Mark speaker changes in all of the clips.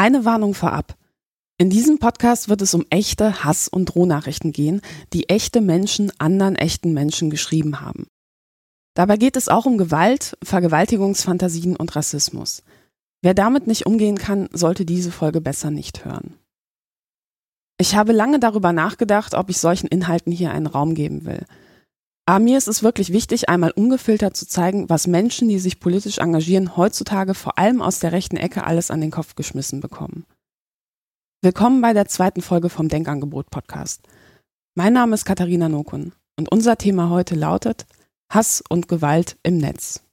Speaker 1: Eine Warnung vorab. In diesem Podcast wird es um echte Hass- und Drohnachrichten gehen, die echte Menschen anderen echten Menschen geschrieben haben. Dabei geht es auch um Gewalt, Vergewaltigungsfantasien und Rassismus. Wer damit nicht umgehen kann, sollte diese Folge besser nicht hören. Ich habe lange darüber nachgedacht, ob ich solchen Inhalten hier einen Raum geben will. Aber mir ist es wirklich wichtig, einmal ungefiltert zu zeigen, was Menschen, die sich politisch engagieren, heutzutage vor allem aus der rechten Ecke alles an den Kopf geschmissen bekommen. Willkommen bei der zweiten Folge vom Denkangebot Podcast. Mein Name ist Katharina Nokun und unser Thema heute lautet Hass und Gewalt im Netz.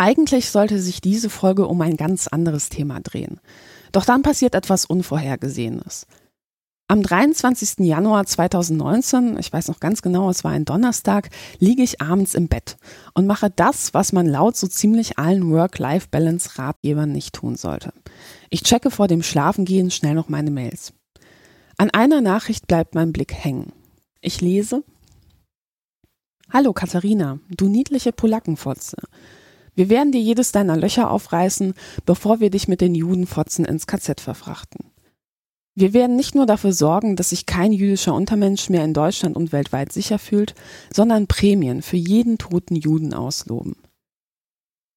Speaker 1: Eigentlich sollte sich diese Folge um ein ganz anderes Thema drehen. Doch dann passiert etwas Unvorhergesehenes. Am 23. Januar 2019, ich weiß noch ganz genau, es war ein Donnerstag, liege ich abends im Bett und mache das, was man laut so ziemlich allen Work-Life-Balance-Ratgebern nicht tun sollte. Ich checke vor dem Schlafengehen schnell noch meine Mails. An einer Nachricht bleibt mein Blick hängen. Ich lese Hallo Katharina, du niedliche Polackenfotze. Wir werden dir jedes deiner Löcher aufreißen, bevor wir dich mit den Judenfotzen ins KZ verfrachten. Wir werden nicht nur dafür sorgen, dass sich kein jüdischer Untermensch mehr in Deutschland und weltweit sicher fühlt, sondern Prämien für jeden toten Juden ausloben.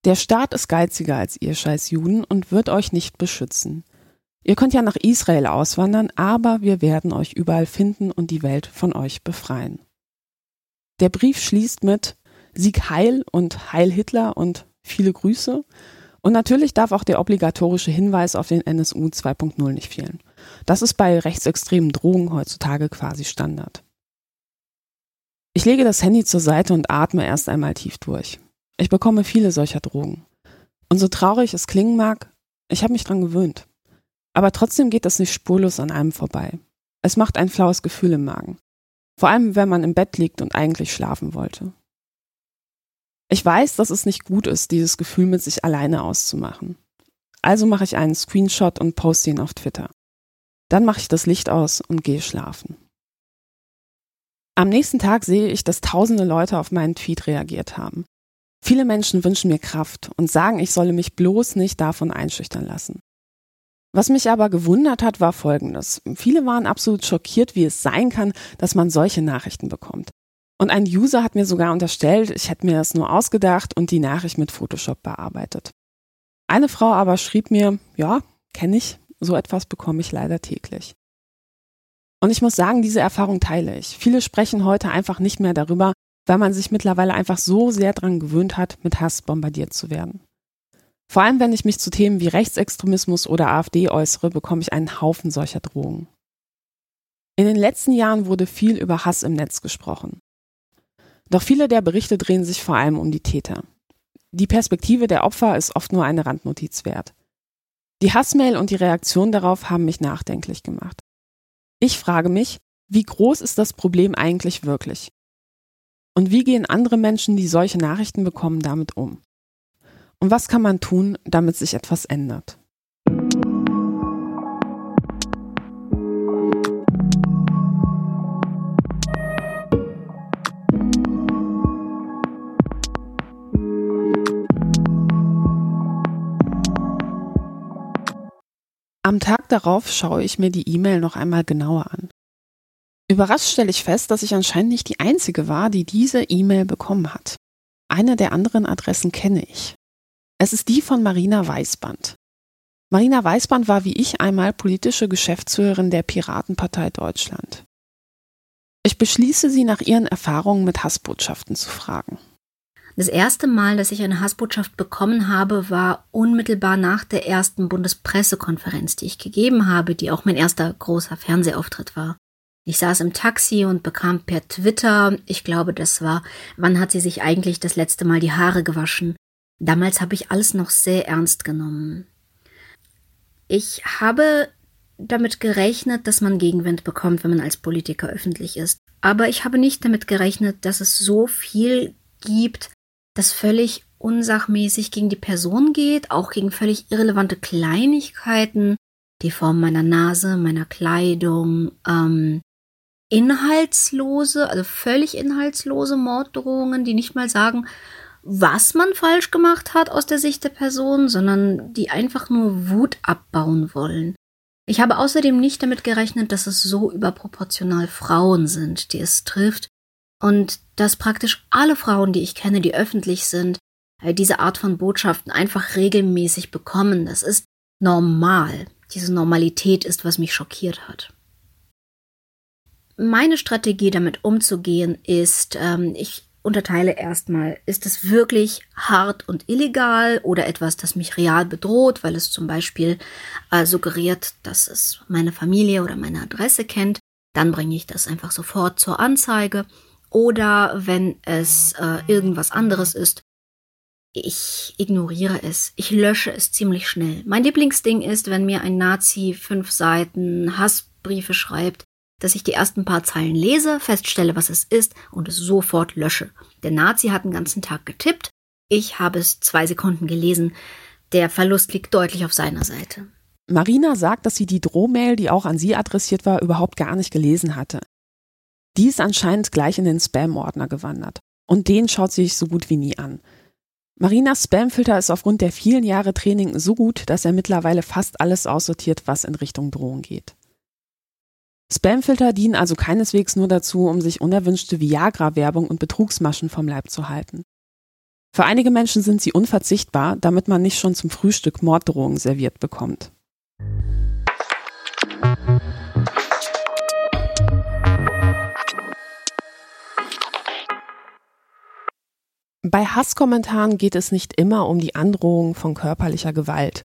Speaker 1: Der Staat ist geiziger als ihr scheiß Juden und wird euch nicht beschützen. Ihr könnt ja nach Israel auswandern, aber wir werden euch überall finden und die Welt von euch befreien. Der Brief schließt mit Sieg Heil und Heil Hitler und Viele Grüße. Und natürlich darf auch der obligatorische Hinweis auf den NSU 2.0 nicht fehlen. Das ist bei rechtsextremen Drohungen heutzutage quasi Standard. Ich lege das Handy zur Seite und atme erst einmal tief durch. Ich bekomme viele solcher Drogen. Und so traurig es klingen mag, ich habe mich dran gewöhnt. Aber trotzdem geht das nicht spurlos an einem vorbei. Es macht ein flaues Gefühl im Magen. Vor allem, wenn man im Bett liegt und eigentlich schlafen wollte. Ich weiß, dass es nicht gut ist, dieses Gefühl mit sich alleine auszumachen. Also mache ich einen Screenshot und poste ihn auf Twitter. Dann mache ich das Licht aus und gehe schlafen. Am nächsten Tag sehe ich, dass tausende Leute auf meinen Tweet reagiert haben. Viele Menschen wünschen mir Kraft und sagen, ich solle mich bloß nicht davon einschüchtern lassen. Was mich aber gewundert hat, war Folgendes. Viele waren absolut schockiert, wie es sein kann, dass man solche Nachrichten bekommt. Und ein User hat mir sogar unterstellt, ich hätte mir das nur ausgedacht und die Nachricht mit Photoshop bearbeitet. Eine Frau aber schrieb mir, ja, kenne ich, so etwas bekomme ich leider täglich. Und ich muss sagen, diese Erfahrung teile ich. Viele sprechen heute einfach nicht mehr darüber, weil man sich mittlerweile einfach so sehr daran gewöhnt hat, mit Hass bombardiert zu werden. Vor allem, wenn ich mich zu Themen wie Rechtsextremismus oder AfD äußere, bekomme ich einen Haufen solcher Drohungen. In den letzten Jahren wurde viel über Hass im Netz gesprochen. Doch viele der Berichte drehen sich vor allem um die Täter. Die Perspektive der Opfer ist oft nur eine Randnotiz wert. Die Hassmail und die Reaktion darauf haben mich nachdenklich gemacht. Ich frage mich, wie groß ist das Problem eigentlich wirklich? Und wie gehen andere Menschen, die solche Nachrichten bekommen, damit um? Und was kann man tun, damit sich etwas ändert? Am Tag darauf schaue ich mir die E-Mail noch einmal genauer an. Überrascht stelle ich fest, dass ich anscheinend nicht die Einzige war, die diese E-Mail bekommen hat. Eine der anderen Adressen kenne ich. Es ist die von Marina Weißband. Marina Weißband war wie ich einmal politische Geschäftsführerin der Piratenpartei Deutschland. Ich beschließe sie nach ihren Erfahrungen mit Hassbotschaften zu fragen.
Speaker 2: Das erste Mal, dass ich eine Hassbotschaft bekommen habe, war unmittelbar nach der ersten Bundespressekonferenz, die ich gegeben habe, die auch mein erster großer Fernsehauftritt war. Ich saß im Taxi und bekam per Twitter, ich glaube, das war, wann hat sie sich eigentlich das letzte Mal die Haare gewaschen? Damals habe ich alles noch sehr ernst genommen. Ich habe damit gerechnet, dass man Gegenwind bekommt, wenn man als Politiker öffentlich ist. Aber ich habe nicht damit gerechnet, dass es so viel gibt, das völlig unsachmäßig gegen die Person geht, auch gegen völlig irrelevante Kleinigkeiten.
Speaker 3: die Form meiner Nase, meiner Kleidung, ähm, inhaltslose, also völlig inhaltslose Morddrohungen, die nicht mal sagen, was man falsch gemacht hat aus der Sicht der Person, sondern die einfach nur Wut abbauen wollen. Ich habe außerdem nicht damit gerechnet, dass es so überproportional Frauen sind, die es trifft, und dass praktisch alle Frauen, die ich kenne, die öffentlich sind, äh, diese Art von Botschaften einfach regelmäßig bekommen. Das ist normal. Diese Normalität ist, was mich schockiert hat. Meine Strategie damit umzugehen ist, ähm, ich unterteile erstmal, ist es wirklich hart und illegal oder etwas, das mich real bedroht, weil es zum Beispiel äh, suggeriert, dass es meine Familie oder meine Adresse kennt, dann bringe ich das einfach sofort zur Anzeige. Oder wenn es äh, irgendwas anderes ist, ich ignoriere es. Ich lösche es ziemlich schnell. Mein Lieblingsding ist, wenn mir ein Nazi fünf Seiten Hassbriefe schreibt, dass ich die ersten paar Zeilen lese, feststelle, was es ist und es sofort lösche. Der Nazi hat den ganzen Tag getippt. Ich habe es zwei Sekunden gelesen. Der Verlust liegt deutlich auf seiner Seite.
Speaker 1: Marina sagt, dass sie die Drohmail, die auch an sie adressiert war, überhaupt gar nicht gelesen hatte. Die ist anscheinend gleich in den Spam-Ordner gewandert. Und den schaut sie sich so gut wie nie an. Marinas Spamfilter ist aufgrund der vielen Jahre Training so gut, dass er mittlerweile fast alles aussortiert, was in Richtung Drohung geht. Spamfilter dienen also keineswegs nur dazu, um sich unerwünschte Viagra-Werbung und Betrugsmaschen vom Leib zu halten. Für einige Menschen sind sie unverzichtbar, damit man nicht schon zum Frühstück Morddrohungen serviert bekommt. Bei Hasskommentaren geht es nicht immer um die Androhung von körperlicher Gewalt.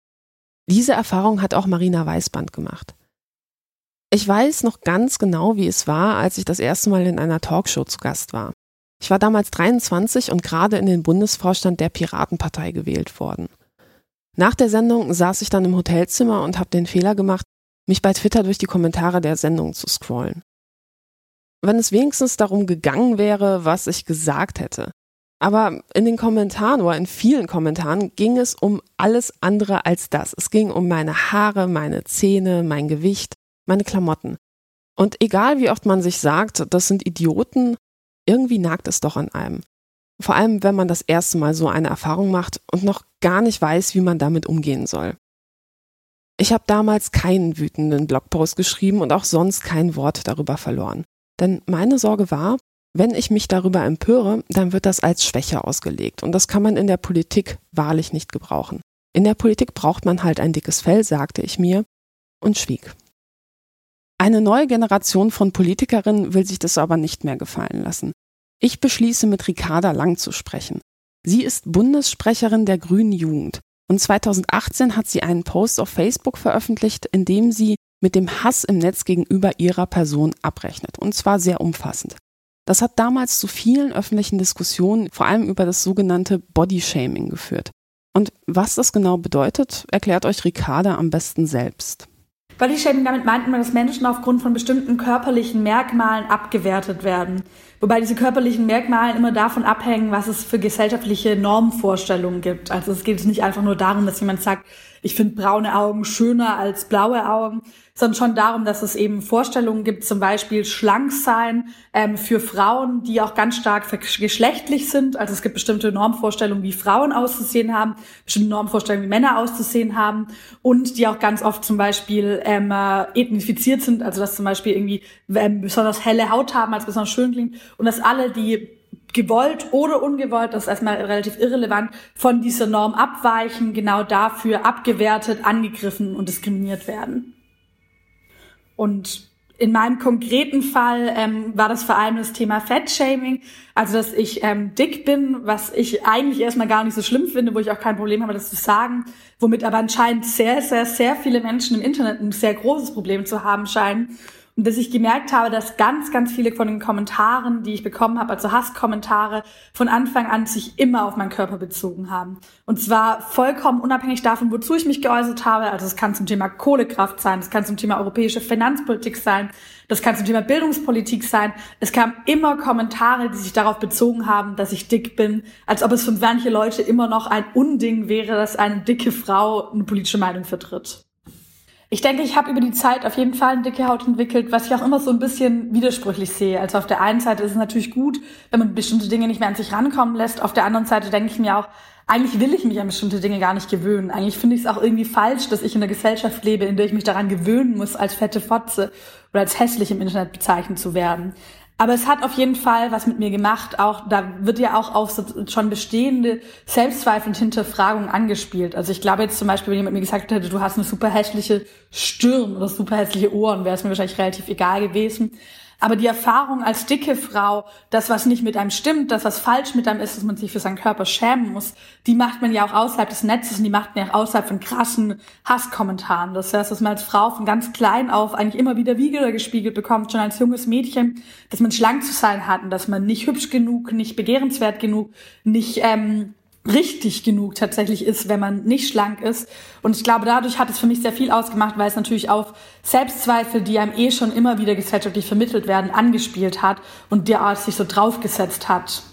Speaker 1: Diese Erfahrung hat auch Marina Weißband gemacht. Ich weiß noch ganz genau, wie es war, als ich das erste Mal in einer Talkshow zu Gast war. Ich war damals 23 und gerade in den Bundesvorstand der Piratenpartei gewählt worden. Nach der Sendung saß ich dann im Hotelzimmer und habe den Fehler gemacht, mich bei Twitter durch die Kommentare der Sendung zu scrollen. Wenn es wenigstens darum gegangen wäre, was ich gesagt hätte. Aber in den Kommentaren oder in vielen Kommentaren ging es um alles andere als das. Es ging um meine Haare, meine Zähne, mein Gewicht, meine Klamotten. Und egal wie oft man sich sagt, das sind Idioten, irgendwie nagt es doch an einem. Vor allem, wenn man das erste Mal so eine Erfahrung macht und noch gar nicht weiß, wie man damit umgehen soll. Ich habe damals keinen wütenden Blogpost geschrieben und auch sonst kein Wort darüber verloren. Denn meine Sorge war, wenn ich mich darüber empöre, dann wird das als Schwäche ausgelegt. Und das kann man in der Politik wahrlich nicht gebrauchen. In der Politik braucht man halt ein dickes Fell, sagte ich mir und schwieg. Eine neue Generation von Politikerinnen will sich das aber nicht mehr gefallen lassen. Ich beschließe mit Ricarda Lang zu sprechen. Sie ist Bundessprecherin der Grünen Jugend und 2018 hat sie einen Post auf Facebook veröffentlicht, in dem sie mit dem Hass im Netz gegenüber ihrer Person abrechnet und zwar sehr umfassend. Das hat damals zu vielen öffentlichen Diskussionen, vor allem über das sogenannte Bodyshaming geführt. Und was das genau bedeutet, erklärt euch Ricarda am besten selbst.
Speaker 4: Bodyshaming, damit meint man, dass Menschen aufgrund von bestimmten körperlichen Merkmalen abgewertet werden. Wobei diese körperlichen Merkmale immer davon abhängen, was es für gesellschaftliche Normvorstellungen gibt. Also es geht nicht einfach nur darum, dass jemand sagt, ich finde braune Augen schöner als blaue Augen, sondern schon darum, dass es eben Vorstellungen gibt, zum Beispiel schlank sein ähm, für Frauen, die auch ganz stark geschlechtlich sind. Also es gibt bestimmte Normvorstellungen, wie Frauen auszusehen haben, bestimmte Normvorstellungen, wie Männer auszusehen haben und die auch ganz oft zum Beispiel ähm, äh, ethnifiziert sind, also dass zum Beispiel irgendwie ähm, besonders helle Haut haben, als besonders schön klingt und dass alle, die gewollt oder ungewollt, das ist erstmal relativ irrelevant, von dieser Norm abweichen, genau dafür abgewertet, angegriffen und diskriminiert werden. Und in meinem konkreten Fall ähm, war das vor allem das Thema Fettshaming, also dass ich ähm, dick bin, was ich eigentlich erstmal gar nicht so schlimm finde, wo ich auch kein Problem habe, das zu sagen, womit aber anscheinend sehr, sehr, sehr viele Menschen im Internet ein sehr großes Problem zu haben scheinen. Und dass ich gemerkt habe, dass ganz, ganz viele von den Kommentaren, die ich bekommen habe, also Hasskommentare, von Anfang an sich immer auf meinen Körper bezogen haben. Und zwar vollkommen unabhängig davon, wozu ich mich geäußert habe. Also es kann zum Thema Kohlekraft sein, es kann zum Thema europäische Finanzpolitik sein, das kann zum Thema Bildungspolitik sein. Es kamen immer Kommentare, die sich darauf bezogen haben, dass ich dick bin, als ob es für manche Leute immer noch ein Unding wäre, dass eine dicke Frau eine politische Meinung vertritt. Ich denke, ich habe über die Zeit auf jeden Fall eine dicke Haut entwickelt, was ich auch immer so ein bisschen widersprüchlich sehe. Also auf der einen Seite ist es natürlich gut, wenn man bestimmte Dinge nicht mehr an sich rankommen lässt. Auf der anderen Seite denke ich mir auch, eigentlich will ich mich an bestimmte Dinge gar nicht gewöhnen. Eigentlich finde ich es auch irgendwie falsch, dass ich in einer Gesellschaft lebe, in der ich mich daran gewöhnen muss, als fette Fotze oder als hässlich im Internet bezeichnet zu werden. Aber es hat auf jeden Fall was mit mir gemacht. Auch da wird ja auch auf so schon bestehende Selbstzweifel und Hinterfragungen angespielt. Also ich glaube jetzt zum Beispiel, wenn jemand mir gesagt hätte, du hast eine super hässliche Stirn oder super hässliche Ohren, wäre es mir wahrscheinlich relativ egal gewesen. Aber die Erfahrung als dicke Frau, das, was nicht mit einem stimmt, das, was falsch mit einem ist, dass man sich für seinen Körper schämen muss, die macht man ja auch außerhalb des Netzes und die macht man ja auch außerhalb von krassen Hasskommentaren. Das heißt, dass man als Frau von ganz klein auf eigentlich immer wieder wieder gespiegelt bekommt, schon als junges Mädchen, dass man schlank zu sein hat und dass man nicht hübsch genug, nicht begehrenswert genug, nicht ähm, richtig genug tatsächlich ist, wenn man nicht schlank ist. Und ich glaube, dadurch hat es für mich sehr viel ausgemacht, weil es natürlich auf Selbstzweifel, die einem eh schon immer wieder gesellschaftlich vermittelt werden, angespielt hat und der sich so draufgesetzt hat.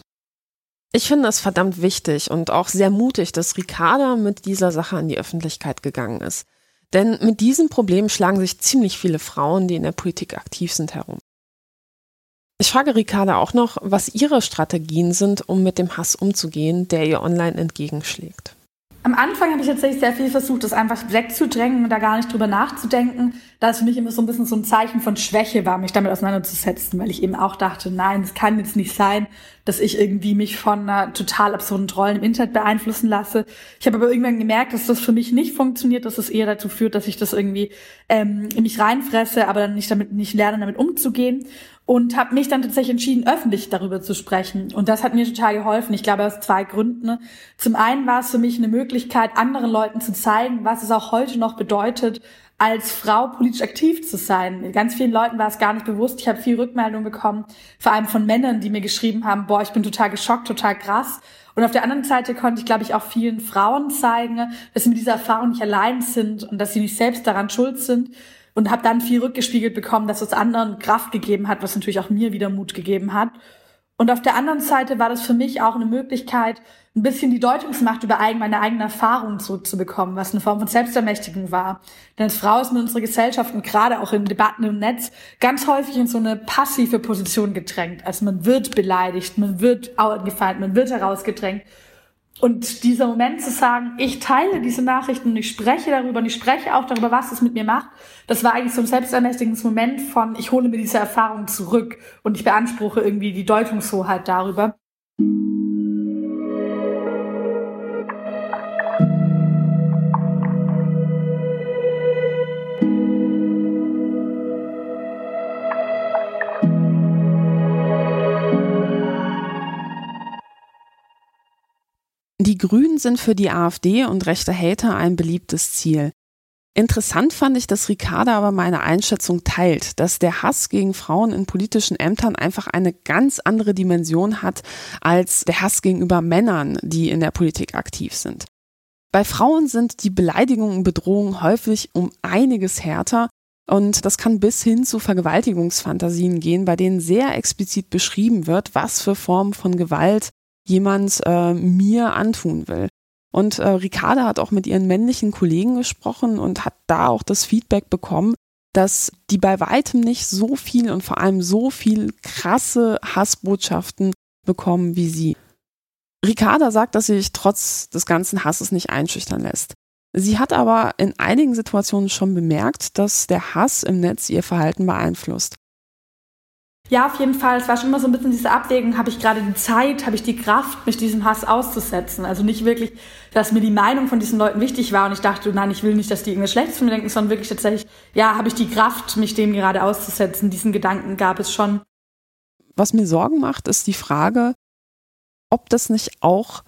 Speaker 1: Ich finde es verdammt wichtig und auch sehr mutig, dass Ricarda mit dieser Sache an die Öffentlichkeit gegangen ist. Denn mit diesem Problem schlagen sich ziemlich viele Frauen, die in der Politik aktiv sind, herum. Ich frage Ricarda auch noch, was ihre Strategien sind, um mit dem Hass umzugehen, der ihr online entgegenschlägt.
Speaker 4: Am Anfang habe ich tatsächlich sehr viel versucht, das einfach wegzudrängen und da gar nicht drüber nachzudenken, da es für mich immer so ein bisschen so ein Zeichen von Schwäche war, mich damit auseinanderzusetzen, weil ich eben auch dachte, nein, es kann jetzt nicht sein, dass ich irgendwie mich von einer total absurden Trollen im Internet beeinflussen lasse. Ich habe aber irgendwann gemerkt, dass das für mich nicht funktioniert, dass es eher dazu führt, dass ich das irgendwie ähm, in mich reinfresse, aber dann nicht damit nicht lerne, damit umzugehen und habe mich dann tatsächlich entschieden, öffentlich darüber zu sprechen. Und das hat mir total geholfen. Ich glaube aus zwei Gründen. Zum einen war es für mich eine Möglichkeit, anderen Leuten zu zeigen, was es auch heute noch bedeutet, als Frau politisch aktiv zu sein. Ganz vielen Leuten war es gar nicht bewusst. Ich habe viel Rückmeldung bekommen, vor allem von Männern, die mir geschrieben haben, boah, ich bin total geschockt, total krass. Und auf der anderen Seite konnte ich, glaube ich, auch vielen Frauen zeigen, dass sie mit dieser Erfahrung nicht allein sind und dass sie nicht selbst daran schuld sind und habe dann viel rückgespiegelt bekommen, dass es anderen Kraft gegeben hat, was natürlich auch mir wieder Mut gegeben hat. Und auf der anderen Seite war das für mich auch eine Möglichkeit, ein bisschen die Deutungsmacht über meine eigenen Erfahrungen zurückzubekommen, was eine Form von Selbstermächtigung war. Denn als Frau ist man in unserer Gesellschaft und gerade auch in Debatten im Netz ganz häufig in so eine passive Position gedrängt. Also man wird beleidigt, man wird gefallen, man wird herausgedrängt. Und dieser Moment zu sagen, ich teile diese Nachrichten und ich spreche darüber und ich spreche auch darüber, was es mit mir macht, das war eigentlich so ein selbstermächtigendes Moment von, ich hole mir diese Erfahrung zurück und ich beanspruche irgendwie die Deutungshoheit darüber.
Speaker 1: Die Grünen sind für die AfD und rechte Hater ein beliebtes Ziel. Interessant fand ich, dass Ricarda aber meine Einschätzung teilt, dass der Hass gegen Frauen in politischen Ämtern einfach eine ganz andere Dimension hat als der Hass gegenüber Männern, die in der Politik aktiv sind. Bei Frauen sind die Beleidigungen und Bedrohungen häufig um einiges härter und das kann bis hin zu Vergewaltigungsfantasien gehen, bei denen sehr explizit beschrieben wird, was für Formen von Gewalt jemand äh, mir antun will. Und äh, Ricarda hat auch mit ihren männlichen Kollegen gesprochen und hat da auch das Feedback bekommen, dass die bei weitem nicht so viel und vor allem so viel krasse Hassbotschaften bekommen wie sie. Ricarda sagt, dass sie sich trotz des ganzen Hasses nicht einschüchtern lässt. Sie hat aber in einigen Situationen schon bemerkt, dass der Hass im Netz ihr Verhalten beeinflusst.
Speaker 4: Ja, auf jeden Fall. Es war schon immer so ein bisschen diese Abwägung, habe ich gerade die Zeit, habe ich die Kraft, mich diesem Hass auszusetzen. Also nicht wirklich, dass mir die Meinung von diesen Leuten wichtig war und ich dachte, nein, ich will nicht, dass die irgendwas Schlechtes von mir denken, sondern wirklich tatsächlich, ja, habe ich die Kraft, mich dem gerade auszusetzen. Diesen Gedanken gab es schon.
Speaker 1: Was mir Sorgen macht, ist die Frage, ob das nicht auch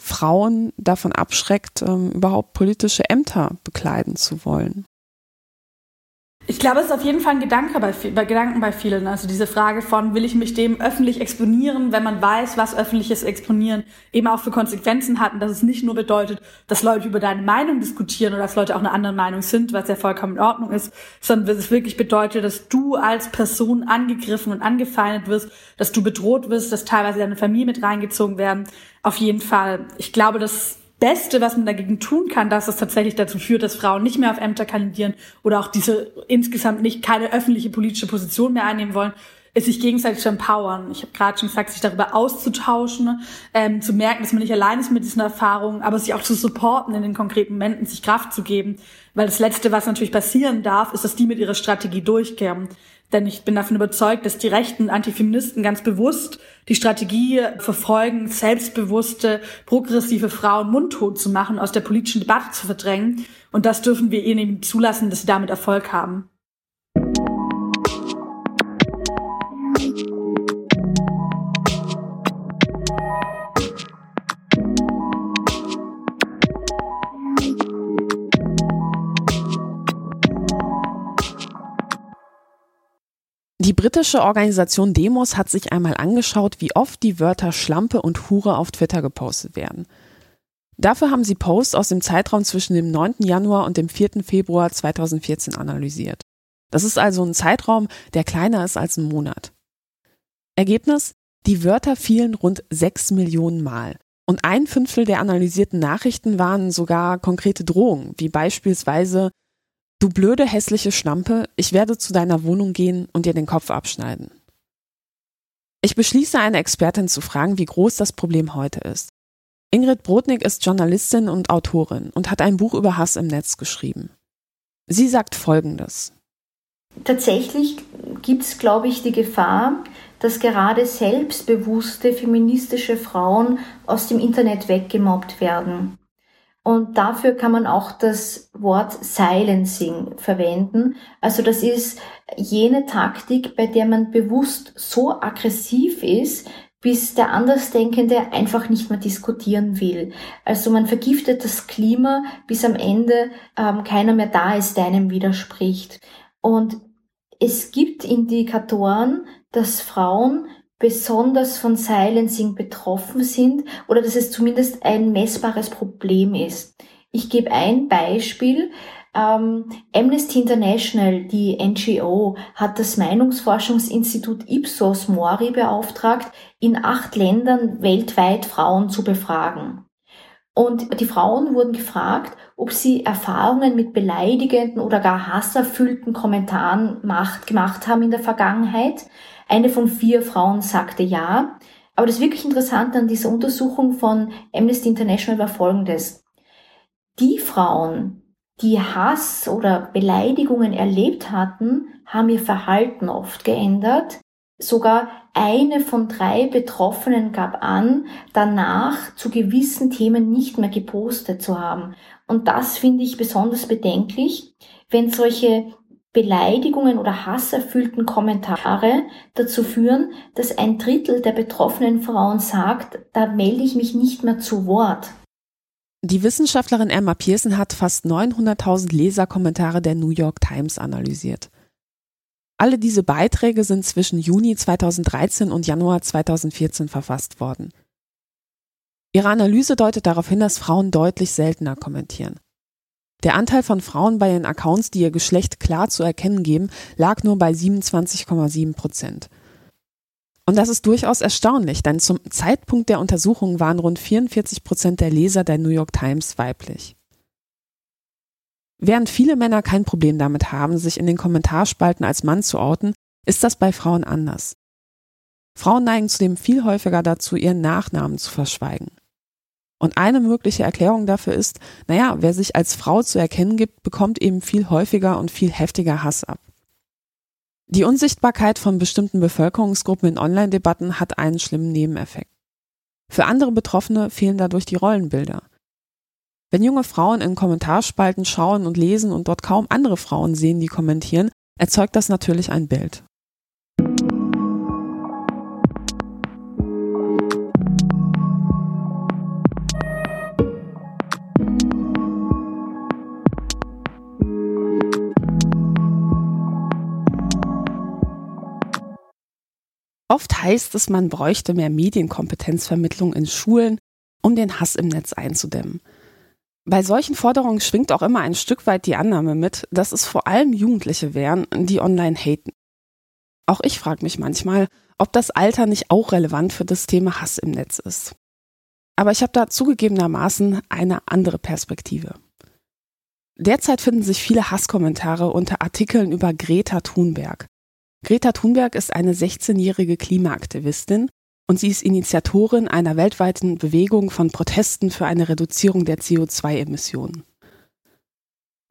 Speaker 1: Frauen davon abschreckt, ähm, überhaupt politische Ämter bekleiden zu wollen.
Speaker 4: Ich glaube, es ist auf jeden Fall ein Gedanke bei, bei, Gedanken bei vielen. Also diese Frage von, will ich mich dem öffentlich exponieren, wenn man weiß, was öffentliches Exponieren eben auch für Konsequenzen hat und dass es nicht nur bedeutet, dass Leute über deine Meinung diskutieren oder dass Leute auch eine andere Meinung sind, was ja vollkommen in Ordnung ist, sondern dass es wirklich bedeutet, dass du als Person angegriffen und angefeindet wirst, dass du bedroht wirst, dass teilweise deine Familie mit reingezogen werden. Auf jeden Fall. Ich glaube, dass Beste, was man dagegen tun kann, dass es tatsächlich dazu führt, dass Frauen nicht mehr auf Ämter kandidieren oder auch diese insgesamt nicht keine öffentliche politische Position mehr einnehmen wollen, ist sich gegenseitig zu empowern. Ich habe gerade schon gesagt, sich darüber auszutauschen, ähm, zu merken, dass man nicht allein ist mit diesen Erfahrungen, aber sich auch zu supporten in den konkreten Momenten, sich Kraft zu geben. Weil das Letzte, was natürlich passieren darf, ist, dass die mit ihrer Strategie durchkehren. Denn ich bin davon überzeugt, dass die rechten Antifeministen ganz bewusst die Strategie verfolgen, selbstbewusste, progressive Frauen mundtot zu machen, aus der politischen Debatte zu verdrängen. Und das dürfen wir ihnen nicht zulassen, dass sie damit Erfolg haben.
Speaker 1: Die britische Organisation Demos hat sich einmal angeschaut, wie oft die Wörter Schlampe und Hure auf Twitter gepostet werden. Dafür haben sie Posts aus dem Zeitraum zwischen dem 9. Januar und dem 4. Februar 2014 analysiert. Das ist also ein Zeitraum, der kleiner ist als ein Monat. Ergebnis? Die Wörter fielen rund 6 Millionen Mal. Und ein Fünftel der analysierten Nachrichten waren sogar konkrete Drohungen, wie beispielsweise Du blöde, hässliche Schlampe, ich werde zu deiner Wohnung gehen und dir den Kopf abschneiden. Ich beschließe, eine Expertin zu fragen, wie groß das Problem heute ist. Ingrid Brodnik ist Journalistin und Autorin und hat ein Buch über Hass im Netz geschrieben. Sie sagt Folgendes.
Speaker 2: Tatsächlich gibt es, glaube ich, die Gefahr, dass gerade selbstbewusste feministische Frauen aus dem Internet weggemobbt werden. Und dafür kann man auch das Wort Silencing verwenden. Also das ist jene Taktik, bei der man bewusst so aggressiv ist, bis der Andersdenkende einfach nicht mehr diskutieren will. Also man vergiftet das Klima, bis am Ende ähm, keiner mehr da ist, der einem widerspricht. Und es gibt Indikatoren, dass Frauen besonders von Silencing betroffen sind oder dass es zumindest ein messbares Problem ist. Ich gebe ein Beispiel. Ähm, Amnesty International, die NGO, hat das Meinungsforschungsinstitut Ipsos Mori beauftragt, in acht Ländern weltweit Frauen zu befragen. Und die Frauen wurden gefragt, ob sie Erfahrungen mit beleidigenden oder gar hasserfüllten Kommentaren macht, gemacht haben in der Vergangenheit. Eine von vier Frauen sagte ja. Aber das wirklich Interessante an dieser Untersuchung von Amnesty International war folgendes. Die Frauen, die Hass oder Beleidigungen erlebt hatten, haben ihr Verhalten oft geändert. Sogar eine von drei Betroffenen gab an, danach zu gewissen Themen nicht mehr gepostet zu haben. Und das finde ich besonders bedenklich, wenn solche Beleidigungen oder hasserfüllten Kommentare dazu führen, dass ein Drittel der betroffenen Frauen sagt, da melde ich mich nicht mehr zu Wort.
Speaker 1: Die Wissenschaftlerin Emma Pearson hat fast 900.000 Leserkommentare der New York Times analysiert. Alle diese Beiträge sind zwischen Juni 2013 und Januar 2014 verfasst worden. Ihre Analyse deutet darauf hin, dass Frauen deutlich seltener kommentieren. Der Anteil von Frauen bei ihren Accounts, die ihr Geschlecht klar zu erkennen geben, lag nur bei 27,7 Prozent. Und das ist durchaus erstaunlich, denn zum Zeitpunkt der Untersuchung waren rund 44 Prozent der Leser der New York Times weiblich. Während viele Männer kein Problem damit haben, sich in den Kommentarspalten als Mann zu outen, ist das bei Frauen anders. Frauen neigen zudem viel häufiger dazu, ihren Nachnamen zu verschweigen. Und eine mögliche Erklärung dafür ist, naja, wer sich als Frau zu erkennen gibt, bekommt eben viel häufiger und viel heftiger Hass ab. Die Unsichtbarkeit von bestimmten Bevölkerungsgruppen in Online-Debatten hat einen schlimmen Nebeneffekt. Für andere Betroffene fehlen dadurch die Rollenbilder. Wenn junge Frauen in Kommentarspalten schauen und lesen und dort kaum andere Frauen sehen, die kommentieren, erzeugt das natürlich ein Bild. Oft heißt es, man bräuchte mehr Medienkompetenzvermittlung in Schulen, um den Hass im Netz einzudämmen. Bei solchen Forderungen schwingt auch immer ein Stück weit die Annahme mit, dass es vor allem Jugendliche wären, die online haten. Auch ich frage mich manchmal, ob das Alter nicht auch relevant für das Thema Hass im Netz ist. Aber ich habe da zugegebenermaßen eine andere Perspektive. Derzeit finden sich viele Hasskommentare unter Artikeln über Greta Thunberg. Greta Thunberg ist eine 16-jährige Klimaaktivistin und sie ist Initiatorin einer weltweiten Bewegung von Protesten für eine Reduzierung der CO2-Emissionen.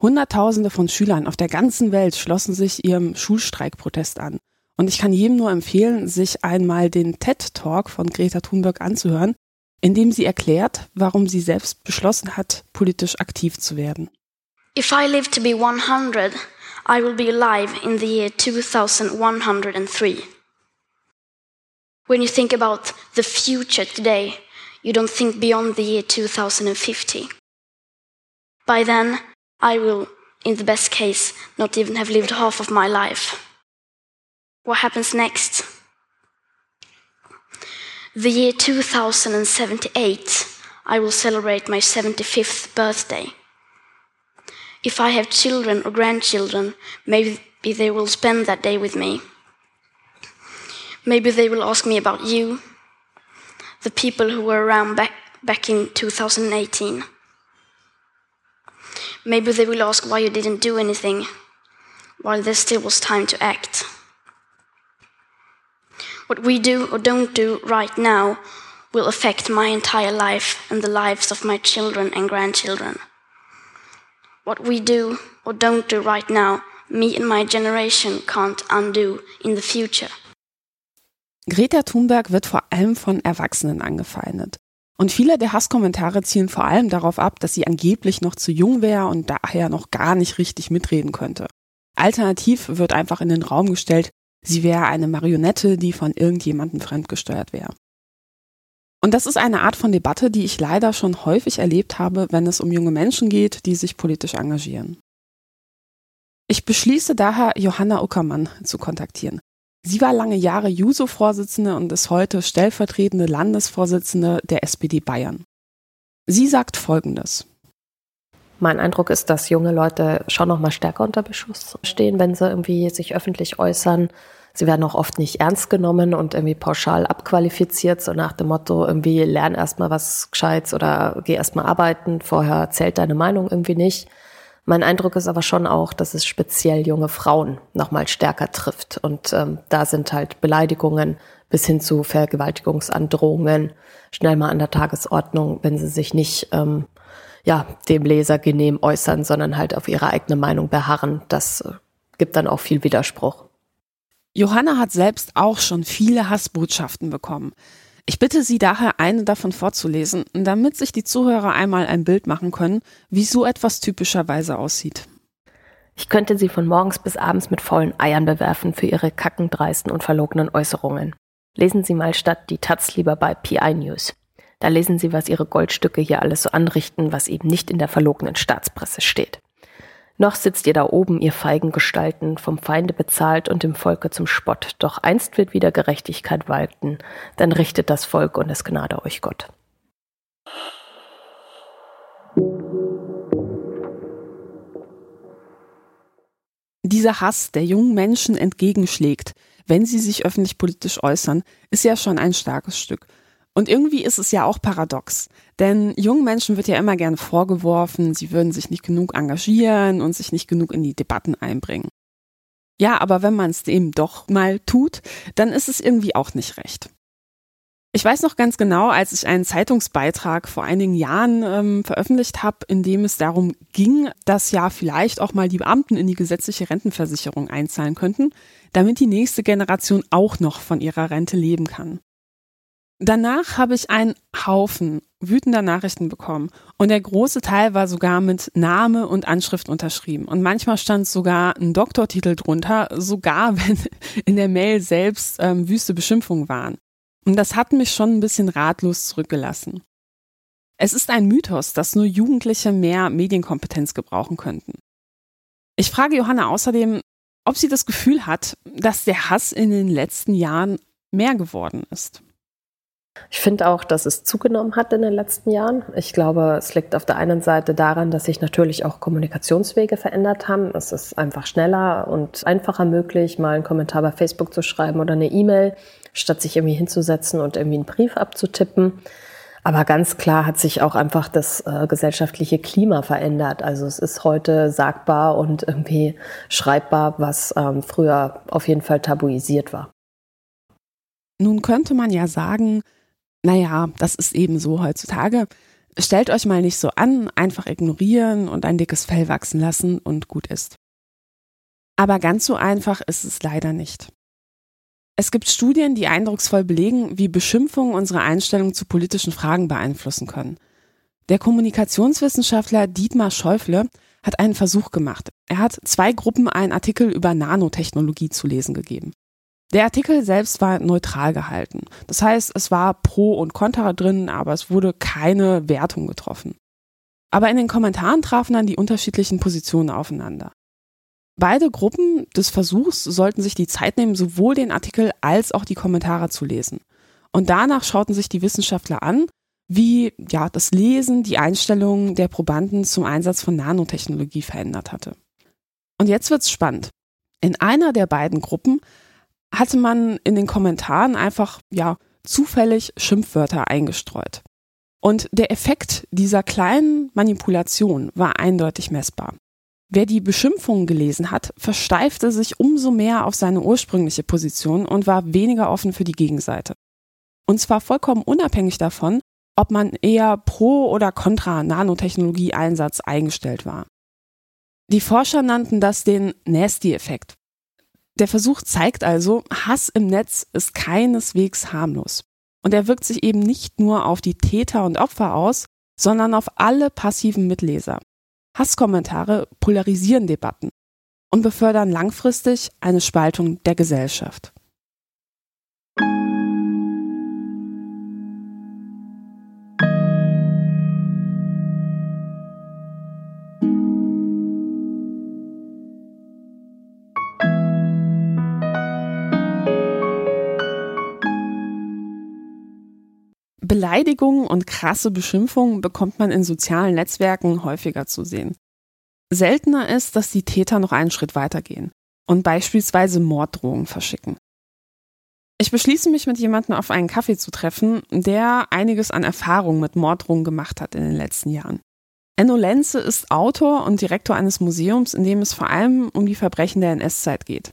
Speaker 1: Hunderttausende von Schülern auf der ganzen Welt schlossen sich ihrem Schulstreikprotest an. Und ich kann jedem nur empfehlen, sich einmal den TED-Talk von Greta Thunberg anzuhören, in dem sie erklärt, warum sie selbst beschlossen hat, politisch aktiv zu werden.
Speaker 5: If I live to be 100, I will be alive in the year 2103. When you think about the future today, you don't think beyond the year 2050. By then, I will, in the best case, not even have lived half of my life. What happens next? The year 2078, I will celebrate my 75th birthday. If I have children or grandchildren, maybe they will spend that day with me. Maybe they will ask me about you, the people who were around back, back in 2018. Maybe they will ask why you didn't do anything while there still was time to act. What we do or don't do right now will affect my entire life and the lives of my children and grandchildren. What we do or don't do right now, me and my generation can't undo in the future.
Speaker 1: Greta Thunberg wird vor allem von Erwachsenen angefeindet. Und viele der Hasskommentare zielen vor allem darauf ab, dass sie angeblich noch zu jung wäre und daher noch gar nicht richtig mitreden könnte. Alternativ wird einfach in den Raum gestellt, sie wäre eine Marionette, die von irgendjemandem fremdgesteuert wäre. Und das ist eine Art von Debatte, die ich leider schon häufig erlebt habe, wenn es um junge Menschen geht, die sich politisch engagieren. Ich beschließe daher, Johanna Uckermann zu kontaktieren. Sie war lange Jahre JUSO-Vorsitzende und ist heute stellvertretende Landesvorsitzende der SPD Bayern. Sie sagt Folgendes.
Speaker 6: Mein Eindruck ist, dass junge Leute schon noch mal stärker unter Beschuss stehen, wenn sie irgendwie sich öffentlich äußern. Sie werden auch oft nicht ernst genommen und irgendwie pauschal abqualifiziert, so nach dem Motto, irgendwie lern erstmal was Gescheites oder geh erstmal arbeiten, vorher zählt deine Meinung irgendwie nicht. Mein Eindruck ist aber schon auch, dass es speziell junge Frauen nochmal stärker trifft. Und ähm, da sind halt Beleidigungen bis hin zu Vergewaltigungsandrohungen schnell mal an der Tagesordnung, wenn sie sich nicht ähm, ja, dem Leser genehm äußern, sondern halt auf ihre eigene Meinung beharren. Das äh, gibt dann auch viel Widerspruch.
Speaker 1: Johanna hat selbst auch schon viele Hassbotschaften bekommen. Ich bitte Sie daher, eine davon vorzulesen, damit sich die Zuhörer einmal ein Bild machen können, wie so etwas typischerweise aussieht.
Speaker 6: Ich könnte Sie von morgens bis abends mit faulen Eiern bewerfen für Ihre kackendreisten und verlogenen Äußerungen. Lesen Sie mal statt die Taz lieber bei PI News. Da lesen Sie, was Ihre Goldstücke hier alles so anrichten, was eben nicht in der verlogenen Staatspresse steht. Noch sitzt ihr da oben, ihr feigen Gestalten, vom Feinde bezahlt und dem Volke zum Spott. Doch einst wird wieder Gerechtigkeit walten, dann richtet das Volk und es gnade euch Gott.
Speaker 1: Dieser Hass, der jungen Menschen entgegenschlägt, wenn sie sich öffentlich politisch äußern, ist ja schon ein starkes Stück. Und irgendwie ist es ja auch paradox. Denn jungen Menschen wird ja immer gerne vorgeworfen, sie würden sich nicht genug engagieren und sich nicht genug in die Debatten einbringen. Ja, aber wenn man es eben doch mal tut, dann ist es irgendwie auch nicht recht. Ich weiß noch ganz genau, als ich einen Zeitungsbeitrag vor einigen Jahren ähm, veröffentlicht habe, in dem es darum ging, dass ja vielleicht auch mal die Beamten in die gesetzliche Rentenversicherung einzahlen könnten, damit die nächste Generation auch noch von ihrer Rente leben kann. Danach habe ich einen Haufen wütender Nachrichten bekommen und der große Teil war sogar mit Name und Anschrift unterschrieben und manchmal stand sogar ein Doktortitel drunter, sogar wenn in der Mail selbst ähm, wüste Beschimpfungen waren. Und das hat mich schon ein bisschen ratlos zurückgelassen. Es ist ein Mythos, dass nur Jugendliche mehr Medienkompetenz gebrauchen könnten. Ich frage Johanna außerdem, ob sie das Gefühl hat, dass der Hass in den letzten Jahren mehr geworden ist.
Speaker 6: Ich finde auch, dass es zugenommen hat in den letzten Jahren. Ich glaube, es liegt auf der einen Seite daran, dass sich natürlich auch Kommunikationswege verändert haben. Es ist einfach schneller und einfacher möglich, mal einen Kommentar bei Facebook zu schreiben oder eine E-Mail, statt sich irgendwie hinzusetzen und irgendwie einen Brief abzutippen. Aber ganz klar hat sich auch einfach das äh, gesellschaftliche Klima verändert. Also es ist heute sagbar und irgendwie schreibbar, was ähm, früher auf jeden Fall tabuisiert war.
Speaker 1: Nun könnte man ja sagen, naja, das ist eben so heutzutage. Stellt euch mal nicht so an, einfach ignorieren und ein dickes Fell wachsen lassen und gut ist. Aber ganz so einfach ist es leider nicht. Es gibt Studien, die eindrucksvoll belegen, wie Beschimpfungen unsere Einstellung zu politischen Fragen beeinflussen können. Der Kommunikationswissenschaftler Dietmar Schäufle hat einen Versuch gemacht. Er hat zwei Gruppen einen Artikel über Nanotechnologie zu lesen gegeben. Der Artikel selbst war neutral gehalten. Das heißt, es war Pro und Contra drin, aber es wurde keine Wertung getroffen. Aber in den Kommentaren trafen dann die unterschiedlichen Positionen aufeinander. Beide Gruppen des Versuchs sollten sich die Zeit nehmen, sowohl den Artikel als auch die Kommentare zu lesen. Und danach schauten sich die Wissenschaftler an, wie ja, das Lesen die Einstellung der Probanden zum Einsatz von Nanotechnologie verändert hatte. Und jetzt wird's spannend. In einer der beiden Gruppen hatte man in den Kommentaren einfach, ja, zufällig Schimpfwörter eingestreut. Und der Effekt dieser kleinen Manipulation war eindeutig messbar. Wer die Beschimpfungen gelesen hat, versteifte sich umso mehr auf seine ursprüngliche Position und war weniger offen für die Gegenseite. Und zwar vollkommen unabhängig davon, ob man eher pro oder contra Nanotechnologie-Einsatz eingestellt war. Die Forscher nannten das den Nasty-Effekt, der Versuch zeigt also, Hass im Netz ist keineswegs harmlos. Und er wirkt sich eben nicht nur auf die Täter und Opfer aus, sondern auf alle passiven Mitleser. Hasskommentare polarisieren Debatten und befördern langfristig eine Spaltung der Gesellschaft. Beleidigungen und krasse Beschimpfungen bekommt man in sozialen Netzwerken häufiger zu sehen. Seltener ist, dass die Täter noch einen Schritt weitergehen und beispielsweise Morddrohungen verschicken. Ich beschließe mich mit jemandem auf einen Kaffee zu treffen, der einiges an Erfahrung mit Morddrohungen gemacht hat in den letzten Jahren. Enno Lenze ist Autor und Direktor eines Museums, in dem es vor allem um die Verbrechen der NS-Zeit geht.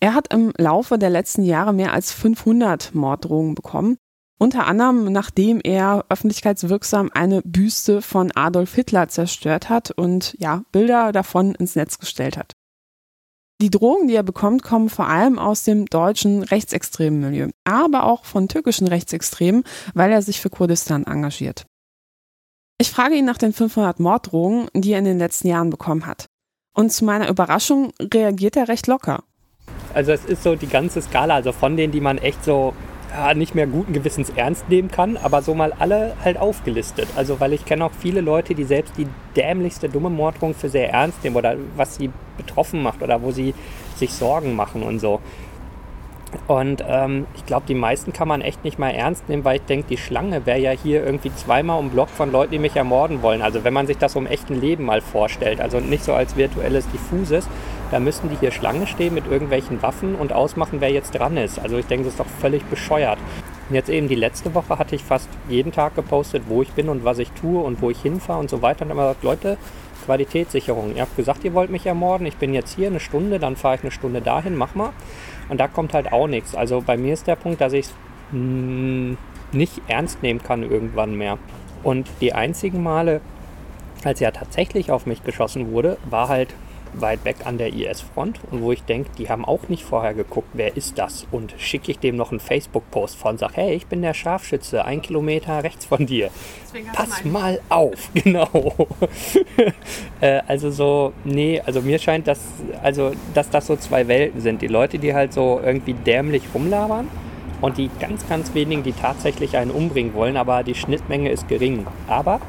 Speaker 1: Er hat im Laufe der letzten Jahre mehr als 500 Morddrohungen bekommen unter anderem, nachdem er öffentlichkeitswirksam eine Büste von Adolf Hitler zerstört hat und ja, Bilder davon ins Netz gestellt hat. Die Drohungen, die er bekommt, kommen vor allem aus dem deutschen rechtsextremen Milieu, aber auch von türkischen Rechtsextremen, weil er sich für Kurdistan engagiert. Ich frage ihn nach den 500 Morddrohungen, die er in den letzten Jahren bekommen hat. Und zu meiner Überraschung reagiert er recht locker.
Speaker 7: Also es ist so die ganze Skala, also von denen, die man echt so ja, nicht mehr guten Gewissens ernst nehmen kann, aber so mal alle halt aufgelistet. Also weil ich kenne auch viele Leute, die selbst die dämlichste dumme Morddrohung für sehr ernst nehmen oder was sie betroffen macht oder wo sie sich Sorgen machen und so. Und ähm, ich glaube, die meisten kann man echt nicht mal ernst nehmen, weil ich denke, die Schlange wäre ja hier irgendwie zweimal um Block von Leuten, die mich ermorden wollen. Also wenn man sich das so im echten Leben mal vorstellt, also nicht so als virtuelles diffuses, da müssten die hier Schlange stehen mit irgendwelchen Waffen und ausmachen, wer jetzt dran ist. Also ich denke, das ist doch völlig bescheuert. Und jetzt eben die letzte Woche hatte ich fast jeden Tag gepostet, wo ich bin und was ich tue und wo ich hinfahre und so weiter. Und immer gesagt, Leute, Qualitätssicherung. Ihr habt gesagt, ihr wollt mich ermorden. Ich bin jetzt hier eine Stunde, dann fahre ich eine Stunde dahin, mach mal. Und da kommt halt auch nichts. Also bei mir ist der Punkt, dass ich es hm, nicht ernst nehmen kann irgendwann mehr. Und die einzigen Male, als er tatsächlich auf mich geschossen wurde, war halt weit weg an der IS-Front und wo ich denke, die haben auch nicht vorher geguckt, wer ist das? Und schicke ich dem noch einen Facebook-Post von, sag, hey, ich bin der Scharfschütze, ein Kilometer rechts von dir. Pass mal auf, genau. äh, also so, nee, also mir scheint, dass, also, dass das so zwei Welten sind. Die Leute, die halt so irgendwie dämlich rumlabern und die ganz, ganz wenigen, die tatsächlich einen umbringen wollen, aber die Schnittmenge ist gering. Aber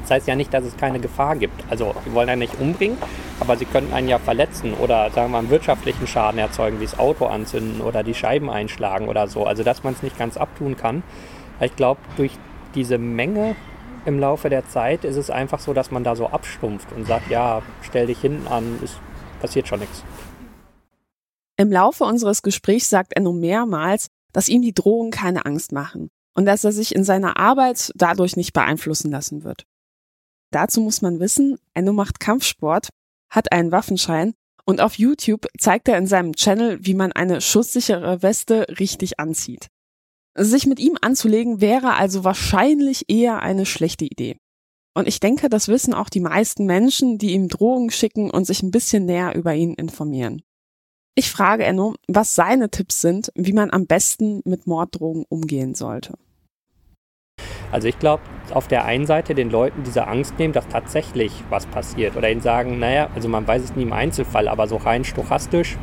Speaker 7: das heißt ja nicht, dass es keine Gefahr gibt. Also, die wollen einen nicht umbringen, aber sie könnten einen ja verletzen oder sagen wir einen wirtschaftlichen Schaden erzeugen, wie das Auto anzünden oder die Scheiben einschlagen oder so. Also dass man es nicht ganz abtun kann. Ich glaube, durch diese Menge im Laufe der Zeit ist es einfach so, dass man da so abstumpft und sagt, ja, stell dich hinten an, es passiert schon nichts.
Speaker 1: Im Laufe unseres Gesprächs sagt Enno mehrmals, dass ihm die Drohungen keine Angst machen. und dass er sich in seiner Arbeit dadurch nicht beeinflussen lassen wird. Dazu muss man wissen, Enno macht Kampfsport, hat einen Waffenschein und auf YouTube zeigt er in seinem Channel, wie man eine schusssichere Weste richtig anzieht. Sich mit ihm anzulegen wäre also wahrscheinlich eher eine schlechte Idee. Und ich denke, das wissen auch die meisten Menschen, die ihm Drohungen schicken und sich ein bisschen näher über ihn informieren. Ich frage Enno, was seine Tipps sind, wie man am besten mit Morddrogen umgehen sollte.
Speaker 7: Also ich glaube, auf der einen Seite den Leuten diese Angst nehmen, dass tatsächlich was passiert. Oder ihnen sagen, naja, also man weiß es nie im Einzelfall, aber so rein stochastisch.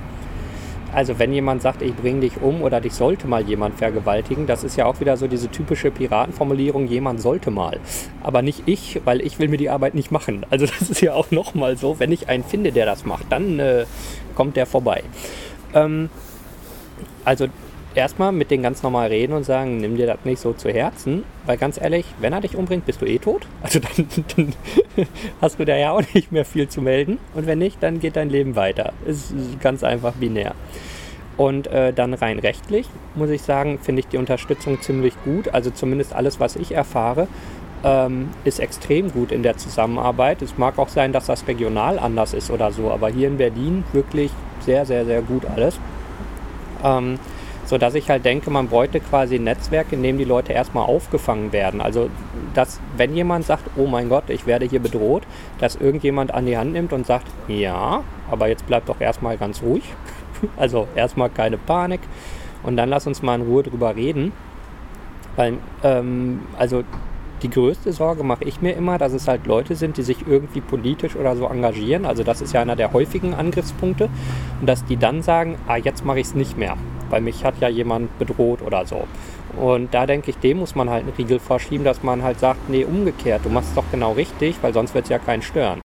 Speaker 7: Also wenn jemand sagt, ich bringe dich um oder dich sollte mal jemand vergewaltigen, das ist ja auch wieder so diese typische Piratenformulierung, jemand sollte mal. Aber nicht ich, weil ich will mir die Arbeit nicht machen. Also das ist ja auch nochmal so, wenn ich einen finde, der das macht, dann äh, kommt der vorbei. Ähm, also erstmal mit denen ganz normal reden und sagen, nimm dir das nicht so zu Herzen, weil ganz ehrlich, wenn er dich umbringt, bist du eh tot. Also dann, dann hast du da ja auch nicht mehr viel zu melden. Und wenn nicht, dann geht dein Leben weiter. Ist ganz einfach binär. Und äh, dann rein rechtlich, muss ich sagen, finde ich die Unterstützung ziemlich gut. Also zumindest alles, was ich erfahre, ähm, ist extrem gut in der Zusammenarbeit. Es mag auch sein, dass das regional anders ist oder so, aber hier in Berlin wirklich sehr, sehr, sehr gut alles. Ähm, so dass ich halt denke, man bräuchte quasi ein Netzwerk, in dem die Leute erstmal aufgefangen werden. Also, dass wenn jemand sagt, oh mein Gott, ich werde hier bedroht, dass irgendjemand an die Hand nimmt und sagt, ja, aber jetzt bleibt doch erstmal ganz ruhig. Also erstmal keine Panik und dann lass uns mal in Ruhe drüber reden. Weil, ähm, also die größte Sorge mache ich mir immer, dass es halt Leute sind, die sich irgendwie politisch oder so engagieren. Also das ist ja einer der häufigen Angriffspunkte. Und dass die dann sagen, ah, jetzt mache ich es nicht mehr, weil mich hat ja jemand bedroht oder so. Und da denke ich, dem muss man halt einen Riegel vorschieben, dass man halt sagt, nee, umgekehrt, du machst es doch genau richtig, weil sonst wird es ja keinen stören.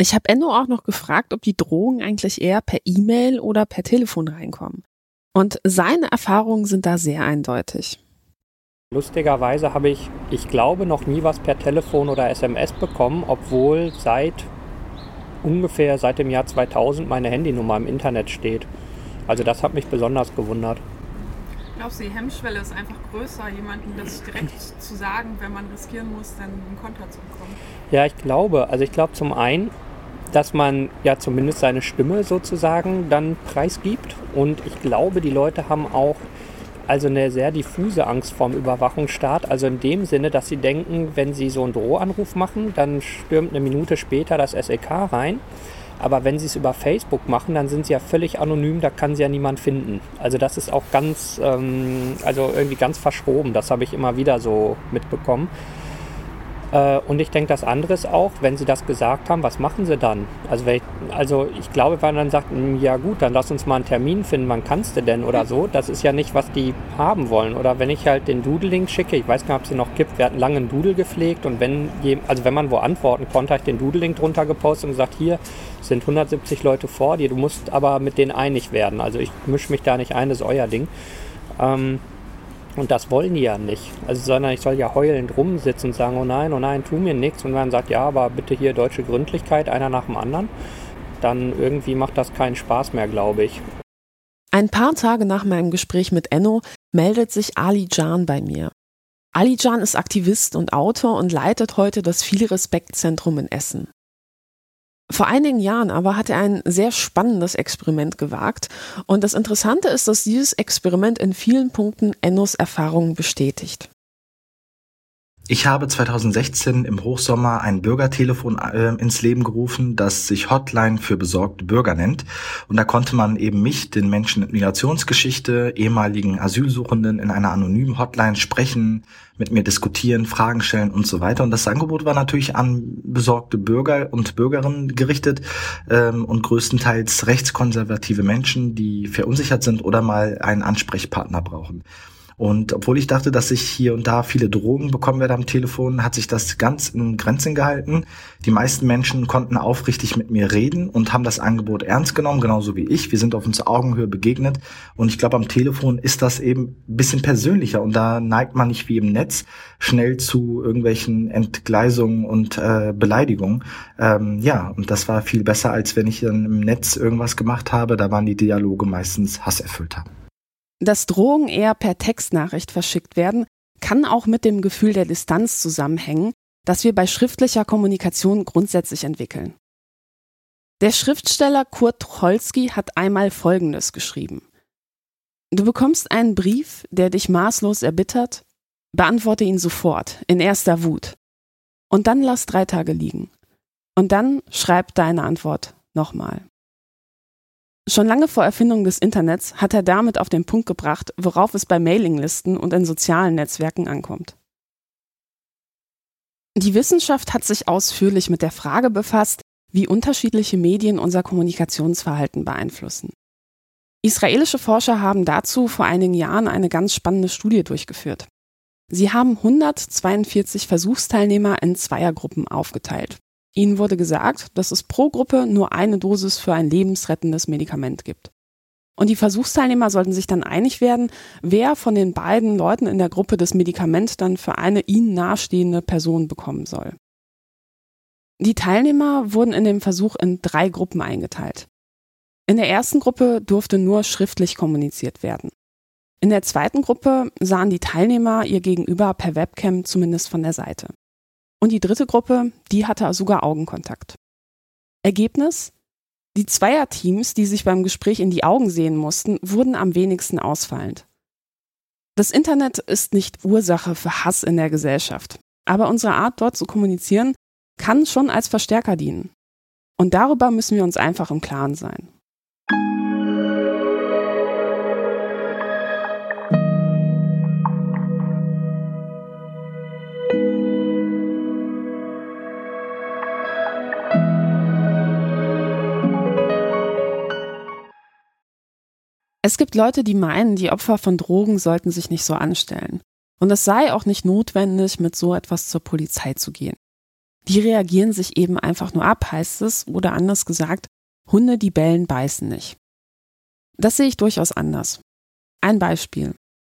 Speaker 1: Ich habe Enno auch noch gefragt, ob die Drohungen eigentlich eher per E-Mail oder per Telefon reinkommen. Und seine Erfahrungen sind da sehr eindeutig.
Speaker 7: Lustigerweise habe ich, ich glaube, noch nie was per Telefon oder SMS bekommen, obwohl seit ungefähr seit dem Jahr 2000 meine Handynummer im Internet steht. Also das hat mich besonders gewundert.
Speaker 8: Glaubst du, die Hemmschwelle ist einfach größer, jemandem das direkt zu sagen, wenn man riskieren muss, dann in Kontakt zu bekommen?
Speaker 7: Ja, ich glaube. Also ich glaube zum einen, dass man ja zumindest seine Stimme sozusagen dann preisgibt. Und ich glaube, die Leute haben auch also eine sehr diffuse Angst vorm Überwachungsstaat. Also in dem Sinne, dass sie denken, wenn sie so einen Drohanruf machen, dann stürmt eine Minute später das SEK rein. Aber wenn sie es über Facebook machen, dann sind sie ja völlig anonym, da kann sie ja niemand finden. Also das ist auch ganz, ähm, also irgendwie ganz verschroben. Das habe ich immer wieder so mitbekommen. Äh, und ich denke, das andere ist auch, wenn sie das gesagt haben, was machen sie dann? Also, ich, also ich glaube, wenn man dann sagt, hm, ja gut, dann lass uns mal einen Termin finden, wann kannst du denn oder so, das ist ja nicht, was die haben wollen. Oder wenn ich halt den Doodling schicke, ich weiß gar nicht, ob sie noch gibt, wir hatten lange einen Doodle gepflegt und wenn, also wenn man wo antworten konnte, habe ich den Doodling drunter gepostet und gesagt, hier sind 170 Leute vor dir, du musst aber mit denen einig werden. Also ich mische mich da nicht ein, das ist euer Ding. Ähm, und das wollen die ja nicht. Also, sondern ich soll ja heulend rumsitzen und sagen, oh nein, oh nein, tu mir nichts. Und man sagt, ja, aber bitte hier deutsche Gründlichkeit, einer nach dem anderen. Dann irgendwie macht das keinen Spaß mehr, glaube ich.
Speaker 1: Ein paar Tage nach meinem Gespräch mit Enno meldet sich Ali Jan bei mir. Ali Jan ist Aktivist und Autor und leitet heute das Viel Respekt Zentrum in Essen. Vor einigen Jahren aber hat er ein sehr spannendes Experiment gewagt. Und das Interessante ist, dass dieses Experiment in vielen Punkten Ennos Erfahrungen bestätigt.
Speaker 9: Ich habe 2016 im Hochsommer ein Bürgertelefon äh, ins Leben gerufen, das sich Hotline für besorgte Bürger nennt. Und da konnte man eben mich, den Menschen mit Migrationsgeschichte, ehemaligen Asylsuchenden in einer anonymen Hotline sprechen, mit mir diskutieren, Fragen stellen und so weiter. Und das Angebot war natürlich an besorgte Bürger und Bürgerinnen gerichtet ähm, und größtenteils rechtskonservative Menschen, die verunsichert sind oder mal einen Ansprechpartner brauchen. Und obwohl ich dachte, dass ich hier und da viele Drogen bekommen werde am Telefon, hat sich das ganz in Grenzen gehalten. Die meisten Menschen konnten aufrichtig mit mir reden und haben das Angebot ernst genommen, genauso wie ich. Wir sind auf uns Augenhöhe begegnet. Und ich glaube, am Telefon ist das eben ein bisschen persönlicher und da neigt man nicht wie im Netz schnell zu irgendwelchen Entgleisungen und äh, Beleidigungen. Ähm, ja, und das war viel besser, als wenn ich dann im Netz irgendwas gemacht habe. Da waren die Dialoge meistens hasserfüllter.
Speaker 1: Dass Drohungen eher per Textnachricht verschickt werden, kann auch mit dem Gefühl der Distanz zusammenhängen, das wir bei schriftlicher Kommunikation grundsätzlich entwickeln. Der Schriftsteller Kurt Tucholsky hat einmal Folgendes geschrieben. Du bekommst einen Brief, der dich maßlos erbittert, beantworte ihn sofort, in erster Wut. Und dann lass drei Tage liegen. Und dann schreib deine Antwort nochmal. Schon lange vor Erfindung des Internets hat er damit auf den Punkt gebracht, worauf es bei Mailinglisten und in sozialen Netzwerken ankommt. Die Wissenschaft hat sich ausführlich mit der Frage befasst, wie unterschiedliche Medien unser Kommunikationsverhalten beeinflussen. Israelische Forscher haben dazu vor einigen Jahren eine ganz spannende Studie durchgeführt. Sie haben 142 Versuchsteilnehmer in Zweiergruppen aufgeteilt. Ihnen wurde gesagt, dass es pro Gruppe nur eine Dosis für ein lebensrettendes Medikament gibt. Und die Versuchsteilnehmer sollten sich dann einig werden, wer von den beiden Leuten in der Gruppe das Medikament dann für eine ihnen nahestehende Person bekommen soll. Die Teilnehmer wurden in dem Versuch in drei Gruppen eingeteilt. In der ersten Gruppe durfte nur schriftlich kommuniziert werden. In der zweiten Gruppe sahen die Teilnehmer ihr Gegenüber per Webcam zumindest von der Seite. Und die dritte Gruppe, die hatte sogar Augenkontakt. Ergebnis? Die Zweierteams, die sich beim Gespräch in die Augen sehen mussten, wurden am wenigsten ausfallend. Das Internet ist nicht Ursache für Hass in der Gesellschaft, aber unsere Art dort zu kommunizieren kann schon als Verstärker dienen. Und darüber müssen wir uns einfach im Klaren sein. Es gibt Leute, die meinen, die Opfer von Drogen sollten sich nicht so anstellen. Und es sei auch nicht notwendig, mit so etwas zur Polizei zu gehen. Die reagieren sich eben einfach nur ab, heißt es, oder anders gesagt, Hunde, die bellen, beißen nicht. Das sehe ich durchaus anders. Ein Beispiel.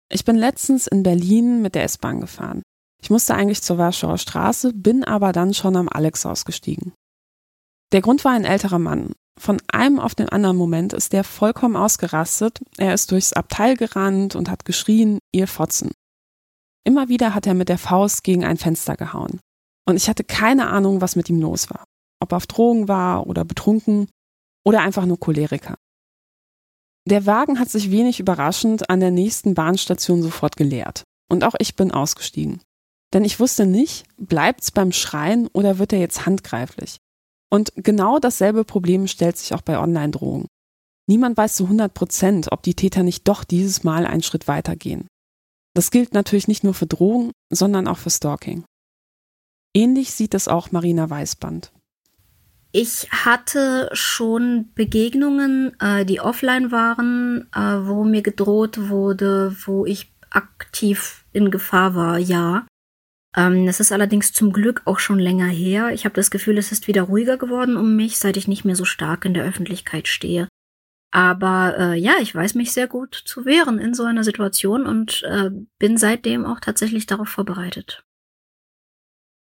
Speaker 1: Ich bin letztens in Berlin mit der S-Bahn gefahren. Ich musste eigentlich zur Warschauer Straße, bin aber dann schon am Alex ausgestiegen. Der Grund war ein älterer Mann, von einem auf den anderen Moment ist der vollkommen ausgerastet. Er ist durchs Abteil gerannt und hat geschrien, ihr Fotzen. Immer wieder hat er mit der Faust gegen ein Fenster gehauen. Und ich hatte keine Ahnung, was mit ihm los war. Ob er auf Drogen war oder betrunken oder einfach nur Choleriker. Der Wagen hat sich wenig überraschend an der nächsten Bahnstation sofort geleert. Und auch ich bin ausgestiegen. Denn ich wusste nicht, bleibt's beim Schreien oder wird er jetzt handgreiflich? Und genau dasselbe Problem stellt sich auch bei Online-Drohungen. Niemand weiß zu 100 Prozent, ob die Täter nicht doch dieses Mal einen Schritt weitergehen. Das gilt natürlich nicht nur für Drohungen, sondern auch für Stalking. Ähnlich sieht es auch Marina Weißband.
Speaker 3: Ich hatte schon Begegnungen, äh, die offline waren, äh, wo mir gedroht wurde, wo ich aktiv in Gefahr war, ja. Ähm, das ist allerdings zum Glück auch schon länger her. Ich habe das Gefühl, es ist wieder ruhiger geworden um mich, seit ich nicht mehr so stark in der Öffentlichkeit stehe. Aber äh, ja, ich weiß mich sehr gut zu wehren in so einer Situation und äh, bin seitdem auch tatsächlich darauf vorbereitet.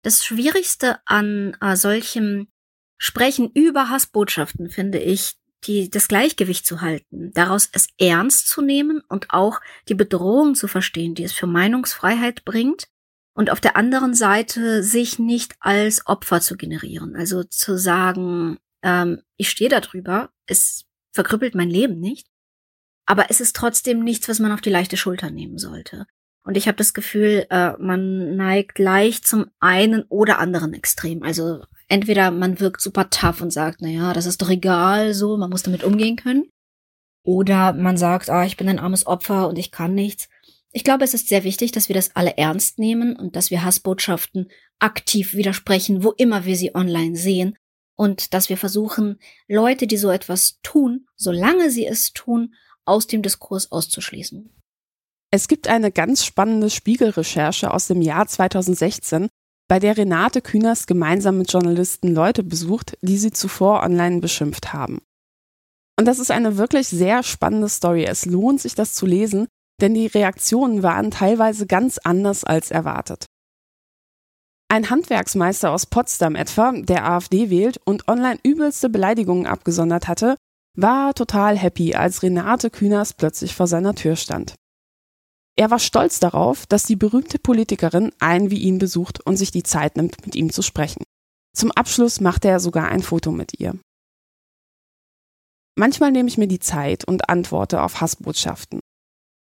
Speaker 3: Das Schwierigste an äh, solchem Sprechen über Hassbotschaften finde ich, die, das Gleichgewicht zu halten, daraus es ernst zu nehmen und auch die Bedrohung zu verstehen, die es für Meinungsfreiheit bringt, und auf der anderen Seite sich nicht als Opfer zu generieren. Also zu sagen, ähm, ich stehe da drüber, es verkrüppelt mein Leben nicht, aber es ist trotzdem nichts, was man auf die leichte Schulter nehmen sollte. Und ich habe das Gefühl, äh, man neigt leicht zum einen oder anderen Extrem. Also entweder man wirkt super tough und sagt, na ja, das ist doch egal, so, man muss damit umgehen können. Oder man sagt, ah, ich bin ein armes Opfer und ich kann nichts. Ich glaube, es ist sehr wichtig, dass wir das alle ernst nehmen und dass wir Hassbotschaften aktiv widersprechen, wo immer wir sie online sehen und dass wir versuchen, Leute, die so etwas tun, solange sie es tun, aus dem Diskurs auszuschließen.
Speaker 1: Es gibt eine ganz spannende Spiegelrecherche aus dem Jahr 2016, bei der Renate Künast gemeinsam mit Journalisten Leute besucht, die sie zuvor online beschimpft haben. Und das ist eine wirklich sehr spannende Story. Es lohnt sich, das zu lesen, denn die Reaktionen waren teilweise ganz anders als erwartet. Ein Handwerksmeister aus Potsdam etwa, der AfD wählt und online übelste Beleidigungen abgesondert hatte, war total happy, als Renate Künast plötzlich vor seiner Tür stand. Er war stolz darauf, dass die berühmte Politikerin einen wie ihn besucht und sich die Zeit nimmt, mit ihm zu sprechen. Zum Abschluss machte er sogar ein Foto mit ihr. Manchmal nehme ich mir die Zeit und antworte auf Hassbotschaften.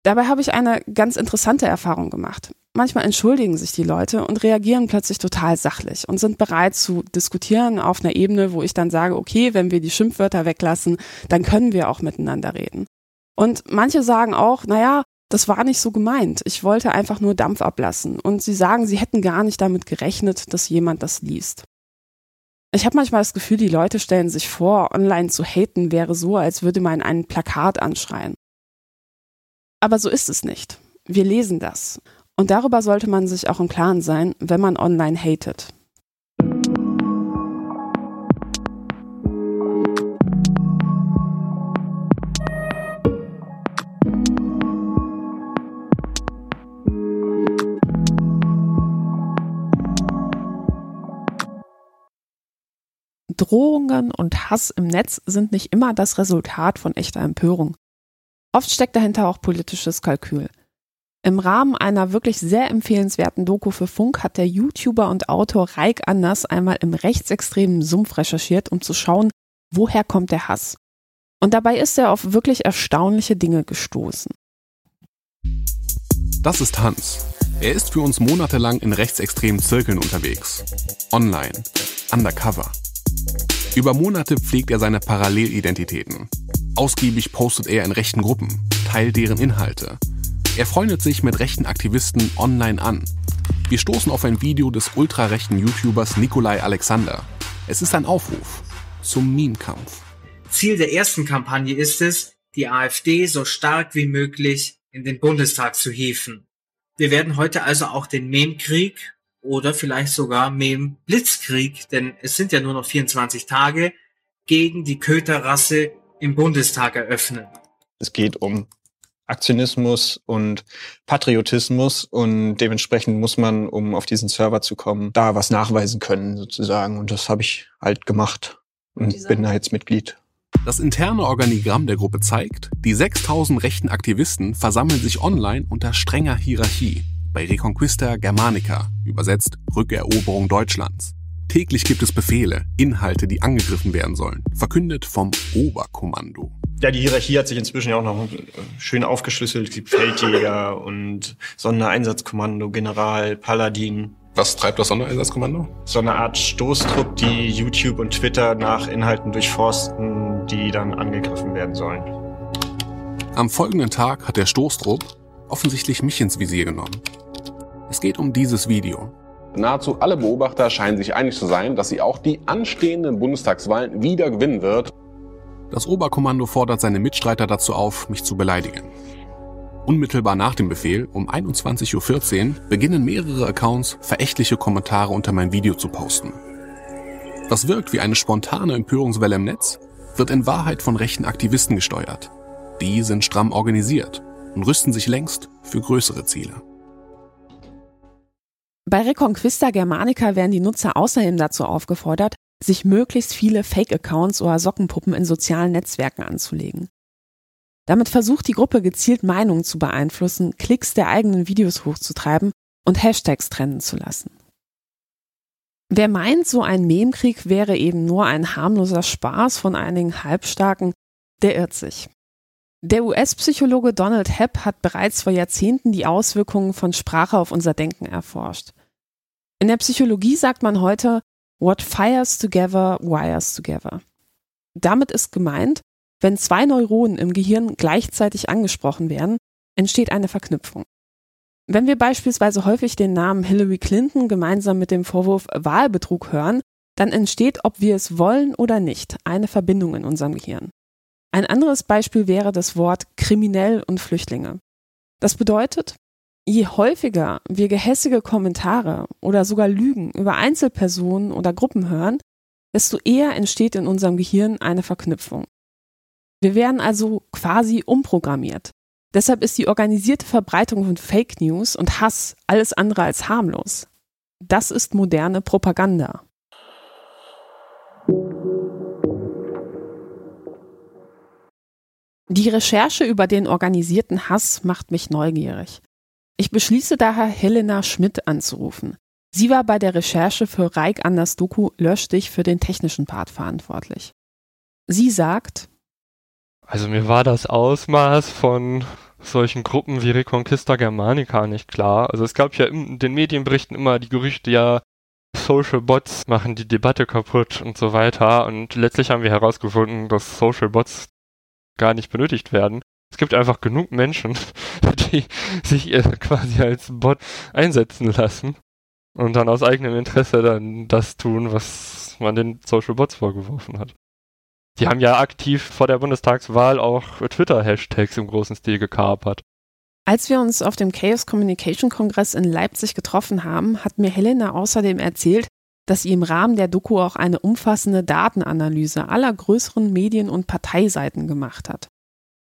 Speaker 1: Dabei habe ich eine ganz interessante Erfahrung gemacht. Manchmal entschuldigen sich die Leute und reagieren plötzlich total sachlich und sind bereit zu diskutieren auf einer Ebene, wo ich dann sage, okay, wenn wir die Schimpfwörter weglassen, dann können wir auch miteinander reden. Und manche sagen auch, naja, das war nicht so gemeint. Ich wollte einfach nur Dampf ablassen. Und sie sagen, sie hätten gar nicht damit gerechnet, dass jemand das liest. Ich habe manchmal das Gefühl, die Leute stellen sich vor, online zu haten wäre so, als würde man ein Plakat anschreien. Aber so ist es nicht. Wir lesen das. Und darüber sollte man sich auch im Klaren sein, wenn man online hatet. Drohungen und Hass im Netz sind nicht immer das Resultat von echter Empörung. Oft steckt dahinter auch politisches Kalkül. Im Rahmen einer wirklich sehr empfehlenswerten Doku für Funk hat der YouTuber und Autor Reik Anders einmal im rechtsextremen Sumpf recherchiert, um zu schauen, woher kommt der Hass. Und dabei ist er auf wirklich erstaunliche Dinge gestoßen.
Speaker 10: Das ist Hans. Er ist für uns monatelang in rechtsextremen Zirkeln unterwegs. Online, undercover. Über Monate pflegt er seine Parallelidentitäten. Ausgiebig postet er in rechten Gruppen, teilt deren Inhalte. Er freundet sich mit rechten Aktivisten online an. Wir stoßen auf ein Video des ultrarechten YouTubers Nikolai Alexander. Es ist ein Aufruf zum Meme-Kampf.
Speaker 11: Ziel der ersten Kampagne ist es, die AfD so stark wie möglich in den Bundestag zu hieven. Wir werden heute also auch den Meme-Krieg oder vielleicht sogar Meme-Blitzkrieg, denn es sind ja nur noch 24 Tage, gegen die Köterrasse im Bundestag eröffnen.
Speaker 12: Es geht um Aktionismus und Patriotismus und dementsprechend muss man, um auf diesen Server zu kommen, da was nachweisen können sozusagen und das habe ich halt gemacht und, und bin da jetzt Mitglied.
Speaker 10: Das interne Organigramm der Gruppe zeigt, die 6000 rechten Aktivisten versammeln sich online unter strenger Hierarchie bei Reconquista Germanica, übersetzt Rückeroberung Deutschlands. Täglich gibt es Befehle, Inhalte, die angegriffen werden sollen, verkündet vom Oberkommando.
Speaker 12: Ja, die Hierarchie hat sich inzwischen ja auch noch schön aufgeschlüsselt. Es gibt Feldjäger und Sondereinsatzkommando, General, Paladin.
Speaker 10: Was treibt das Sondereinsatzkommando?
Speaker 12: So eine Art Stoßtrupp, die YouTube und Twitter nach Inhalten durchforsten, die dann angegriffen werden sollen.
Speaker 10: Am folgenden Tag hat der Stoßtrupp offensichtlich mich ins Visier genommen. Es geht um dieses Video.
Speaker 13: Nahezu alle Beobachter scheinen sich einig zu sein, dass sie auch die anstehenden Bundestagswahlen wieder gewinnen wird.
Speaker 10: Das Oberkommando fordert seine Mitstreiter dazu auf, mich zu beleidigen. Unmittelbar nach dem Befehl, um 21.14 Uhr, beginnen mehrere Accounts, verächtliche Kommentare unter mein Video zu posten. Was wirkt wie eine spontane Empörungswelle im Netz, wird in Wahrheit von rechten Aktivisten gesteuert. Die sind stramm organisiert und rüsten sich längst für größere Ziele.
Speaker 1: Bei Reconquista Germanica werden die Nutzer außerdem dazu aufgefordert, sich möglichst viele Fake-Accounts oder Sockenpuppen in sozialen Netzwerken anzulegen. Damit versucht die Gruppe gezielt Meinungen zu beeinflussen, Klicks der eigenen Videos hochzutreiben und Hashtags trennen zu lassen. Wer meint, so ein Memekrieg wäre eben nur ein harmloser Spaß von einigen Halbstarken, der irrt sich. Der US-Psychologe Donald Hepp hat bereits vor Jahrzehnten die Auswirkungen von Sprache auf unser Denken erforscht. In der Psychologie sagt man heute, what fires together wires together. Damit ist gemeint, wenn zwei Neuronen im Gehirn gleichzeitig angesprochen werden, entsteht eine Verknüpfung. Wenn wir beispielsweise häufig den Namen Hillary Clinton gemeinsam mit dem Vorwurf Wahlbetrug hören, dann entsteht, ob wir es wollen oder nicht, eine Verbindung in unserem Gehirn. Ein anderes Beispiel wäre das Wort kriminell und Flüchtlinge. Das bedeutet, je häufiger wir gehässige Kommentare oder sogar Lügen über Einzelpersonen oder Gruppen hören, desto eher entsteht in unserem Gehirn eine Verknüpfung. Wir werden also quasi umprogrammiert. Deshalb ist die organisierte Verbreitung von Fake News und Hass alles andere als harmlos. Das ist moderne Propaganda. Die Recherche über den organisierten Hass macht mich neugierig. Ich beschließe daher, Helena Schmidt anzurufen. Sie war bei der Recherche für Reik Anders Doku Lösch dich für den technischen Part verantwortlich. Sie sagt,
Speaker 14: also mir war das Ausmaß von solchen Gruppen wie Reconquista Germanica nicht klar. Also es gab ja in den Medienberichten immer die Gerüchte, ja, Social Bots machen die Debatte kaputt und so weiter. Und letztlich haben wir herausgefunden, dass Social Bots gar nicht benötigt werden. Es gibt einfach genug Menschen, die sich quasi als Bot einsetzen lassen und dann aus eigenem Interesse dann das tun, was man den Social Bots vorgeworfen hat. Die haben ja aktiv vor der Bundestagswahl auch Twitter-Hashtags im großen Stil gekapert.
Speaker 1: Als wir uns auf dem Chaos Communication Kongress in Leipzig getroffen haben, hat mir Helena außerdem erzählt, dass sie im Rahmen der Doku auch eine umfassende Datenanalyse aller größeren Medien- und Parteiseiten gemacht hat.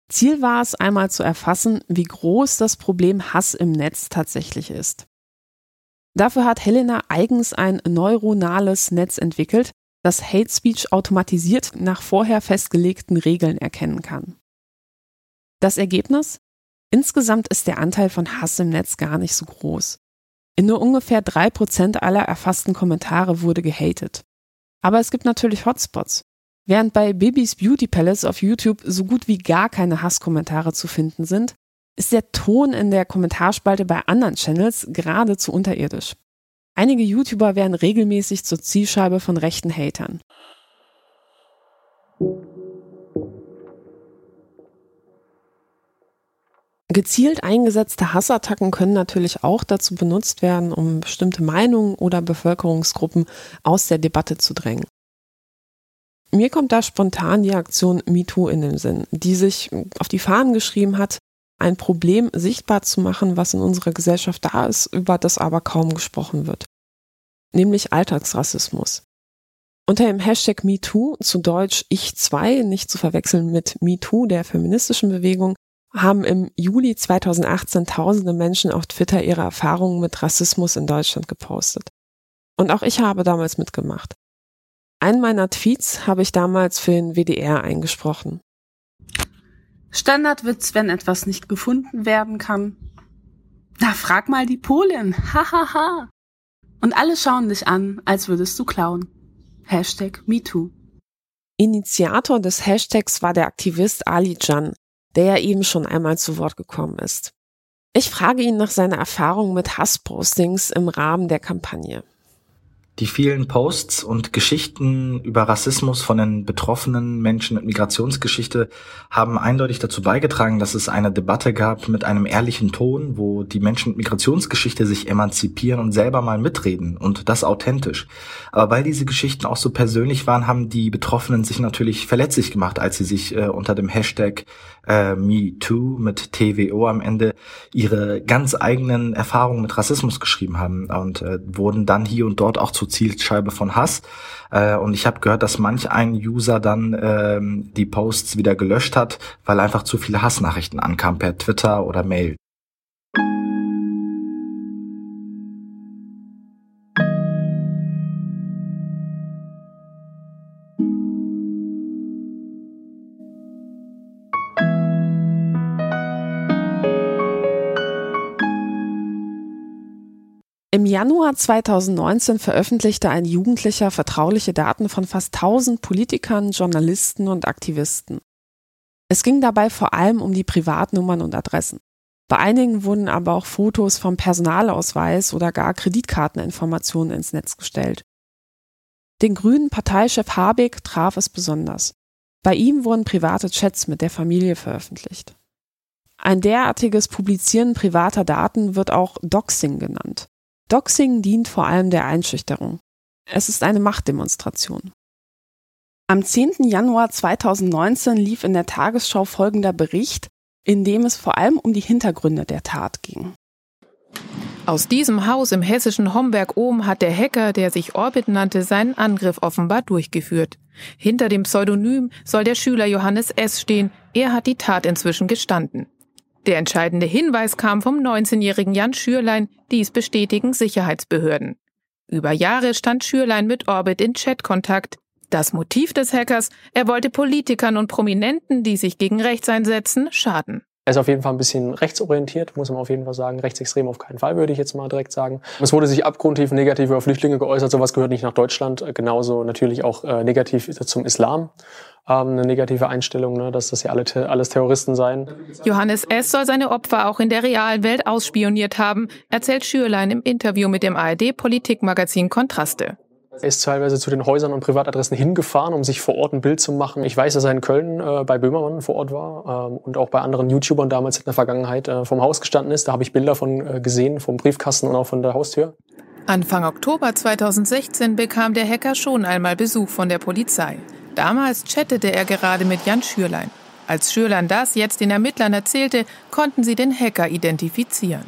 Speaker 1: Ziel war es, einmal zu erfassen, wie groß das Problem Hass im Netz tatsächlich ist. Dafür hat Helena eigens ein neuronales Netz entwickelt, das Hate Speech automatisiert nach vorher festgelegten Regeln erkennen kann. Das Ergebnis? Insgesamt ist der Anteil von Hass im Netz gar nicht so groß. In nur ungefähr drei Prozent aller erfassten Kommentare wurde gehatet. Aber es gibt natürlich Hotspots. Während bei Bibis Beauty Palace auf YouTube so gut wie gar keine Hasskommentare zu finden sind, ist der Ton in der Kommentarspalte bei anderen Channels geradezu unterirdisch. Einige YouTuber werden regelmäßig zur Zielscheibe von rechten Hatern. Gezielt eingesetzte Hassattacken können natürlich auch dazu benutzt werden, um bestimmte Meinungen oder Bevölkerungsgruppen aus der Debatte zu drängen. Mir kommt da spontan die Aktion MeToo in den Sinn, die sich auf die Fahnen geschrieben hat, ein Problem sichtbar zu machen, was in unserer Gesellschaft da ist, über das aber kaum gesprochen wird. Nämlich Alltagsrassismus. Unter dem Hashtag MeToo, zu Deutsch Ich2, nicht zu verwechseln mit MeToo der feministischen Bewegung, haben im Juli 2018 tausende Menschen auf Twitter ihre Erfahrungen mit Rassismus in Deutschland gepostet. Und auch ich habe damals mitgemacht. Einen meiner Tweets habe ich damals für den WDR eingesprochen.
Speaker 15: Standardwitz, wenn etwas nicht gefunden werden kann. Na, frag mal die Polin. Hahaha. Ha, ha. Und alle schauen dich an, als würdest du klauen. Hashtag MeToo.
Speaker 1: Initiator des Hashtags war der Aktivist Ali Jan, der ja eben schon einmal zu Wort gekommen ist. Ich frage ihn nach seiner Erfahrung mit Hasspostings im Rahmen der Kampagne.
Speaker 9: Die vielen Posts und Geschichten über Rassismus von den betroffenen Menschen mit Migrationsgeschichte haben eindeutig dazu beigetragen, dass es eine Debatte gab mit einem ehrlichen Ton, wo die Menschen mit Migrationsgeschichte sich emanzipieren und selber mal mitreden und das authentisch. Aber weil diese Geschichten auch so persönlich waren, haben die Betroffenen sich natürlich verletzlich gemacht, als sie sich äh, unter dem Hashtag äh, MeToo mit TWO am Ende ihre ganz eigenen Erfahrungen mit Rassismus geschrieben haben und äh, wurden dann hier und dort auch zu Zielscheibe von Hass. Äh, und ich habe gehört, dass manch ein User dann ähm, die Posts wieder gelöscht hat, weil einfach zu viele Hassnachrichten ankamen per Twitter oder Mail.
Speaker 1: Im Januar 2019 veröffentlichte ein Jugendlicher vertrauliche Daten von fast 1000 Politikern, Journalisten und Aktivisten. Es ging dabei vor allem um die Privatnummern und Adressen. Bei einigen wurden aber auch Fotos vom Personalausweis oder gar Kreditkarteninformationen ins Netz gestellt. Den grünen Parteichef Habeck traf es besonders. Bei ihm wurden private Chats mit der Familie veröffentlicht. Ein derartiges Publizieren privater Daten wird auch Doxing genannt. Doxing dient vor allem der Einschüchterung. Es ist eine Machtdemonstration. Am 10. Januar 2019 lief in der Tagesschau folgender Bericht, in dem es vor allem um die Hintergründe der Tat ging.
Speaker 16: Aus diesem Haus im hessischen Homberg-Ohm hat der Hacker, der sich Orbit nannte, seinen Angriff offenbar durchgeführt. Hinter dem Pseudonym soll der Schüler Johannes S. stehen. Er hat die Tat inzwischen gestanden. Der entscheidende Hinweis kam vom 19-jährigen Jan Schürlein, dies bestätigen Sicherheitsbehörden. Über Jahre stand Schürlein mit Orbit in Chatkontakt. Das Motiv des Hackers, er wollte Politikern und Prominenten, die sich gegen rechts einsetzen, schaden.
Speaker 17: Er ist auf jeden Fall ein bisschen rechtsorientiert, muss man auf jeden Fall sagen. Rechtsextrem auf keinen Fall, würde ich jetzt mal direkt sagen. Es wurde sich abgrundtief negativ über Flüchtlinge geäußert. Sowas gehört nicht nach Deutschland. Genauso natürlich auch äh, negativ zum Islam. Ähm, eine negative Einstellung, ne, dass das ja alle, alles Terroristen seien.
Speaker 16: Johannes S. soll seine Opfer auch in der realen Welt ausspioniert haben, erzählt Schürlein im Interview mit dem ARD-Politikmagazin Kontraste.
Speaker 17: Er ist teilweise zu den Häusern und Privatadressen hingefahren, um sich vor Ort ein Bild zu machen. Ich weiß, dass er in Köln äh, bei Böhmermann vor Ort war ähm, und auch bei anderen YouTubern damals in der Vergangenheit äh, vom Haus gestanden ist. Da habe ich Bilder von äh, gesehen, vom Briefkasten und auch von der Haustür.
Speaker 16: Anfang Oktober 2016 bekam der Hacker schon einmal Besuch von der Polizei. Damals chattete er gerade mit Jan Schürlein. Als Schürlein das jetzt den Ermittlern erzählte, konnten sie den Hacker identifizieren.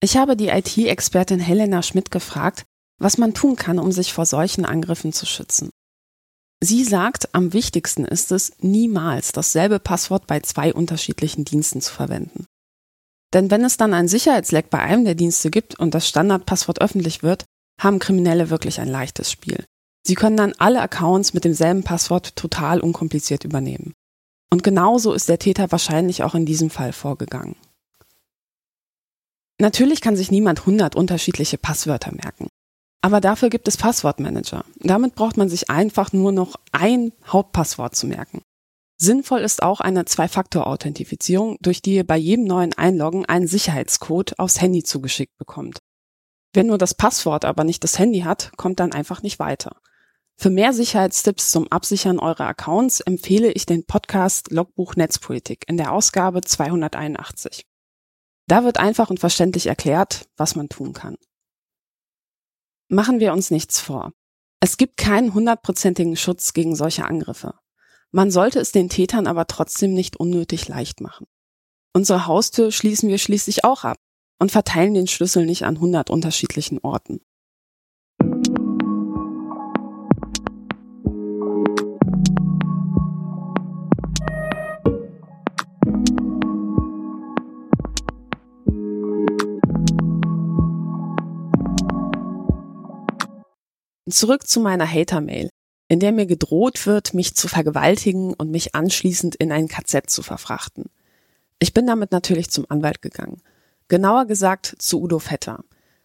Speaker 1: Ich habe die IT-Expertin Helena Schmidt gefragt, was man tun kann, um sich vor solchen Angriffen zu schützen. Sie sagt, am wichtigsten ist es, niemals dasselbe Passwort bei zwei unterschiedlichen Diensten zu verwenden. Denn wenn es dann ein Sicherheitsleck bei einem der Dienste gibt und das Standardpasswort öffentlich wird, haben Kriminelle wirklich ein leichtes Spiel. Sie können dann alle Accounts mit demselben Passwort total unkompliziert übernehmen. Und genauso ist der Täter wahrscheinlich auch in diesem Fall vorgegangen. Natürlich kann sich niemand 100 unterschiedliche Passwörter merken. Aber dafür gibt es Passwortmanager. Damit braucht man sich einfach nur noch ein Hauptpasswort zu merken. Sinnvoll ist auch eine Zwei-Faktor-Authentifizierung, durch die ihr bei jedem neuen Einloggen einen Sicherheitscode aufs Handy zugeschickt bekommt. Wer nur das Passwort, aber nicht das Handy hat, kommt dann einfach nicht weiter. Für mehr Sicherheitstipps zum Absichern eurer Accounts empfehle ich den Podcast Logbuch Netzpolitik in der Ausgabe 281. Da wird einfach und verständlich erklärt, was man tun kann. Machen wir uns nichts vor. Es gibt keinen hundertprozentigen Schutz gegen solche Angriffe. Man sollte es den Tätern aber trotzdem nicht unnötig leicht machen. Unsere Haustür schließen wir schließlich auch ab und verteilen den Schlüssel nicht an hundert unterschiedlichen Orten. Zurück zu meiner Hater-Mail, in der mir gedroht wird, mich zu vergewaltigen und mich anschließend in ein KZ zu verfrachten. Ich bin damit natürlich zum Anwalt gegangen. Genauer gesagt zu Udo Vetter.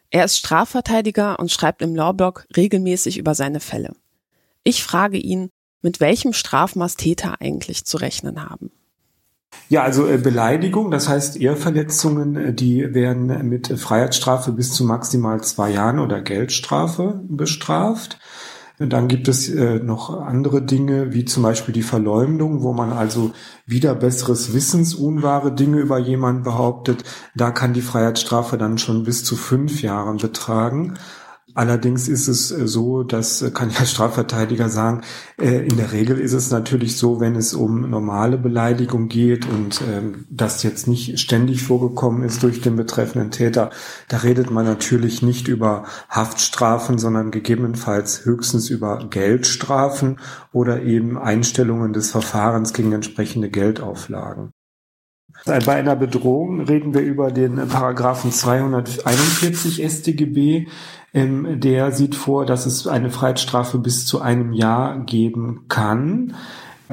Speaker 1: Er ist Strafverteidiger und schreibt im Lawblog regelmäßig über seine Fälle. Ich frage ihn, mit welchem Strafmaß Täter eigentlich zu rechnen haben.
Speaker 18: Ja, also äh, Beleidigung, das heißt Ehrverletzungen, äh, die werden mit Freiheitsstrafe bis zu maximal zwei Jahren oder Geldstrafe bestraft. Dann gibt es äh, noch andere Dinge, wie zum Beispiel die Verleumdung, wo man also wieder besseres Wissens unwahre Dinge über jemanden behauptet. Da kann die Freiheitsstrafe dann schon bis zu fünf Jahren betragen. Allerdings ist es äh, so, das äh, kann ich als Strafverteidiger sagen, äh, in der Regel ist es natürlich so, wenn es um normale Beleidigung geht und ähm, das jetzt nicht ständig vorgekommen ist durch den betreffenden Täter, da redet man natürlich nicht über Haftstrafen, sondern gegebenenfalls höchstens über Geldstrafen oder eben Einstellungen des Verfahrens gegen entsprechende Geldauflagen. Bei einer Bedrohung reden wir über den Paragraphen 241 StGB. Ähm, der sieht vor, dass es eine Freiheitsstrafe bis zu einem Jahr geben kann.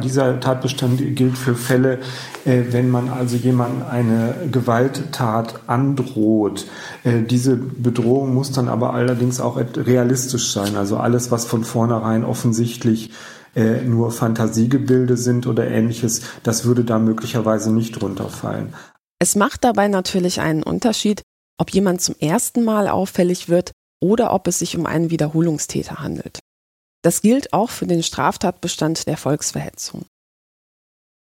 Speaker 18: Dieser Tatbestand gilt für Fälle, äh, wenn man also jemandem eine Gewalttat androht. Äh, diese Bedrohung muss dann aber allerdings auch realistisch sein. Also alles, was von vornherein offensichtlich äh, nur Fantasiegebilde sind oder ähnliches, das würde da möglicherweise nicht runterfallen.
Speaker 1: Es macht dabei natürlich einen Unterschied, ob jemand zum ersten Mal auffällig wird oder ob es sich um einen Wiederholungstäter handelt. Das gilt auch für den Straftatbestand der Volksverhetzung.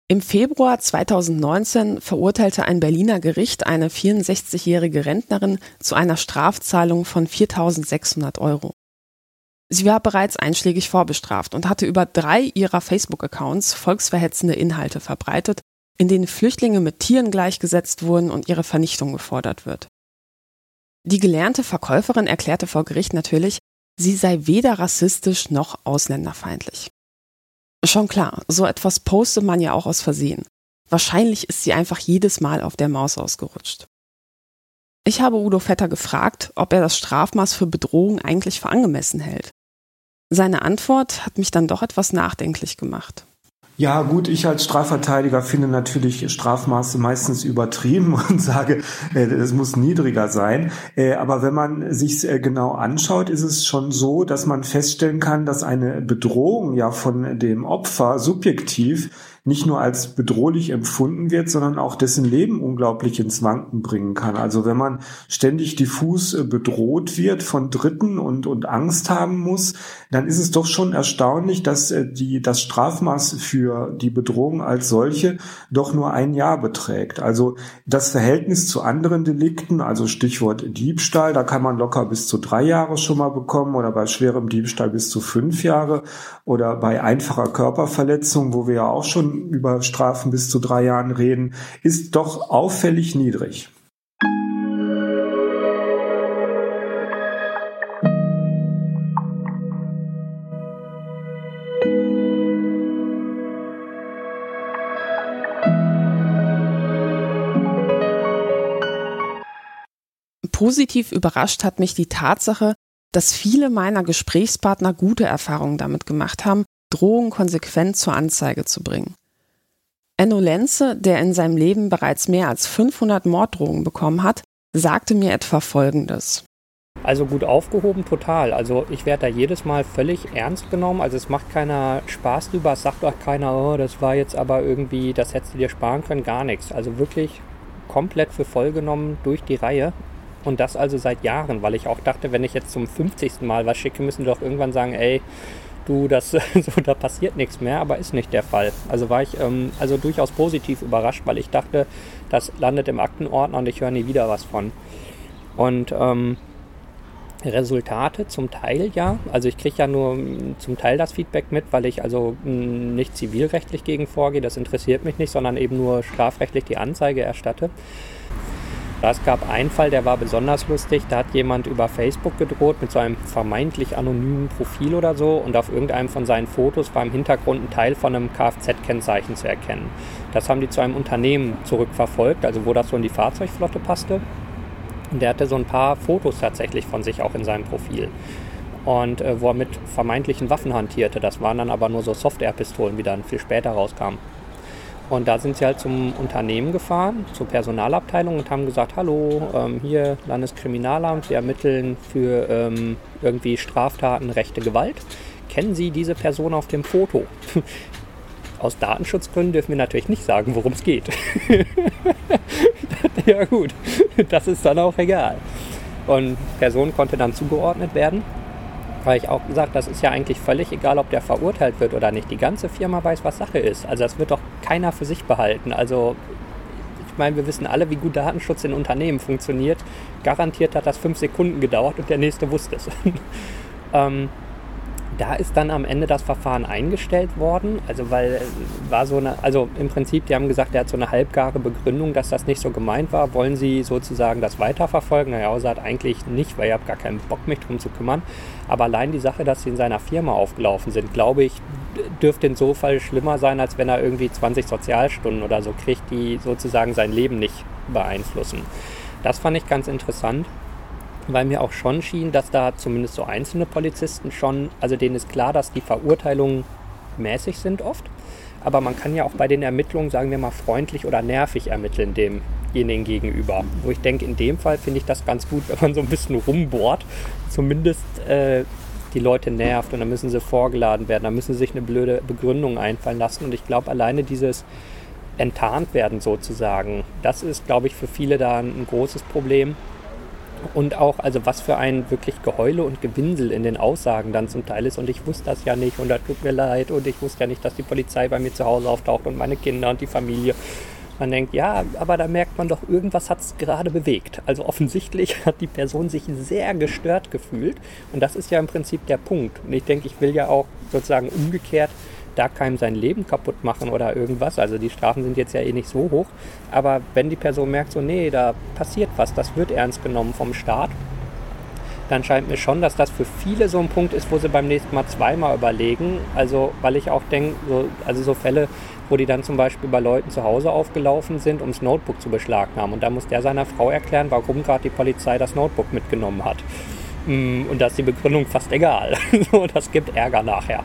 Speaker 1: Im Februar 2019 verurteilte ein Berliner Gericht eine 64-jährige Rentnerin zu einer Strafzahlung von 4.600 Euro. Sie war bereits einschlägig vorbestraft und hatte über drei ihrer Facebook-Accounts volksverhetzende Inhalte verbreitet, in denen Flüchtlinge mit Tieren gleichgesetzt wurden und ihre Vernichtung gefordert wird. Die gelernte Verkäuferin erklärte vor Gericht natürlich, sie sei weder rassistisch noch ausländerfeindlich. Schon klar, so etwas postet man ja auch aus Versehen. Wahrscheinlich ist sie einfach jedes Mal auf der Maus ausgerutscht. Ich habe Udo Vetter gefragt, ob er das Strafmaß für Bedrohung eigentlich für angemessen hält. Seine Antwort hat mich dann doch etwas nachdenklich gemacht.
Speaker 18: Ja, gut, ich als Strafverteidiger finde natürlich Strafmaße meistens übertrieben und sage, äh, es muss niedriger sein. Äh, aber wenn man sich äh, genau anschaut, ist es schon so, dass man feststellen kann, dass eine Bedrohung ja von dem Opfer subjektiv nicht nur als bedrohlich empfunden wird, sondern auch dessen Leben unglaublich ins Wanken bringen kann. Also wenn man ständig diffus äh, bedroht wird von Dritten und, und Angst haben muss, dann ist es doch schon erstaunlich, dass äh, die, das Strafmaß für die Bedrohung als solche doch nur ein Jahr beträgt. Also das Verhältnis zu anderen Delikten, also Stichwort Diebstahl, da kann man locker bis zu drei Jahre schon mal bekommen oder bei schwerem Diebstahl bis zu fünf Jahre oder bei einfacher Körperverletzung, wo wir ja auch schon über Strafen bis zu drei Jahren reden, ist doch auffällig niedrig.
Speaker 1: Positiv überrascht hat mich die Tatsache, dass viele meiner Gesprächspartner gute Erfahrungen damit gemacht haben, Drohungen konsequent zur Anzeige zu bringen. Enno Lenze, der in seinem Leben bereits mehr als 500 Morddrohungen bekommen hat, sagte mir etwa Folgendes.
Speaker 7: Also gut aufgehoben, total. Also ich werde da jedes Mal völlig ernst genommen. Also es macht keiner Spaß drüber. Es sagt auch keiner, oh, das war jetzt aber irgendwie, das hättest du dir sparen können. Gar nichts. Also wirklich komplett für voll genommen durch die Reihe. Und das also seit Jahren, weil ich auch dachte, wenn ich jetzt zum 50. Mal was schicke, müssen die doch irgendwann sagen, ey, du, das, so, da passiert nichts mehr, aber ist nicht der Fall. Also war ich ähm, also durchaus positiv überrascht, weil ich dachte, das landet im Aktenordner und ich höre nie wieder was von. Und ähm, Resultate zum Teil ja. Also ich kriege ja nur zum Teil das Feedback mit, weil ich also nicht zivilrechtlich gegen vorgehe, das interessiert mich nicht, sondern eben nur strafrechtlich die Anzeige erstatte. Es gab einen Fall, der war besonders lustig. Da hat jemand über Facebook gedroht mit so einem vermeintlich anonymen Profil oder so und auf irgendeinem von seinen Fotos war im Hintergrund ein Teil von einem Kfz-Kennzeichen zu erkennen. Das haben die zu einem Unternehmen zurückverfolgt, also wo das so in die Fahrzeugflotte passte. Und der hatte so ein paar Fotos tatsächlich von sich auch in seinem Profil. Und äh, wo er mit vermeintlichen Waffen hantierte. Das waren dann aber nur so Software-Pistolen, wie dann viel später rauskam. Und da sind sie halt zum Unternehmen gefahren, zur Personalabteilung und haben gesagt, hallo, ähm, hier Landeskriminalamt, wir ermitteln für ähm, irgendwie Straftaten, rechte Gewalt. Kennen Sie diese Person auf dem Foto? Aus Datenschutzgründen dürfen wir natürlich nicht sagen, worum es geht. ja gut, das ist dann auch egal. Und Person konnte dann zugeordnet werden weil ich auch gesagt, das ist ja eigentlich völlig egal, ob der verurteilt wird oder nicht. Die ganze Firma weiß, was Sache ist. Also das wird doch keiner für sich behalten. Also ich meine, wir wissen alle, wie gut Datenschutz in Unternehmen funktioniert. Garantiert hat das fünf Sekunden gedauert und der nächste wusste es. ähm, da ist dann am Ende das Verfahren eingestellt worden. Also weil äh, war so eine, also im Prinzip, die haben gesagt, er hat so eine halbgare Begründung, dass das nicht so gemeint war. Wollen Sie sozusagen das weiterverfolgen? Naja, er sagt eigentlich nicht, weil ihr habt gar keinen Bock, mich drum zu kümmern. Aber allein die Sache, dass sie in seiner Firma aufgelaufen sind, glaube ich, dürfte in so Fall schlimmer sein, als wenn er irgendwie 20 Sozialstunden oder so kriegt, die sozusagen sein Leben nicht beeinflussen. Das fand ich ganz interessant weil mir auch schon schien, dass da zumindest so einzelne Polizisten schon, also denen ist klar, dass die Verurteilungen mäßig sind oft. Aber man kann ja auch bei den Ermittlungen, sagen wir mal, freundlich oder nervig ermitteln demjenigen gegenüber. Wo ich denke, in dem Fall finde ich das ganz gut, wenn man so ein bisschen rumbohrt, zumindest äh, die Leute nervt und dann müssen sie vorgeladen werden, dann müssen sie sich eine blöde Begründung einfallen lassen. Und ich glaube, alleine dieses enttarnt werden sozusagen, das ist, glaube ich, für viele da ein großes Problem und auch, also was für ein wirklich Geheule und Gewinsel in den Aussagen dann zum Teil ist. Und ich wusste das ja nicht und da tut mir leid und ich wusste ja nicht, dass die Polizei bei mir zu Hause auftaucht und meine Kinder und die Familie. Man denkt, ja, aber da merkt man doch, irgendwas hat es gerade bewegt. Also offensichtlich hat die Person sich sehr gestört gefühlt. Und das ist ja im Prinzip der Punkt. Und ich denke, ich will ja auch sozusagen umgekehrt da keinem sein Leben kaputt machen oder irgendwas. Also die Strafen sind jetzt ja eh nicht so hoch. Aber wenn die Person merkt, so, nee, da passiert was, das wird ernst genommen vom Staat, dann scheint mir schon, dass das für viele so ein Punkt ist, wo sie beim nächsten Mal zweimal überlegen. Also, weil ich auch denke, so, also so Fälle, wo die dann zum Beispiel bei Leuten zu Hause aufgelaufen sind, um das Notebook zu beschlagnahmen. Und da muss der seiner Frau erklären, warum gerade die Polizei das Notebook mitgenommen hat. Mm, und da ist die Begründung fast egal. das gibt Ärger nachher.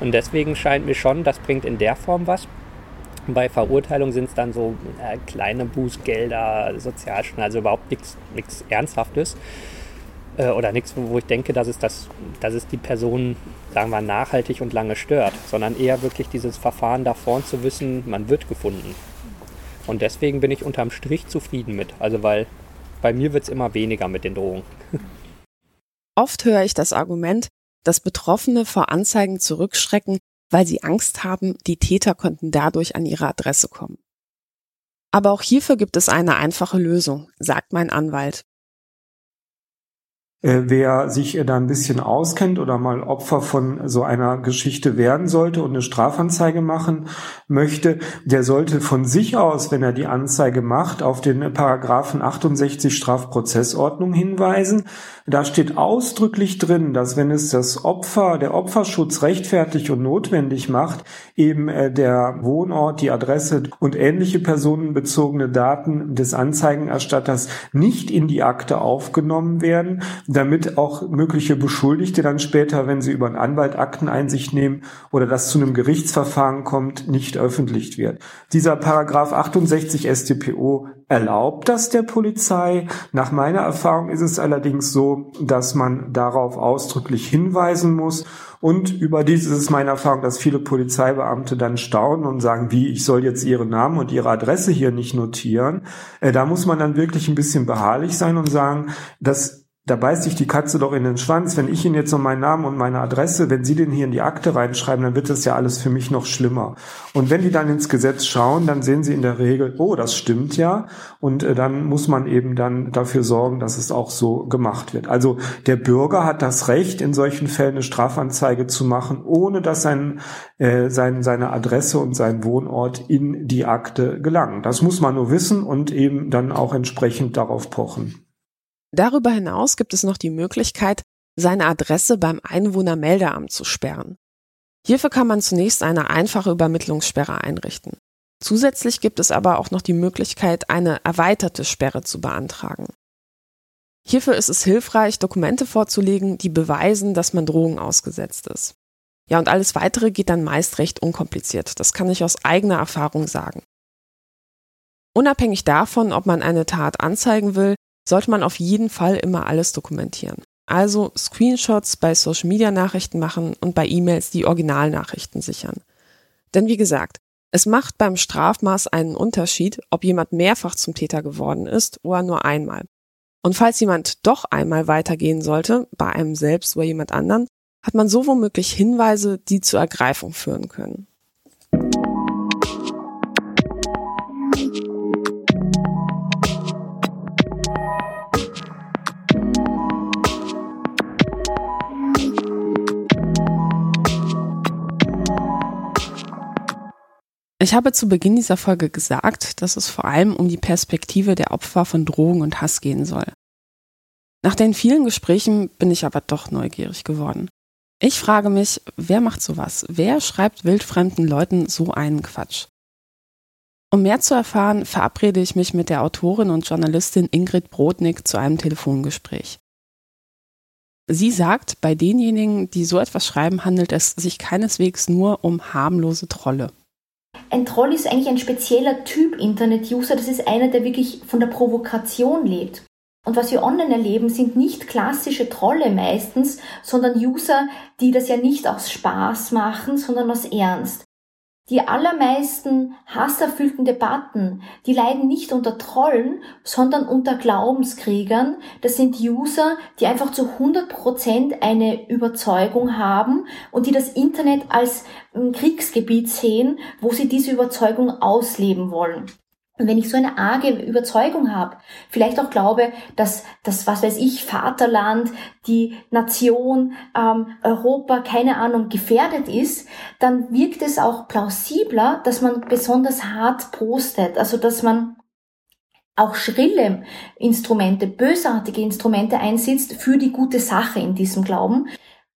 Speaker 7: Und deswegen scheint mir schon, das bringt in der Form was. Bei Verurteilung sind es dann so äh, kleine Bußgelder, Sozialstunden, also überhaupt nichts Ernsthaftes äh, oder nichts, wo ich denke, dass es, das, dass es die Person, sagen wir, nachhaltig und lange stört, sondern eher wirklich dieses Verfahren da vorn zu wissen, man wird gefunden. Und deswegen bin ich unterm Strich zufrieden mit. Also weil bei mir wird es immer weniger mit den Drohungen.
Speaker 1: Oft höre ich das Argument, dass Betroffene vor Anzeigen zurückschrecken, weil sie Angst haben, die Täter könnten dadurch an ihre Adresse kommen. Aber auch hierfür gibt es eine einfache Lösung, sagt mein Anwalt.
Speaker 18: Äh, wer sich da ein bisschen auskennt oder mal Opfer von so einer Geschichte werden sollte und eine Strafanzeige machen möchte, der sollte von sich aus, wenn er die Anzeige macht, auf den Paragraphen 68 Strafprozessordnung hinweisen. Da steht ausdrücklich drin, dass wenn es das Opfer, der Opferschutz rechtfertig und notwendig macht, eben äh, der Wohnort, die Adresse und ähnliche personenbezogene Daten des Anzeigenerstatters nicht in die Akte aufgenommen werden, damit auch mögliche Beschuldigte dann später, wenn sie über einen Anwalt Akteneinsicht nehmen oder das zu einem Gerichtsverfahren kommt, nicht öffentlich wird. Dieser Paragraph 68 StPO erlaubt das der Polizei. Nach meiner Erfahrung ist es allerdings so, dass man darauf ausdrücklich hinweisen muss und über dieses ist meine Erfahrung, dass viele Polizeibeamte dann staunen und sagen, wie, ich soll jetzt ihren Namen und ihre Adresse hier nicht notieren. Äh, da muss man dann wirklich ein bisschen beharrlich sein und sagen, dass da beißt sich die Katze doch in den Schwanz. Wenn ich Ihnen jetzt noch meinen Namen und meine Adresse, wenn Sie den hier in die Akte reinschreiben, dann wird das ja alles für mich noch schlimmer. Und wenn die dann ins Gesetz schauen, dann sehen sie in der Regel, oh, das stimmt ja. Und äh, dann muss man eben dann dafür sorgen, dass es auch so gemacht wird. Also der Bürger hat das Recht, in solchen Fällen eine Strafanzeige zu machen, ohne dass sein, äh, sein, seine Adresse und sein Wohnort in die Akte gelangen. Das muss man nur wissen und eben dann auch entsprechend darauf pochen.
Speaker 1: Darüber hinaus gibt es noch die Möglichkeit, seine Adresse beim Einwohnermeldeamt zu sperren. Hierfür kann man zunächst eine einfache Übermittlungssperre einrichten. Zusätzlich gibt es aber auch noch die Möglichkeit, eine erweiterte Sperre zu beantragen. Hierfür ist es hilfreich, Dokumente vorzulegen, die beweisen, dass man Drohungen ausgesetzt ist. Ja, und alles weitere geht dann meist recht unkompliziert. Das kann ich aus eigener Erfahrung sagen. Unabhängig davon, ob man eine Tat anzeigen will, sollte man auf jeden Fall immer alles dokumentieren. Also Screenshots bei Social Media Nachrichten machen und bei E-Mails die Originalnachrichten sichern. Denn wie gesagt, es macht beim Strafmaß einen Unterschied, ob jemand mehrfach zum Täter geworden ist oder nur einmal. Und falls jemand doch einmal weitergehen sollte, bei einem selbst oder jemand anderen, hat man so womöglich Hinweise, die zur Ergreifung führen können. Ich habe zu Beginn dieser Folge gesagt, dass es vor allem um die Perspektive der Opfer von Drogen und Hass gehen soll. Nach den vielen Gesprächen bin ich aber doch neugierig geworden. Ich frage mich, wer macht sowas? Wer schreibt wildfremden Leuten so einen Quatsch? Um mehr zu erfahren, verabrede ich mich mit der Autorin und Journalistin Ingrid Brodnik zu einem Telefongespräch. Sie sagt, bei denjenigen, die so etwas schreiben, handelt es sich keineswegs nur um harmlose Trolle.
Speaker 2: Ein Troll ist eigentlich ein spezieller Typ Internet-User. Das ist einer, der wirklich von der Provokation lebt. Und was wir online erleben, sind nicht klassische Trolle meistens, sondern User, die das ja nicht aus Spaß machen, sondern aus Ernst. Die allermeisten hasserfüllten Debatten, die leiden nicht unter Trollen, sondern unter Glaubenskriegern. Das sind User, die einfach zu 100 Prozent eine Überzeugung haben und die das Internet als ein Kriegsgebiet sehen, wo sie diese Überzeugung ausleben wollen. Wenn ich so eine arge Überzeugung habe, vielleicht auch glaube, dass das, was weiß ich, Vaterland, die Nation, ähm, Europa, keine Ahnung, gefährdet ist, dann wirkt es auch plausibler, dass man besonders hart postet, also dass man auch schrille Instrumente, bösartige Instrumente einsetzt für die gute Sache in diesem Glauben.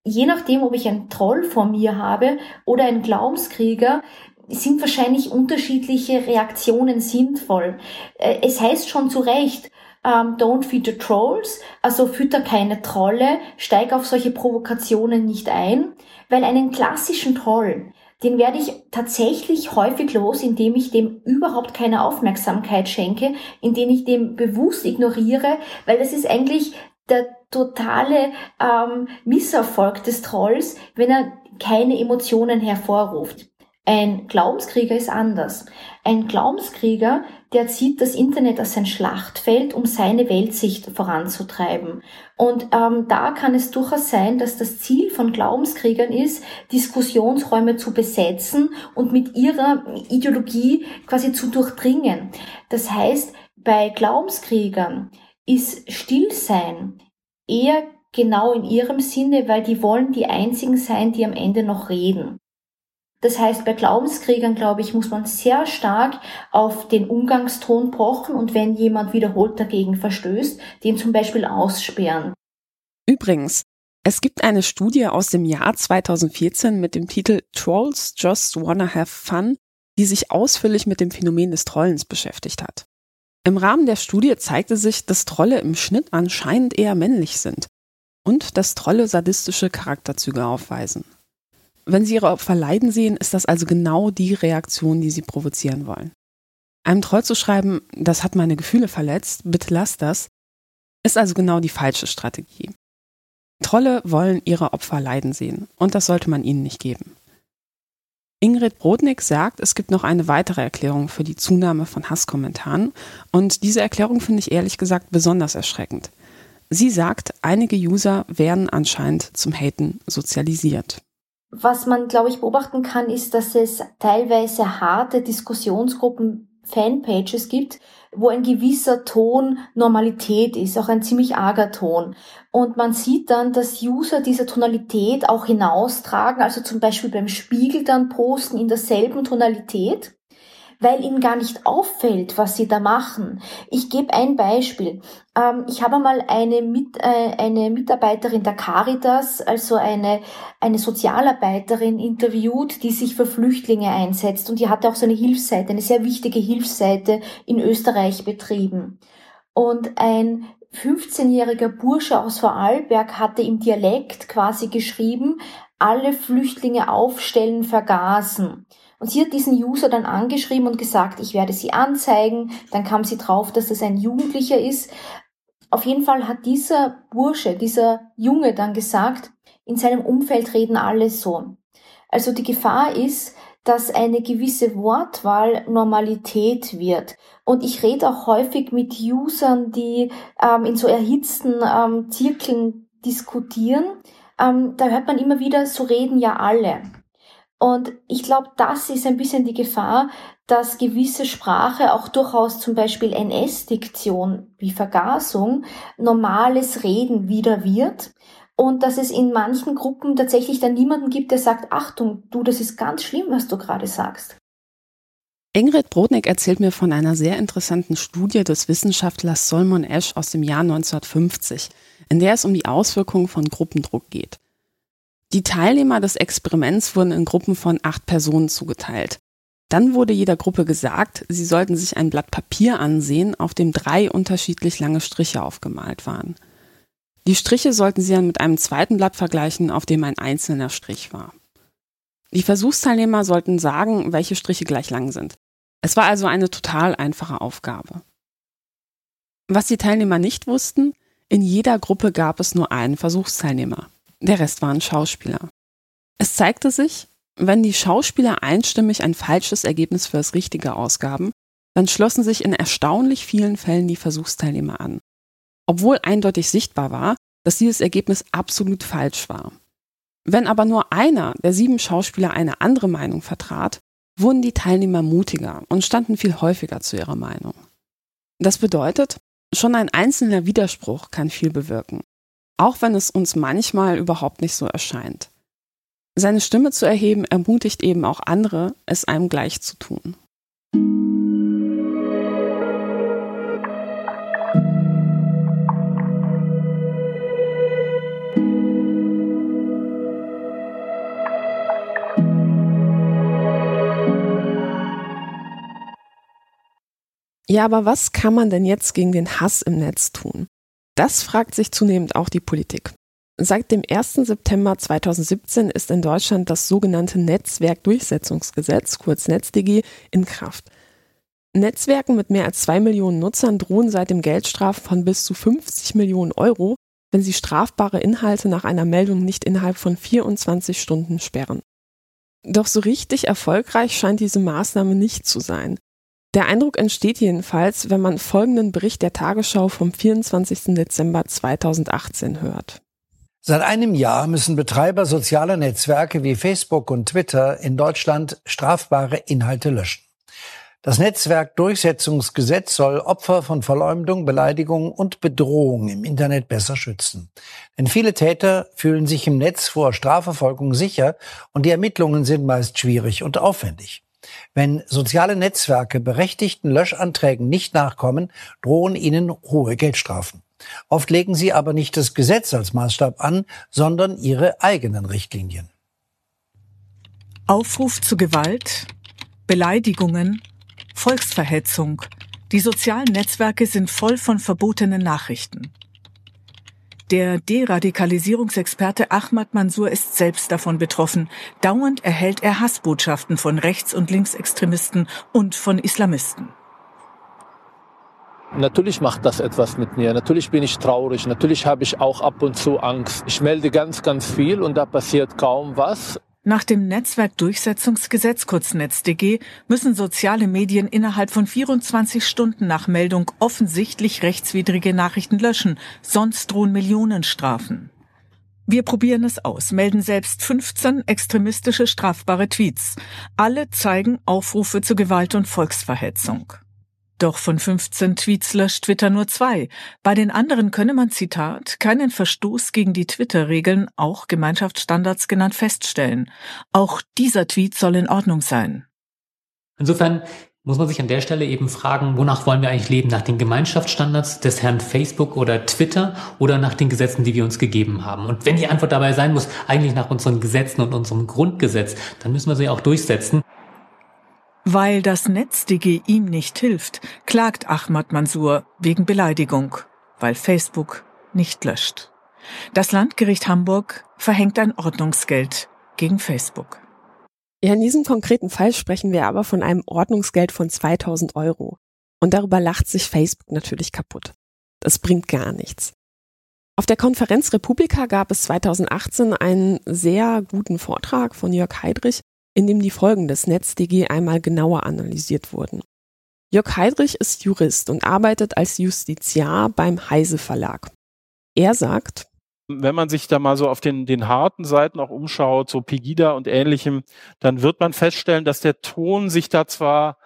Speaker 2: Je nachdem, ob ich einen Troll vor mir habe oder einen Glaubenskrieger, sind wahrscheinlich unterschiedliche Reaktionen sinnvoll. Äh, es heißt schon zu Recht, um, ähm, don't feed the trolls, also fütter keine Trolle, steig auf solche Provokationen nicht ein, weil einen klassischen Troll, den werde ich tatsächlich häufig los, indem ich dem überhaupt keine Aufmerksamkeit schenke, indem ich dem bewusst ignoriere, weil das ist eigentlich der totale ähm, Misserfolg des Trolls, wenn er keine Emotionen hervorruft. Ein Glaubenskrieger ist anders. Ein Glaubenskrieger, der zieht das Internet als ein Schlachtfeld, um seine Weltsicht voranzutreiben. Und ähm, da kann es durchaus sein, dass das Ziel von Glaubenskriegern ist, Diskussionsräume zu besetzen und mit ihrer Ideologie quasi zu durchdringen. Das heißt, bei Glaubenskriegern ist Stillsein eher genau in ihrem Sinne, weil die wollen die einzigen sein, die am Ende noch reden. Das heißt, bei Glaubenskriegern, glaube ich, muss man sehr stark auf den Umgangston pochen und wenn jemand wiederholt dagegen verstößt, den zum Beispiel aussperren.
Speaker 1: Übrigens, es gibt eine Studie aus dem Jahr 2014 mit dem Titel Trolls Just Wanna Have Fun, die sich ausführlich mit dem Phänomen des Trollens beschäftigt hat. Im Rahmen der Studie zeigte sich, dass Trolle im Schnitt anscheinend eher männlich sind und dass Trolle sadistische Charakterzüge aufweisen. Wenn Sie Ihre Opfer leiden sehen, ist das also genau die Reaktion, die Sie provozieren wollen. Einem Troll zu schreiben, das hat meine Gefühle verletzt, bitte lass das, ist also genau die falsche Strategie. Trolle wollen ihre Opfer leiden sehen und das sollte man ihnen nicht geben. Ingrid Brodnik sagt, es gibt noch eine weitere Erklärung für die Zunahme von Hasskommentaren und diese Erklärung finde ich ehrlich gesagt besonders erschreckend. Sie sagt, einige User werden anscheinend zum Haten sozialisiert.
Speaker 2: Was man, glaube ich, beobachten kann, ist, dass es teilweise harte Diskussionsgruppen, Fanpages gibt, wo ein gewisser Ton Normalität ist, auch ein ziemlich arger Ton. Und man sieht dann, dass User diese Tonalität auch hinaustragen, also zum Beispiel beim Spiegel dann posten in derselben Tonalität weil ihnen gar nicht auffällt, was sie da machen. Ich gebe ein Beispiel. Ähm, ich habe mal eine, Mit, äh, eine Mitarbeiterin der Caritas, also eine, eine Sozialarbeiterin interviewt, die sich für Flüchtlinge einsetzt und die hatte auch so eine Hilfsseite, eine sehr wichtige Hilfsseite in Österreich betrieben. Und ein 15-jähriger Bursche aus Vorarlberg hatte im Dialekt quasi geschrieben, alle Flüchtlinge aufstellen, vergasen. Und sie hat diesen User dann angeschrieben und gesagt, ich werde sie anzeigen. Dann kam sie drauf, dass es ein Jugendlicher ist. Auf jeden Fall hat dieser Bursche, dieser Junge dann gesagt, in seinem Umfeld reden alle so. Also die Gefahr ist, dass eine gewisse Wortwahl Normalität wird. Und ich rede auch häufig mit Usern, die ähm, in so erhitzten ähm, Zirkeln diskutieren. Ähm, da hört man immer wieder, so reden ja alle. Und ich glaube, das ist ein bisschen die Gefahr, dass gewisse Sprache auch durchaus zum Beispiel NS-Diktion wie Vergasung normales Reden wieder wird und dass es in manchen Gruppen tatsächlich dann niemanden gibt, der sagt, Achtung, du, das ist ganz schlimm, was du gerade sagst.
Speaker 1: Ingrid Brodnik erzählt mir von einer sehr interessanten Studie des Wissenschaftlers Solomon Esch aus dem Jahr 1950, in der es um die Auswirkungen von Gruppendruck geht. Die Teilnehmer des Experiments wurden in Gruppen von acht Personen zugeteilt. Dann wurde jeder Gruppe gesagt, sie sollten sich ein Blatt Papier ansehen, auf dem drei unterschiedlich lange Striche aufgemalt waren. Die Striche sollten sie dann mit einem zweiten Blatt vergleichen, auf dem ein einzelner Strich war. Die Versuchsteilnehmer sollten sagen, welche Striche gleich lang sind. Es war also eine total einfache Aufgabe. Was die Teilnehmer nicht wussten, in jeder Gruppe gab es nur einen Versuchsteilnehmer. Der Rest waren Schauspieler. Es zeigte sich, wenn die Schauspieler einstimmig ein falsches Ergebnis für das Richtige ausgaben, dann schlossen sich in erstaunlich vielen Fällen die Versuchsteilnehmer an. Obwohl eindeutig sichtbar war, dass dieses Ergebnis absolut falsch war. Wenn aber nur einer der sieben Schauspieler eine andere Meinung vertrat, wurden die Teilnehmer mutiger und standen viel häufiger zu ihrer Meinung. Das bedeutet, schon ein einzelner Widerspruch kann viel bewirken, auch wenn es uns manchmal überhaupt nicht so erscheint. Seine Stimme zu erheben ermutigt eben auch andere, es einem gleich zu tun. Ja, aber was kann man denn jetzt gegen den Hass im Netz tun? Das fragt sich zunehmend auch die Politik. Seit dem 1. September 2017 ist in Deutschland das sogenannte Netzwerkdurchsetzungsgesetz, kurz NetzDG, in Kraft. Netzwerken mit mehr als zwei Millionen Nutzern drohen seitdem Geldstrafen von bis zu 50 Millionen Euro, wenn sie strafbare Inhalte nach einer Meldung nicht innerhalb von 24 Stunden sperren. Doch so richtig erfolgreich scheint diese Maßnahme nicht zu sein. Der Eindruck entsteht jedenfalls, wenn man folgenden Bericht der Tagesschau vom 24. Dezember 2018 hört.
Speaker 19: Seit einem Jahr müssen Betreiber sozialer Netzwerke wie Facebook und Twitter in Deutschland strafbare Inhalte löschen. Das Netzwerkdurchsetzungsgesetz soll Opfer von Verleumdung, Beleidigung und Bedrohung im Internet besser schützen. Denn viele Täter fühlen sich im Netz vor Strafverfolgung sicher und die Ermittlungen sind meist schwierig und aufwendig. Wenn soziale Netzwerke berechtigten Löschanträgen nicht nachkommen, drohen ihnen hohe Geldstrafen. Oft legen sie aber nicht das Gesetz als Maßstab an, sondern ihre eigenen Richtlinien.
Speaker 20: Aufruf zu Gewalt, Beleidigungen, Volksverhetzung. Die sozialen Netzwerke sind voll von verbotenen Nachrichten. Der Deradikalisierungsexperte Ahmad Mansour ist selbst davon betroffen. Dauernd erhält er Hassbotschaften von Rechts- und Linksextremisten und von Islamisten.
Speaker 21: Natürlich macht das etwas mit mir. Natürlich bin ich traurig. Natürlich habe ich auch ab und zu Angst. Ich melde ganz, ganz viel und da passiert kaum was.
Speaker 20: Nach dem Netzwerkdurchsetzungsgesetz kurz NetzDG müssen soziale Medien innerhalb von 24 Stunden nach Meldung offensichtlich rechtswidrige Nachrichten löschen, sonst drohen Millionenstrafen. Wir probieren es aus, melden selbst 15 extremistische strafbare Tweets. Alle zeigen Aufrufe zu Gewalt und Volksverhetzung. Doch von 15 Tweets löscht Twitter nur zwei. Bei den anderen könne man, Zitat, keinen Verstoß gegen die Twitter-Regeln, auch Gemeinschaftsstandards genannt, feststellen. Auch dieser Tweet soll in Ordnung sein.
Speaker 22: Insofern muss man sich an der Stelle eben fragen, wonach wollen wir eigentlich leben? Nach den Gemeinschaftsstandards des Herrn Facebook oder Twitter oder nach den Gesetzen, die wir uns gegeben haben? Und wenn die Antwort dabei sein muss, eigentlich nach unseren Gesetzen und unserem Grundgesetz, dann müssen wir sie auch durchsetzen.
Speaker 20: Weil das NetzDG ihm nicht hilft, klagt Ahmad Mansour wegen Beleidigung, weil Facebook nicht löscht. Das Landgericht Hamburg verhängt ein Ordnungsgeld gegen Facebook.
Speaker 1: Ja, in diesem konkreten Fall sprechen wir aber von einem Ordnungsgeld von 2000 Euro. Und darüber lacht sich Facebook natürlich kaputt. Das bringt gar nichts. Auf der Konferenz Republika gab es 2018 einen sehr guten Vortrag von Jörg Heidrich, in dem die Folgen des NetzDG einmal genauer analysiert wurden. Jörg Heidrich ist Jurist und arbeitet als Justiziar beim Heise Verlag. Er sagt,
Speaker 23: wenn man sich da mal so auf den, den harten Seiten auch umschaut, so Pegida und ähnlichem, dann wird man feststellen, dass der Ton sich da zwar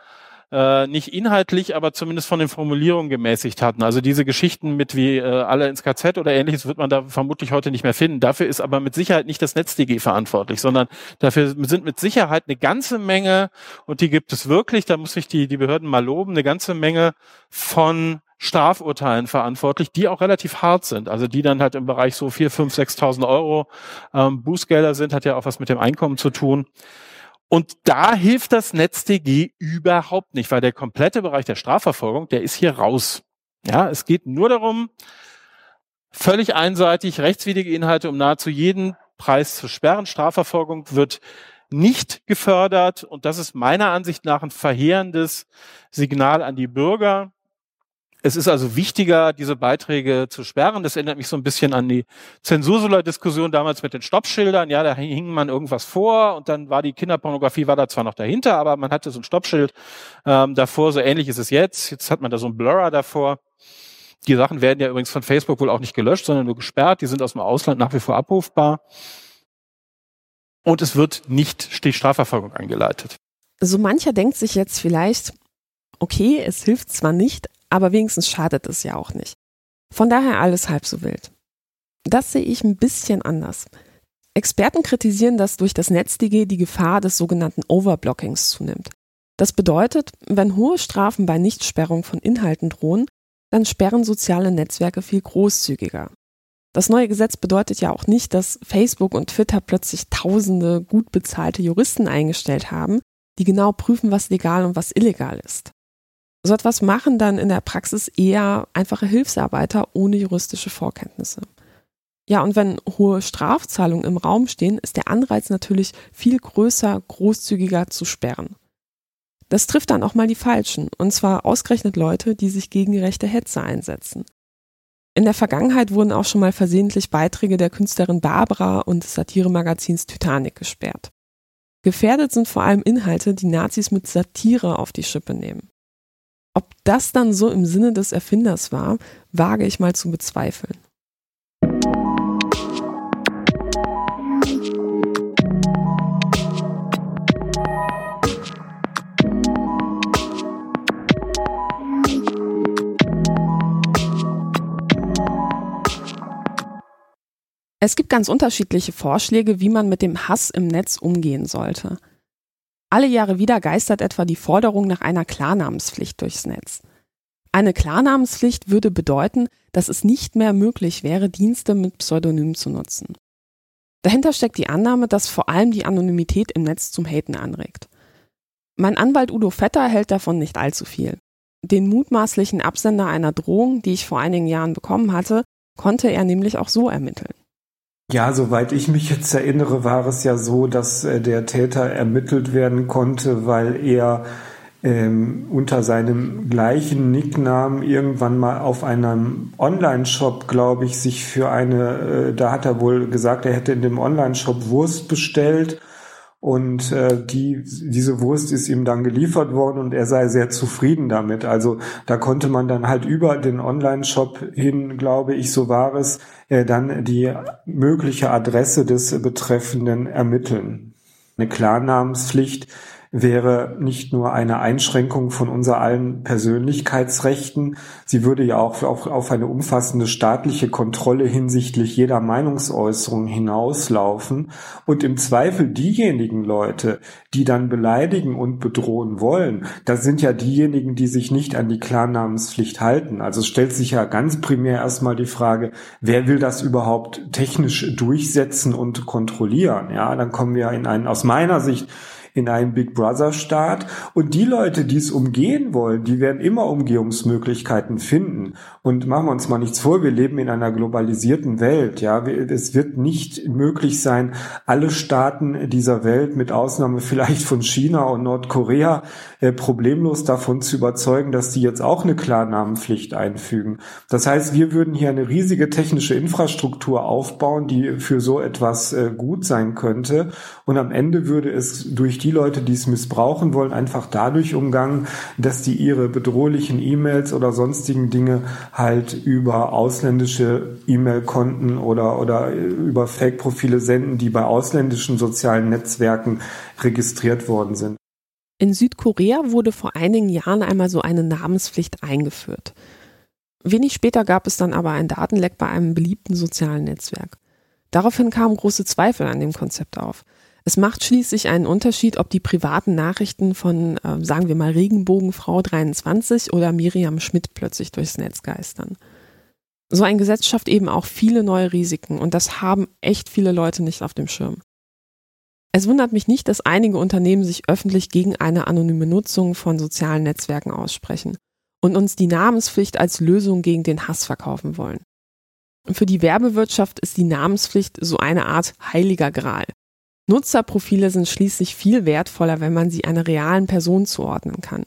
Speaker 23: äh, nicht inhaltlich, aber zumindest von den Formulierungen gemäßigt hatten. Also diese Geschichten mit wie äh, alle ins KZ oder ähnliches wird man da vermutlich heute nicht mehr finden. Dafür ist aber mit Sicherheit nicht das NetzDG verantwortlich, sondern dafür sind mit Sicherheit eine ganze Menge, und die gibt es wirklich, da muss ich die, die Behörden mal loben, eine ganze Menge von Strafurteilen verantwortlich, die auch relativ hart sind. Also die dann halt im Bereich so vier, fünf, sechstausend Euro ähm, Bußgelder sind, hat ja auch was mit dem Einkommen zu tun. Und da hilft das NetzDG überhaupt nicht, weil der komplette Bereich der Strafverfolgung, der ist hier raus. Ja, es geht nur darum, völlig einseitig rechtswidrige Inhalte um nahezu jeden Preis zu sperren. Strafverfolgung wird nicht gefördert und das ist meiner Ansicht nach ein verheerendes Signal an die Bürger, es ist also wichtiger, diese Beiträge zu sperren. Das erinnert mich so ein bisschen an die Zensursula-Diskussion damals mit den Stoppschildern. Ja, da hing man irgendwas vor und dann war die Kinderpornografie war da zwar noch dahinter, aber man hatte so ein Stoppschild ähm, davor. So ähnlich ist es jetzt. Jetzt hat man da so ein Blurrer davor. Die Sachen werden ja übrigens von Facebook wohl auch nicht gelöscht, sondern nur gesperrt. Die sind aus dem Ausland nach wie vor abrufbar. Und es wird nicht die Strafverfolgung eingeleitet.
Speaker 1: So mancher denkt sich jetzt vielleicht, okay, es hilft zwar nicht, aber wenigstens schadet es ja auch nicht. Von daher alles halb so wild. Das sehe ich ein bisschen anders. Experten kritisieren, dass durch das NetzDG die Gefahr des sogenannten Overblockings zunimmt. Das bedeutet, wenn hohe Strafen bei Nichtsperrung von Inhalten drohen, dann sperren soziale Netzwerke viel großzügiger. Das neue Gesetz bedeutet ja auch nicht, dass Facebook und Twitter plötzlich tausende gut bezahlte Juristen eingestellt haben, die genau prüfen, was legal und was illegal ist. So etwas machen dann in der Praxis eher einfache Hilfsarbeiter ohne juristische Vorkenntnisse. Ja, und wenn hohe Strafzahlungen im Raum stehen, ist der Anreiz natürlich viel größer, großzügiger zu sperren. Das trifft dann auch mal die Falschen, und zwar ausgerechnet Leute, die sich gegen rechte Hetze einsetzen. In der Vergangenheit wurden auch schon mal versehentlich Beiträge der Künstlerin Barbara und des Satiremagazins Titanic gesperrt. Gefährdet sind vor allem Inhalte, die Nazis mit Satire auf die Schippe nehmen. Ob das dann so im Sinne des Erfinders war, wage ich mal zu bezweifeln. Es gibt ganz unterschiedliche Vorschläge, wie man mit dem Hass im Netz umgehen sollte. Alle Jahre wieder geistert etwa die Forderung nach einer Klarnamenspflicht durchs Netz. Eine Klarnamenspflicht würde bedeuten, dass es nicht mehr möglich wäre, Dienste mit Pseudonym zu nutzen. Dahinter steckt die Annahme, dass vor allem die Anonymität im Netz zum Haten anregt. Mein Anwalt Udo Vetter hält davon nicht allzu viel. Den mutmaßlichen Absender einer Drohung, die ich vor einigen Jahren bekommen hatte, konnte er nämlich auch so ermitteln.
Speaker 18: Ja, soweit ich mich jetzt erinnere, war es ja so, dass äh, der Täter ermittelt werden konnte, weil er ähm, unter seinem gleichen Nicknamen irgendwann mal auf einem Online-Shop, glaube ich, sich für eine, äh, da hat er wohl gesagt, er hätte in dem Online-Shop Wurst bestellt und äh, die, diese Wurst ist ihm dann geliefert worden und er sei sehr zufrieden damit. Also da konnte man dann halt über den Online-Shop hin, glaube ich, so war es, äh, dann die mögliche Adresse des Betreffenden ermitteln. Eine Klarnamenspflicht wäre nicht nur eine Einschränkung von unser allen Persönlichkeitsrechten, sie würde ja auch auf, eine umfassende staatliche Kontrolle hinsichtlich jeder Meinungsäußerung hinauslaufen und im Zweifel diejenigen Leute, die dann beleidigen und bedrohen wollen, das sind ja diejenigen, die sich nicht an die Klarnamenspflicht halten. Also es stellt sich ja ganz primär erstmal die Frage, wer will das überhaupt technisch durchsetzen und kontrollieren? Ja, dann kommen wir in einen aus meiner Sicht in einen Big Brother Staat. Und die Leute, die es umgehen wollen, die werden immer Umgehungsmöglichkeiten finden. Und machen wir uns mal nichts vor, wir leben in einer globalisierten Welt. Ja, es wird nicht möglich sein, alle Staaten dieser Welt, mit Ausnahme vielleicht von China und Nordkorea, äh, problemlos davon zu überzeugen, dass die jetzt auch eine Klarnamenpflicht einfügen. Das heißt, wir würden hier eine riesige technische Infrastruktur aufbauen, die für so etwas äh, gut sein könnte. Und am Ende würde es durch die Leute, die es missbrauchen wollen, einfach dadurch umgangen, dass die ihre bedrohlichen E-Mails oder sonstigen Dinge halt über ausländische E-Mail-Konten oder, oder über Fake-Profile senden, die bei ausländischen sozialen Netzwerken registriert worden sind.
Speaker 1: In Südkorea wurde vor einigen Jahren einmal so eine Namenspflicht eingeführt. Wenig später gab es dann aber ein Datenleck bei einem beliebten sozialen Netzwerk. Daraufhin kamen große Zweifel an dem Konzept auf. Es macht schließlich einen Unterschied, ob die privaten Nachrichten von, äh, sagen wir mal, Regenbogenfrau 23 oder Miriam Schmidt plötzlich durchs Netz geistern. So ein Gesetz schafft eben auch viele neue Risiken und das haben echt viele Leute nicht auf dem Schirm. Es wundert mich nicht, dass einige Unternehmen sich öffentlich gegen eine anonyme Nutzung von sozialen Netzwerken aussprechen und uns die Namenspflicht als Lösung gegen den Hass verkaufen wollen. Für die Werbewirtschaft ist die Namenspflicht so eine Art heiliger Gral. Nutzerprofile sind schließlich viel wertvoller, wenn man sie einer realen Person zuordnen kann.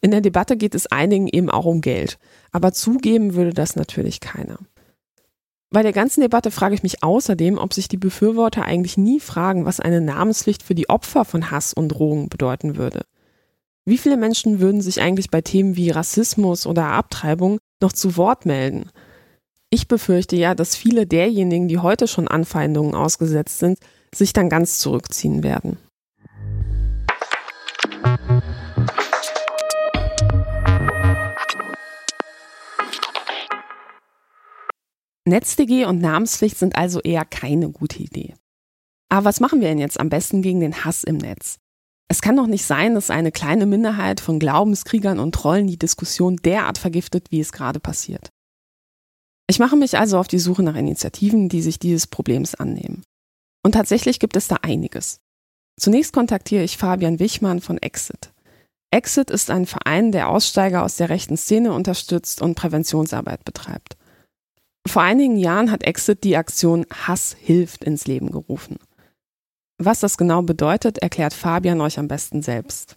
Speaker 1: In der Debatte geht es einigen eben auch um Geld, aber zugeben würde das natürlich keiner. Bei der ganzen Debatte frage ich mich außerdem, ob sich die Befürworter eigentlich nie fragen, was eine Namenspflicht für die Opfer von Hass und Drohungen bedeuten würde. Wie viele Menschen würden sich eigentlich bei Themen wie Rassismus oder Abtreibung noch zu Wort melden? Ich befürchte ja, dass viele derjenigen, die heute schon Anfeindungen ausgesetzt sind, sich dann ganz zurückziehen werden. NetzDG und Namenspflicht sind also eher keine gute Idee. Aber was machen wir denn jetzt am besten gegen den Hass im Netz? Es kann doch nicht sein, dass eine kleine Minderheit von Glaubenskriegern und Trollen die Diskussion derart vergiftet, wie es gerade passiert. Ich mache mich also auf die Suche nach Initiativen, die sich dieses Problems annehmen. Und tatsächlich gibt es da einiges. Zunächst kontaktiere ich Fabian Wichmann von Exit. Exit ist ein Verein, der Aussteiger aus der rechten Szene unterstützt und Präventionsarbeit betreibt. Vor einigen Jahren hat Exit die Aktion Hass hilft ins Leben gerufen. Was das genau bedeutet, erklärt Fabian euch am besten selbst.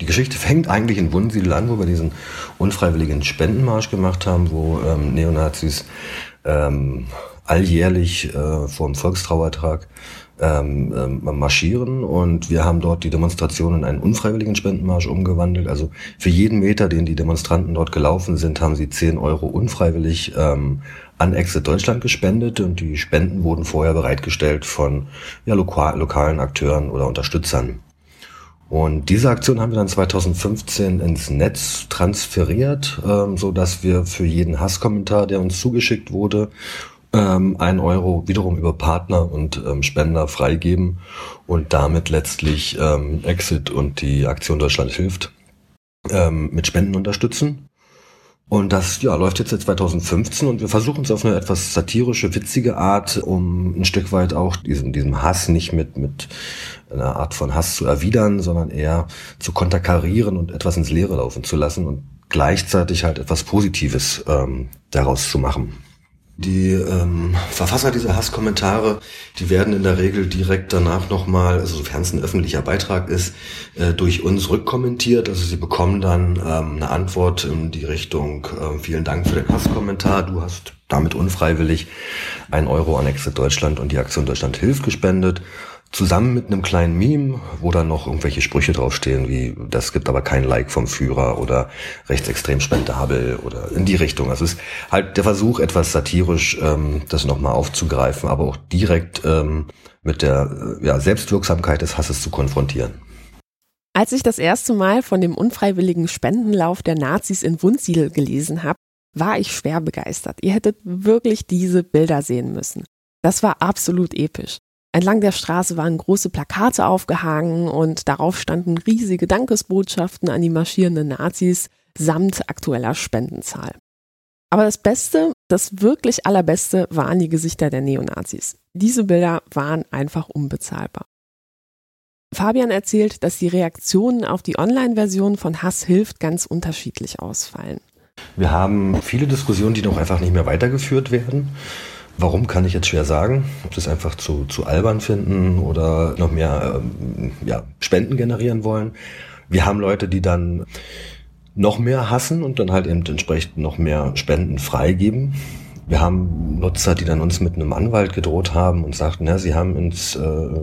Speaker 24: Die Geschichte fängt eigentlich in Wunsiedel an, wo wir diesen unfreiwilligen Spendenmarsch gemacht haben, wo ähm, Neonazis ähm, alljährlich äh, vor dem Volkstrauertag ähm, ähm, marschieren und wir haben dort die Demonstration in einen unfreiwilligen Spendenmarsch umgewandelt. Also für jeden Meter, den die Demonstranten dort gelaufen sind, haben sie 10 Euro unfreiwillig ähm, an Exit Deutschland gespendet und die Spenden wurden vorher bereitgestellt von ja, lokal, lokalen Akteuren oder Unterstützern. Und diese Aktion haben wir dann 2015 ins Netz transferiert, ähm, so dass wir für jeden Hasskommentar, der uns zugeschickt wurde, ähm, ein Euro wiederum über Partner und ähm, Spender freigeben und damit letztlich ähm, Exit und die Aktion Deutschland hilft ähm, mit Spenden unterstützen. Und das ja, läuft jetzt seit 2015 und wir versuchen es auf eine etwas satirische, witzige Art, um ein Stück weit auch diesem, diesem Hass nicht mit, mit einer Art von Hass zu erwidern, sondern eher zu konterkarieren und etwas ins Leere laufen zu lassen und gleichzeitig halt etwas Positives ähm, daraus zu machen. Die ähm, Verfasser dieser Hasskommentare, die werden in der Regel direkt danach nochmal, also sofern es ein öffentlicher Beitrag ist, äh, durch uns rückkommentiert. Also sie bekommen dann ähm, eine Antwort in die Richtung, äh, vielen Dank für den Hasskommentar, du hast damit unfreiwillig ein Euro an Exit Deutschland und die Aktion Deutschland hilft gespendet zusammen mit einem kleinen Meme, wo dann noch irgendwelche Sprüche draufstehen, wie das gibt aber kein Like vom Führer oder rechtsextrem spendabel oder in die Richtung. Also es ist halt der Versuch, etwas satirisch ähm, das nochmal aufzugreifen, aber auch direkt ähm, mit der äh, ja, Selbstwirksamkeit des Hasses zu konfrontieren.
Speaker 1: Als ich das erste Mal von dem unfreiwilligen Spendenlauf der Nazis in Wunsiedel gelesen habe, war ich schwer begeistert. Ihr hättet wirklich diese Bilder sehen müssen. Das war absolut episch. Entlang der Straße waren große Plakate aufgehangen und darauf standen riesige Dankesbotschaften an die marschierenden Nazis samt aktueller Spendenzahl. Aber das Beste, das wirklich Allerbeste waren die Gesichter der Neonazis. Diese Bilder waren einfach unbezahlbar. Fabian erzählt, dass die Reaktionen auf die Online-Version von Hass hilft ganz unterschiedlich ausfallen.
Speaker 24: Wir haben viele Diskussionen, die noch einfach nicht mehr weitergeführt werden. Warum kann ich jetzt schwer sagen? Ob das einfach zu, zu albern finden oder noch mehr ähm, ja, Spenden generieren wollen. Wir haben Leute, die dann noch mehr hassen und dann halt eben entsprechend noch mehr Spenden freigeben. Wir haben Nutzer, die dann uns mit einem Anwalt gedroht haben und sagten, ja, sie haben ins, äh,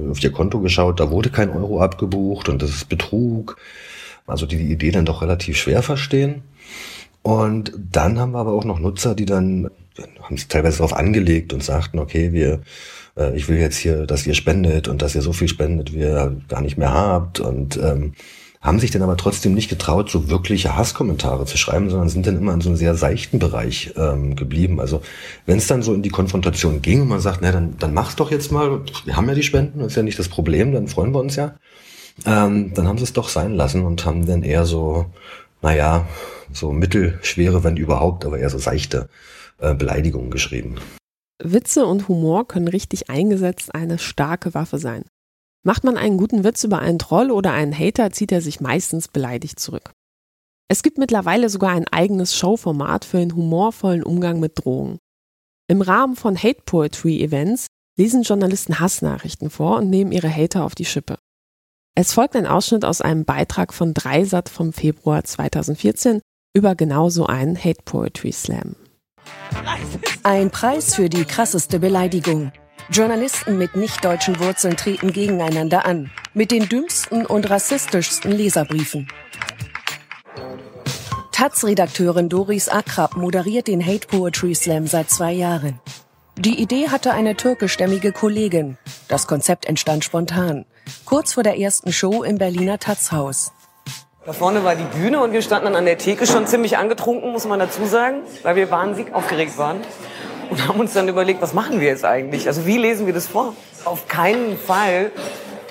Speaker 24: auf ihr Konto geschaut, da wurde kein Euro abgebucht und das ist Betrug. Also die die Idee dann doch relativ schwer verstehen. Und dann haben wir aber auch noch Nutzer, die dann haben sich teilweise darauf angelegt und sagten, okay, wir, äh, ich will jetzt hier, dass ihr spendet und dass ihr so viel spendet, wie ihr gar nicht mehr habt und ähm, haben sich dann aber trotzdem nicht getraut, so wirkliche Hasskommentare zu schreiben, sondern sind dann immer in so einem sehr seichten Bereich ähm, geblieben. Also wenn es dann so in die Konfrontation ging und man sagt, na dann, dann mach's doch jetzt mal, wir haben ja die Spenden, das ist ja nicht das Problem, dann freuen wir uns ja. Ähm, dann haben sie es doch sein lassen und haben dann eher so, naja, so mittelschwere, wenn überhaupt, aber eher so seichte äh, Beleidigungen geschrieben.
Speaker 1: Witze und Humor können richtig eingesetzt eine starke Waffe sein. Macht man einen guten Witz über einen Troll oder einen Hater, zieht er sich meistens beleidigt zurück. Es gibt mittlerweile sogar ein eigenes Showformat für einen humorvollen Umgang mit Drohungen. Im Rahmen von Hate Poetry Events lesen Journalisten Hassnachrichten vor und nehmen ihre Hater auf die Schippe. Es folgt ein Ausschnitt aus einem Beitrag von Dreisat vom Februar 2014 über genau so einen Hate Poetry Slam.
Speaker 25: Ein Preis für die krasseste Beleidigung. Journalisten mit nicht-deutschen Wurzeln treten gegeneinander an. Mit den dümmsten und rassistischsten Leserbriefen. Taz-Redakteurin Doris Akrab moderiert den Hate Poetry Slam seit zwei Jahren. Die Idee hatte eine türkischstämmige Kollegin. Das Konzept entstand spontan. Kurz vor der ersten Show im Berliner Taz-Haus.
Speaker 26: Da vorne war die Bühne und wir standen dann an der Theke schon ziemlich angetrunken, muss man dazu sagen, weil wir wahnsinnig aufgeregt waren. und haben uns dann überlegt, was machen wir jetzt eigentlich? Also wie lesen wir das vor? Auf keinen Fall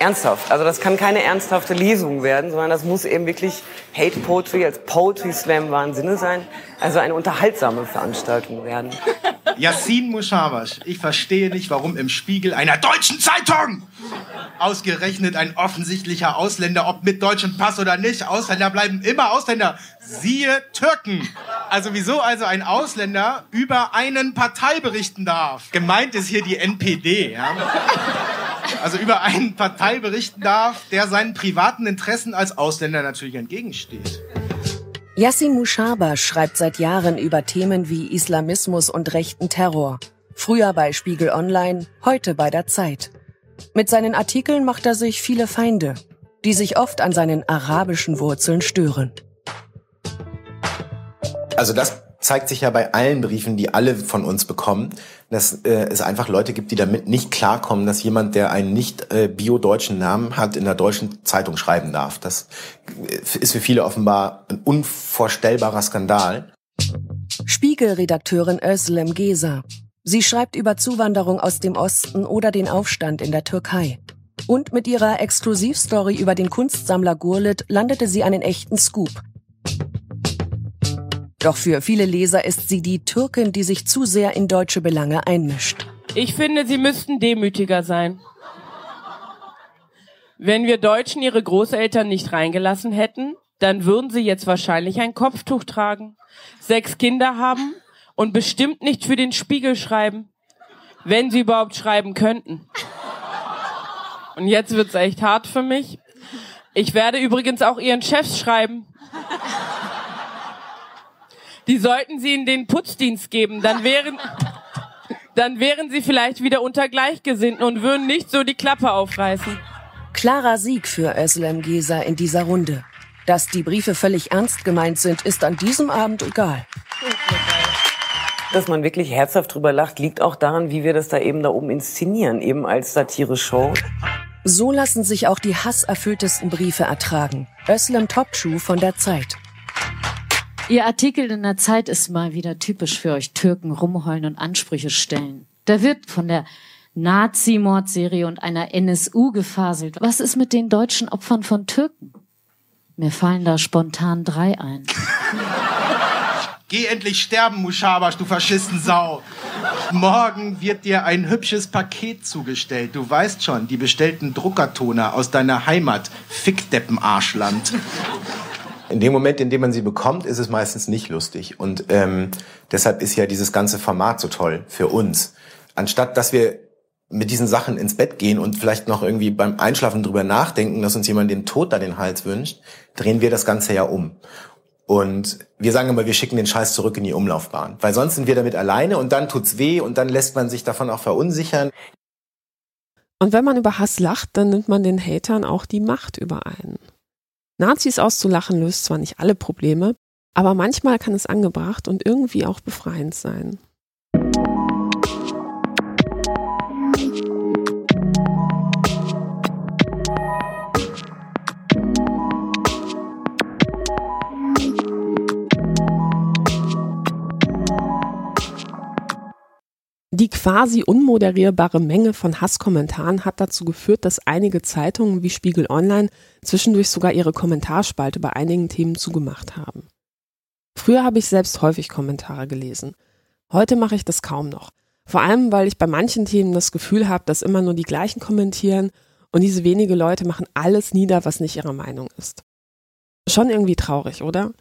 Speaker 26: ernsthaft. Also das kann keine ernsthafte Lesung werden, sondern das muss eben wirklich Hate Poetry als Poetry Slam wahren sein. Also eine unterhaltsame Veranstaltung werden.
Speaker 27: Yassin Mushabash, ich verstehe nicht, warum im Spiegel einer deutschen Zeitung ausgerechnet ein offensichtlicher Ausländer, ob mit deutschem Pass oder nicht, Ausländer bleiben immer Ausländer, siehe Türken. Also wieso also ein Ausländer über einen Partei berichten darf? Gemeint ist hier die NPD, ja? Also über einen Partei berichten darf, der seinen privaten Interessen als Ausländer natürlich entgegensteht.
Speaker 25: Yassin Mushaba schreibt seit Jahren über Themen wie Islamismus und rechten Terror. Früher bei Spiegel Online, heute bei der Zeit. Mit seinen Artikeln macht er sich viele Feinde, die sich oft an seinen arabischen Wurzeln stören.
Speaker 28: Also das zeigt sich ja bei allen Briefen, die alle von uns bekommen, dass äh, es einfach Leute gibt, die damit nicht klarkommen, dass jemand, der einen nicht äh, bio-deutschen Namen hat, in der deutschen Zeitung schreiben darf. Das äh, ist für viele offenbar ein unvorstellbarer Skandal.
Speaker 25: Spiegelredakteurin Özlem Gesa. Sie schreibt über Zuwanderung aus dem Osten oder den Aufstand in der Türkei. Und mit ihrer Exklusivstory über den Kunstsammler Gurlit landete sie einen echten Scoop. Doch für viele Leser ist sie die Türkin, die sich zu sehr in deutsche Belange einmischt.
Speaker 29: Ich finde, sie müssten demütiger sein. Wenn wir Deutschen ihre Großeltern nicht reingelassen hätten, dann würden sie jetzt wahrscheinlich ein Kopftuch tragen, sechs Kinder haben und bestimmt nicht für den Spiegel schreiben, wenn sie überhaupt schreiben könnten. Und jetzt wird's echt hart für mich. Ich werde übrigens auch ihren Chefs schreiben. Die sollten sie in den Putzdienst geben, dann wären, dann wären sie vielleicht wieder unter Gleichgesinnten und würden nicht so die Klappe aufreißen.
Speaker 25: Klarer Sieg für Özlem Gesa in dieser Runde. Dass die Briefe völlig ernst gemeint sind, ist an diesem Abend egal.
Speaker 26: Dass man wirklich herzhaft drüber lacht, liegt auch daran, wie wir das da eben da oben inszenieren, eben als Satire-Show.
Speaker 25: So lassen sich auch die hasserfülltesten Briefe ertragen. Özlem Topçu von der Zeit.
Speaker 30: Ihr Artikel in der Zeit ist mal wieder typisch für euch Türken rumheulen und Ansprüche stellen. Da wird von der Nazi-Mordserie und einer NSU gefaselt. Was ist mit den deutschen Opfern von Türken? Mir fallen da spontan drei ein.
Speaker 27: Geh endlich sterben, Mushabash, du Faschistensau. Morgen wird dir ein hübsches Paket zugestellt. Du weißt schon, die bestellten Druckertoner aus deiner Heimat, Fickdeppen-Arschland
Speaker 28: in dem Moment, in dem man sie bekommt, ist es meistens nicht lustig. Und ähm, deshalb ist ja dieses ganze Format so toll für uns. Anstatt dass wir mit diesen Sachen ins Bett gehen und vielleicht noch irgendwie beim Einschlafen drüber nachdenken, dass uns jemand den Tod an den Hals wünscht, drehen wir das Ganze ja um. Und wir sagen immer, wir schicken den Scheiß zurück in die Umlaufbahn. Weil sonst sind wir damit alleine und dann tut's weh und dann lässt man sich davon auch verunsichern.
Speaker 1: Und wenn man über Hass lacht, dann nimmt man den Hatern auch die Macht über einen. Nazis auszulachen löst zwar nicht alle Probleme, aber manchmal kann es angebracht und irgendwie auch befreiend sein. Die quasi unmoderierbare Menge von Hasskommentaren hat dazu geführt, dass einige Zeitungen wie Spiegel Online zwischendurch sogar ihre Kommentarspalte bei einigen Themen zugemacht haben. Früher habe ich selbst häufig Kommentare gelesen. Heute mache ich das kaum noch. Vor allem, weil ich bei manchen Themen das Gefühl habe, dass immer nur die gleichen kommentieren und diese wenige Leute machen alles nieder, was nicht ihre Meinung ist. Schon irgendwie traurig, oder?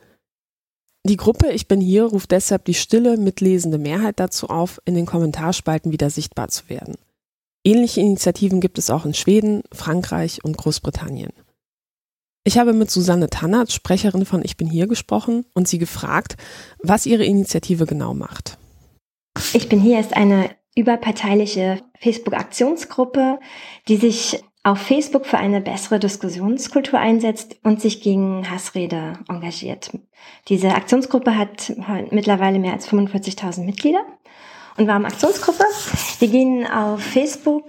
Speaker 1: Die Gruppe Ich bin hier ruft deshalb die stille, mitlesende Mehrheit dazu auf, in den Kommentarspalten wieder sichtbar zu werden. Ähnliche Initiativen gibt es auch in Schweden, Frankreich und Großbritannien. Ich habe mit Susanne Tannert, Sprecherin von Ich bin hier, gesprochen und sie gefragt, was ihre Initiative genau macht.
Speaker 31: Ich bin hier ist eine überparteiliche Facebook-Aktionsgruppe, die sich auf Facebook für eine bessere Diskussionskultur einsetzt und sich gegen Hassrede engagiert. Diese Aktionsgruppe hat mittlerweile mehr als 45.000 Mitglieder. Und warum Aktionsgruppe? Wir gehen auf Facebook,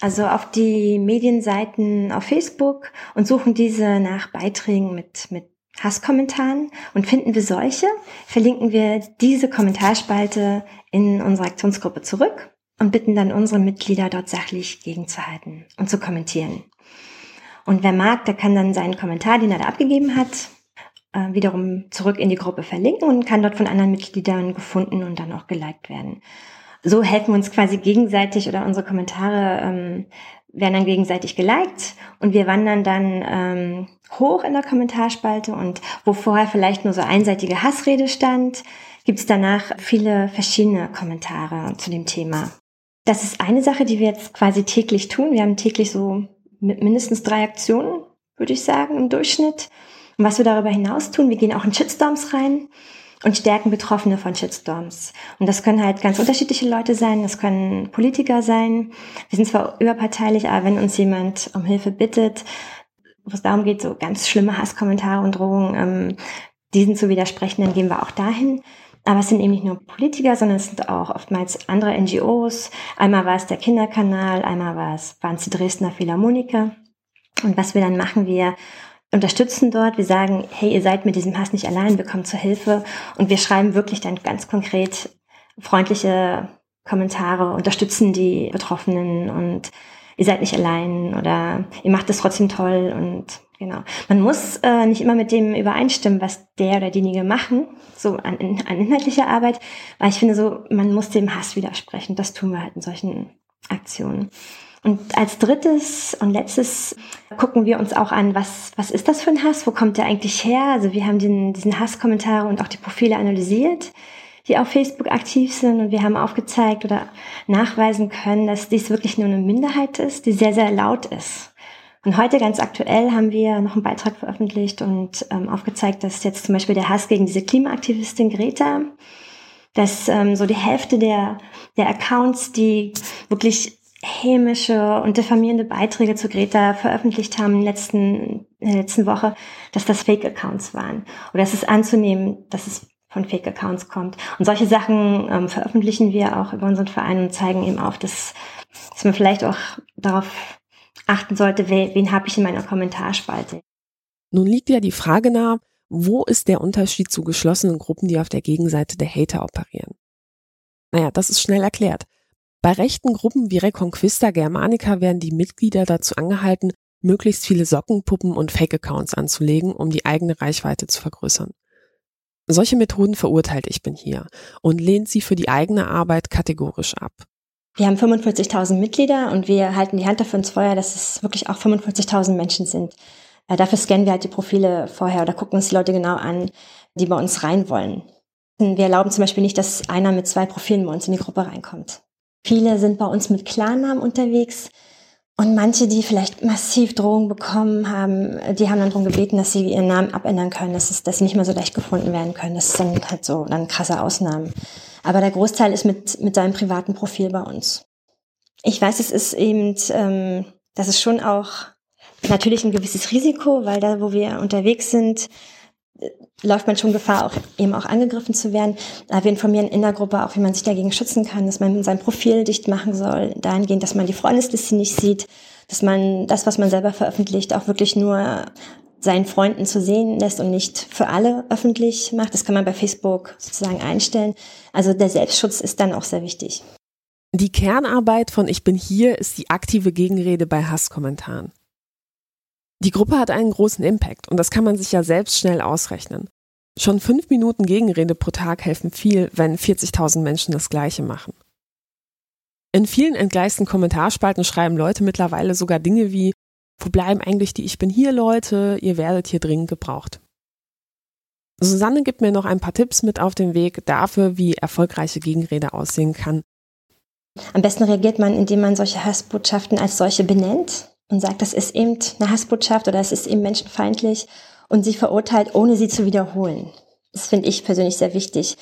Speaker 31: also auf die Medienseiten auf Facebook und suchen diese nach Beiträgen mit, mit Hasskommentaren und finden wir solche, verlinken wir diese Kommentarspalte in unsere Aktionsgruppe zurück und bitten dann unsere Mitglieder dort sachlich gegenzuhalten und zu kommentieren. Und wer mag, der kann dann seinen Kommentar, den er da abgegeben hat, äh, wiederum zurück in die Gruppe verlinken und kann dort von anderen Mitgliedern gefunden und dann auch geliked werden. So helfen wir uns quasi gegenseitig oder unsere Kommentare ähm, werden dann gegenseitig geliked und wir wandern dann ähm, hoch in der Kommentarspalte und wo vorher vielleicht nur so einseitige Hassrede stand, gibt es danach viele verschiedene Kommentare zu dem Thema. Das ist eine Sache, die wir jetzt quasi täglich tun. Wir haben täglich so mindestens drei Aktionen, würde ich sagen, im Durchschnitt. Und was wir darüber hinaus tun, wir gehen auch in Shitstorms rein und stärken Betroffene von Shitstorms. Und das können halt ganz unterschiedliche Leute sein, das können Politiker sein. Wir sind zwar überparteilich, aber wenn uns jemand um Hilfe bittet, wo es darum geht, so ganz schlimme Hasskommentare und Drohungen, ähm, diesen zu widersprechen, dann gehen wir auch dahin. Aber es sind eben nicht nur Politiker, sondern es sind auch oftmals andere NGOs. Einmal war es der Kinderkanal, einmal war es, waren es die Dresdner Philharmoniker. Und was wir dann machen, wir unterstützen dort. Wir sagen, hey, ihr seid mit diesem Hass nicht allein, wir kommen zur Hilfe. Und wir schreiben wirklich dann ganz konkret freundliche Kommentare, unterstützen die Betroffenen und ihr seid nicht allein oder ihr macht es trotzdem toll und genau. Man muss äh, nicht immer mit dem übereinstimmen, was der oder diejenige machen, so an, an inhaltlicher Arbeit, weil ich finde so, man muss dem Hass widersprechen. Das tun wir halt in solchen Aktionen. Und als drittes und letztes gucken wir uns auch an, was, was ist das für ein Hass? Wo kommt der eigentlich her? Also wir haben den, diesen Hasskommentare und auch die Profile analysiert, die auf Facebook aktiv sind. Und wir haben aufgezeigt oder nachweisen können, dass dies wirklich nur eine Minderheit ist, die sehr, sehr laut ist. Und heute ganz aktuell haben wir noch einen Beitrag veröffentlicht und ähm, aufgezeigt, dass jetzt zum Beispiel der Hass gegen diese Klimaaktivistin Greta, dass ähm, so die Hälfte der, der Accounts, die wirklich hämische und diffamierende Beiträge zu Greta veröffentlicht haben in, letzten, in der letzten Woche, dass das Fake-Accounts waren. Oder es ist anzunehmen, dass es von Fake-Accounts kommt. Und solche Sachen ähm, veröffentlichen wir auch über unseren Verein und zeigen eben auf, dass, dass man vielleicht auch darauf achten sollte, wen, wen habe ich in meiner Kommentarspalte.
Speaker 1: Nun liegt ja die Frage nahe, wo ist der Unterschied zu geschlossenen Gruppen, die auf der Gegenseite der Hater operieren? Naja, das ist schnell erklärt. Bei rechten Gruppen wie Reconquista Germanica werden die Mitglieder dazu angehalten, möglichst viele Sockenpuppen und Fake-Accounts anzulegen, um die eigene Reichweite zu vergrößern. Solche Methoden verurteilt Ich bin hier und lehnt sie für die eigene Arbeit kategorisch ab.
Speaker 31: Wir haben 45.000 Mitglieder und wir halten die Hand dafür ins Feuer, dass es wirklich auch 45.000 Menschen sind. Äh, dafür scannen wir halt die Profile vorher oder gucken uns die Leute genau an, die bei uns rein wollen. Wir erlauben zum Beispiel nicht, dass einer mit zwei Profilen bei uns in die Gruppe reinkommt. Viele sind bei uns mit Klarnamen unterwegs. Und manche, die vielleicht massiv Drohungen bekommen haben, die haben dann darum gebeten, dass sie ihren Namen abändern können, dass, es, dass sie nicht mehr so leicht gefunden werden können. Das dann halt so dann krasse Ausnahmen. Aber der Großteil ist mit, mit seinem privaten Profil bei uns. Ich weiß, es ist eben, ähm, das ist schon auch natürlich ein gewisses Risiko, weil da, wo wir unterwegs sind, läuft man schon Gefahr, auch eben auch angegriffen zu werden. Aber wir informieren in der Gruppe auch, wie man sich dagegen schützen kann, dass man sein Profil dicht machen soll, dahingehend, dass man die Freundesliste nicht sieht, dass man das, was man selber veröffentlicht, auch wirklich nur seinen Freunden zu sehen lässt und nicht für alle öffentlich macht. Das kann man bei Facebook sozusagen einstellen. Also der Selbstschutz ist dann auch sehr wichtig.
Speaker 1: Die Kernarbeit von Ich bin hier ist die aktive Gegenrede bei Hasskommentaren. Die Gruppe hat einen großen Impact und das kann man sich ja selbst schnell ausrechnen. Schon fünf Minuten Gegenrede pro Tag helfen viel, wenn 40.000 Menschen das Gleiche machen. In vielen entgleisten Kommentarspalten schreiben Leute mittlerweile sogar Dinge wie, wo bleiben eigentlich die Ich bin hier Leute, ihr werdet hier dringend gebraucht. Susanne gibt mir noch ein paar Tipps mit auf den Weg dafür, wie erfolgreiche Gegenrede aussehen kann.
Speaker 31: Am besten reagiert man, indem man solche Hassbotschaften als solche benennt und sagt, das ist eben eine Hassbotschaft oder es ist eben menschenfeindlich und sie verurteilt, ohne sie zu wiederholen. Das finde ich persönlich sehr wichtig.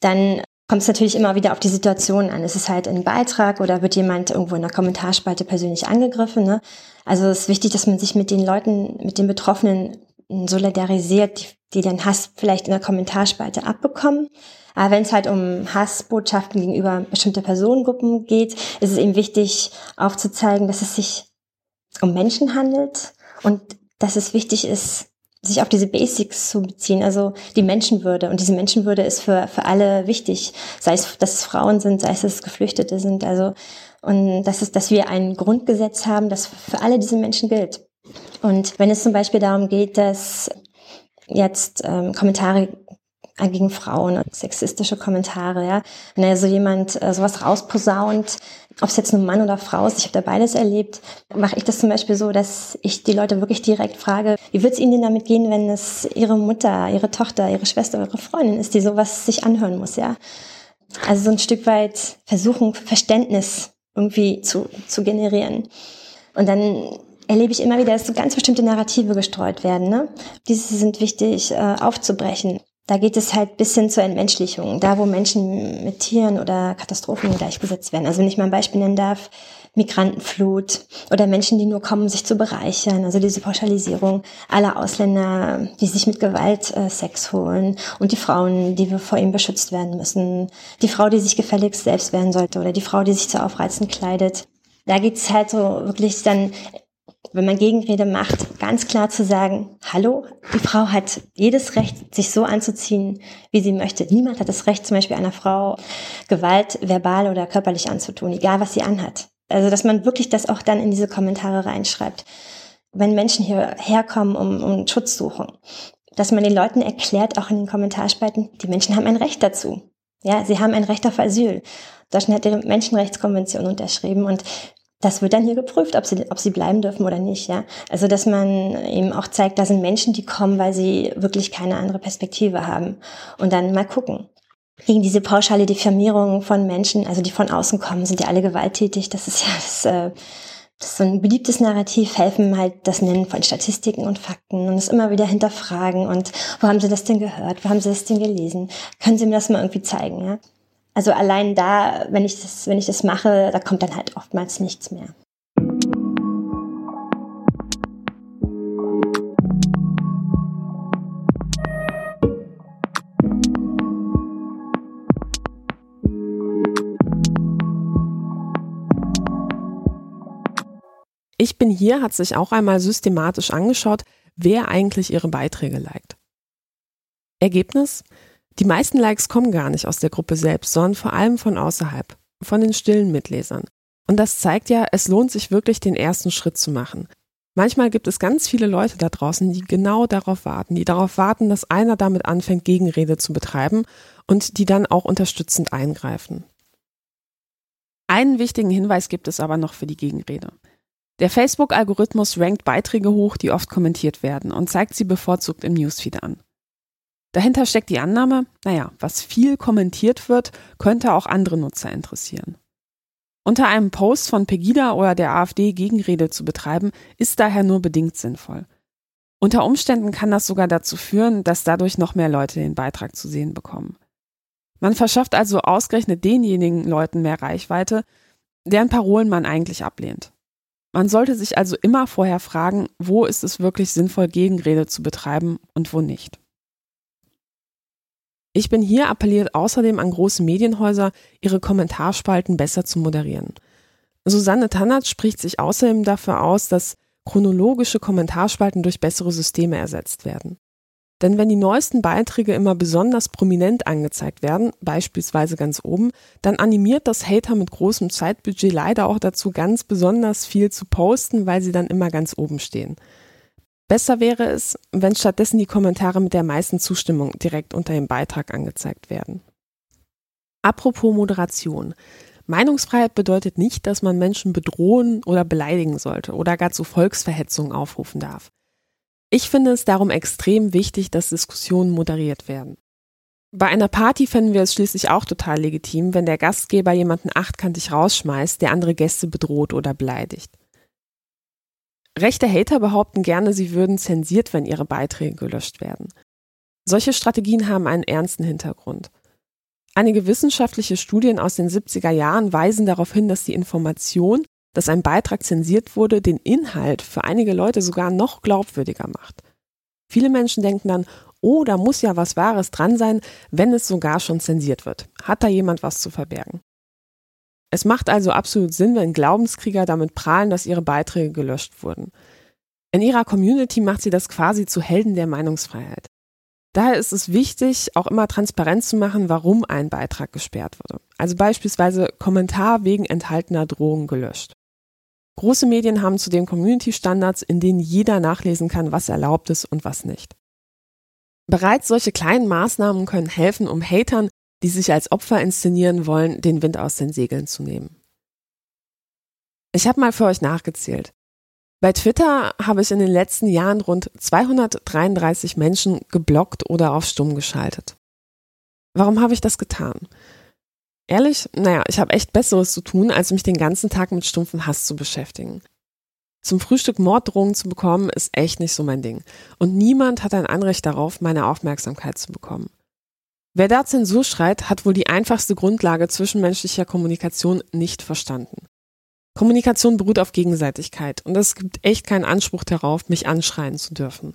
Speaker 31: Dann kommt es natürlich immer wieder auf die Situation an. Es ist halt ein Beitrag oder wird jemand irgendwo in der Kommentarspalte persönlich angegriffen. Ne? Also es ist wichtig, dass man sich mit den Leuten, mit den Betroffenen solidarisiert, die, die den Hass vielleicht in der Kommentarspalte abbekommen. Aber wenn es halt um Hassbotschaften gegenüber bestimmter Personengruppen geht, ist es eben wichtig aufzuzeigen, dass es sich um Menschen handelt und dass es wichtig ist, sich auf diese Basics zu beziehen, also die Menschenwürde. Und diese Menschenwürde ist für, für alle wichtig, sei es, dass es Frauen sind, sei es, dass es Geflüchtete sind. Also, und das ist, dass wir ein Grundgesetz haben, das für alle diese Menschen gilt. Und wenn es zum Beispiel darum geht, dass jetzt ähm, Kommentare gegen Frauen, sexistische Kommentare, ja. Wenn also jemand äh, sowas rausposaunt, ob es jetzt nur Mann oder Frau ist, ich habe da beides erlebt, mache ich das zum Beispiel so, dass ich die Leute wirklich direkt frage, wie wird es ihnen denn damit gehen, wenn es ihre Mutter, ihre Tochter, ihre Schwester, ihre Freundin ist, die sowas sich anhören muss, ja. Also so ein Stück weit versuchen, Verständnis irgendwie zu, zu generieren. Und dann erlebe ich immer wieder, dass so ganz bestimmte Narrative gestreut werden. Ne? Diese sind wichtig äh, aufzubrechen. Da geht es halt bis hin zur Entmenschlichung, da wo Menschen mit Tieren oder Katastrophen gleichgesetzt werden. Also wenn ich mal ein Beispiel nennen darf, Migrantenflut oder Menschen, die nur kommen, sich zu bereichern. Also diese Pauschalisierung aller Ausländer, die sich mit Gewalt äh, Sex holen und die Frauen, die vor ihm beschützt werden müssen. Die Frau, die sich gefälligst selbst werden sollte oder die Frau, die sich zu aufreizend kleidet. Da geht es halt so wirklich dann wenn man Gegenrede macht, ganz klar zu sagen, hallo, die Frau hat jedes Recht, sich so anzuziehen, wie sie möchte. Niemand hat das Recht, zum Beispiel einer Frau Gewalt verbal oder körperlich anzutun, egal was sie anhat. Also, dass man wirklich das auch dann in diese Kommentare reinschreibt. Wenn Menschen hierher kommen, um, um Schutz suchen, dass man den Leuten erklärt, auch in den Kommentarspalten, die Menschen haben ein Recht dazu. Ja, sie haben ein Recht auf Asyl. Deutschland hat die Menschenrechtskonvention unterschrieben und das wird dann hier geprüft, ob sie, ob sie bleiben dürfen oder nicht, ja. Also, dass man eben auch zeigt, da sind Menschen, die kommen, weil sie wirklich keine andere Perspektive haben. Und dann mal gucken. Gegen diese pauschale Diffamierung von Menschen, also die von außen kommen, sind ja alle gewalttätig. Das ist ja das, äh, das ist so ein beliebtes Narrativ, helfen halt das Nennen von Statistiken und Fakten und es immer wieder hinterfragen und wo haben Sie das denn gehört? Wo haben Sie das denn gelesen? Können Sie mir das mal irgendwie zeigen, ja? Also allein da, wenn ich das, wenn ich das mache, da kommt dann halt oftmals nichts mehr.
Speaker 1: Ich bin hier hat sich auch einmal systematisch angeschaut, wer eigentlich ihre Beiträge liked. Ergebnis? Die meisten Likes kommen gar nicht aus der Gruppe selbst, sondern vor allem von außerhalb, von den stillen Mitlesern. Und das zeigt ja, es lohnt sich wirklich, den ersten Schritt zu machen. Manchmal gibt es ganz viele Leute da draußen, die genau darauf warten, die darauf warten, dass einer damit anfängt, Gegenrede zu betreiben und die dann auch unterstützend eingreifen. Einen wichtigen Hinweis gibt es aber noch für die Gegenrede. Der Facebook-Algorithmus rankt Beiträge hoch, die oft kommentiert werden und zeigt sie bevorzugt im Newsfeed an. Dahinter steckt die Annahme, naja, was viel kommentiert wird, könnte auch andere Nutzer interessieren. Unter einem Post von Pegida oder der AfD Gegenrede zu betreiben, ist daher nur bedingt sinnvoll. Unter Umständen kann das sogar dazu führen, dass dadurch noch mehr Leute den Beitrag zu sehen bekommen. Man verschafft also ausgerechnet denjenigen Leuten mehr Reichweite, deren Parolen man eigentlich ablehnt. Man sollte sich also immer vorher fragen, wo ist es wirklich sinnvoll, Gegenrede zu betreiben und wo nicht. Ich bin hier appelliert außerdem an große Medienhäuser, ihre Kommentarspalten besser zu moderieren. Susanne Tannert spricht sich außerdem dafür aus, dass chronologische Kommentarspalten durch bessere Systeme ersetzt werden. Denn wenn die neuesten Beiträge immer besonders prominent angezeigt werden, beispielsweise ganz oben, dann animiert das Hater mit großem Zeitbudget leider auch dazu, ganz besonders viel zu posten, weil sie dann immer ganz oben stehen. Besser wäre es, wenn stattdessen die Kommentare mit der meisten Zustimmung direkt unter dem Beitrag angezeigt werden. Apropos Moderation. Meinungsfreiheit bedeutet nicht, dass man Menschen bedrohen oder beleidigen sollte oder gar zu Volksverhetzung aufrufen darf. Ich finde es darum extrem wichtig, dass Diskussionen moderiert werden. Bei einer Party fänden wir es schließlich auch total legitim, wenn der Gastgeber jemanden achtkantig rausschmeißt, der andere Gäste bedroht oder beleidigt. Rechte Hater behaupten gerne, sie würden zensiert, wenn ihre Beiträge gelöscht werden. Solche Strategien haben einen ernsten Hintergrund. Einige wissenschaftliche Studien aus den 70er Jahren weisen darauf hin, dass die Information, dass ein Beitrag zensiert wurde, den Inhalt für einige Leute sogar noch glaubwürdiger macht. Viele Menschen denken dann, oh, da muss ja was Wahres dran sein, wenn es sogar schon zensiert wird. Hat da jemand was zu verbergen? Es macht also absolut Sinn, wenn Glaubenskrieger damit prahlen, dass ihre Beiträge gelöscht wurden. In ihrer Community macht sie das quasi zu Helden der Meinungsfreiheit. Daher ist es wichtig, auch immer transparent zu machen, warum ein Beitrag gesperrt wurde. Also beispielsweise Kommentar wegen enthaltener Drohungen gelöscht. Große Medien haben zudem Community-Standards, in denen jeder nachlesen kann, was erlaubt ist und was nicht. Bereits solche kleinen Maßnahmen können helfen, um Hatern, die sich als Opfer inszenieren wollen, den Wind aus den Segeln zu nehmen. Ich habe mal für euch nachgezählt. Bei Twitter habe ich in den letzten Jahren rund 233 Menschen geblockt oder auf Stumm geschaltet. Warum habe ich das getan? Ehrlich, naja, ich habe echt Besseres zu tun, als mich den ganzen Tag mit stumpfen Hass zu beschäftigen. Zum Frühstück Morddrohungen zu bekommen, ist echt nicht so mein Ding. Und niemand hat ein Anrecht darauf, meine Aufmerksamkeit zu bekommen. Wer da Zensur schreit, hat wohl die einfachste Grundlage zwischenmenschlicher Kommunikation nicht verstanden. Kommunikation beruht auf Gegenseitigkeit und es gibt echt keinen Anspruch darauf, mich anschreien zu dürfen.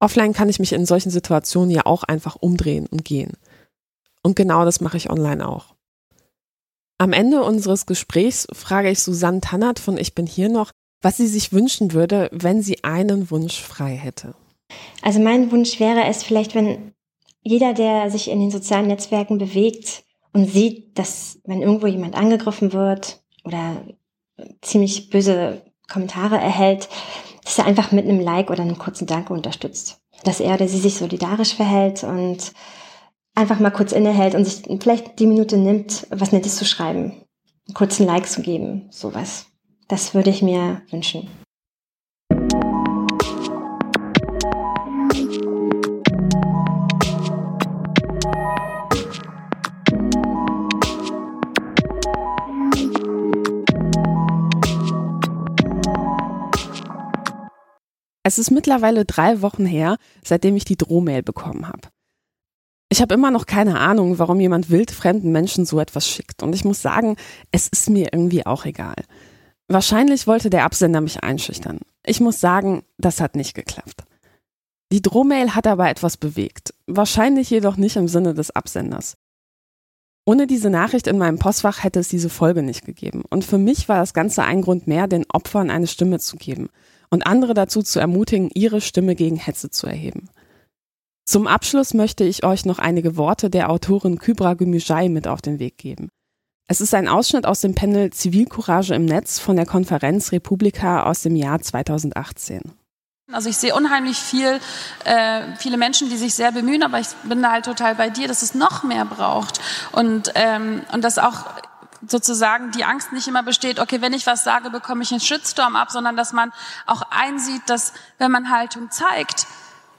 Speaker 1: Offline kann ich mich in solchen Situationen ja auch einfach umdrehen und gehen. Und genau das mache ich online auch. Am Ende unseres Gesprächs frage ich Susanne Tannert von Ich bin hier noch, was sie sich wünschen würde, wenn sie einen Wunsch frei hätte.
Speaker 31: Also mein Wunsch wäre es vielleicht, wenn jeder, der sich in den sozialen Netzwerken bewegt und sieht, dass wenn irgendwo jemand angegriffen wird oder ziemlich böse Kommentare erhält, dass er einfach mit einem Like oder einem kurzen Danke unterstützt. Dass er oder sie sich solidarisch verhält und einfach mal kurz innehält und sich vielleicht die Minute nimmt, was Nettes zu schreiben, einen kurzen Like zu geben, sowas. Das würde ich mir wünschen.
Speaker 1: Es ist mittlerweile drei Wochen her, seitdem ich die Drohmail bekommen habe. Ich habe immer noch keine Ahnung, warum jemand wildfremden Menschen so etwas schickt. Und ich muss sagen, es ist mir irgendwie auch egal. Wahrscheinlich wollte der Absender mich einschüchtern. Ich muss sagen, das hat nicht geklappt. Die Drohmail hat aber etwas bewegt. Wahrscheinlich jedoch nicht im Sinne des Absenders. Ohne diese Nachricht in meinem Postfach hätte es diese Folge nicht gegeben. Und für mich war das Ganze ein Grund mehr, den Opfern eine Stimme zu geben und andere dazu zu ermutigen, ihre Stimme gegen Hetze zu erheben. Zum Abschluss möchte ich euch noch einige Worte der Autorin Kybra Gümüşay mit auf den Weg geben. Es ist ein Ausschnitt aus dem Panel Zivilcourage im Netz von der Konferenz Republika aus dem Jahr 2018.
Speaker 32: Also ich sehe unheimlich viel, äh, viele Menschen, die sich sehr bemühen, aber ich bin da halt total bei dir, dass es noch mehr braucht und ähm, und dass auch sozusagen die Angst nicht immer besteht, okay, wenn ich was sage, bekomme ich einen Shitstorm ab, sondern dass man auch einsieht, dass wenn man Haltung zeigt,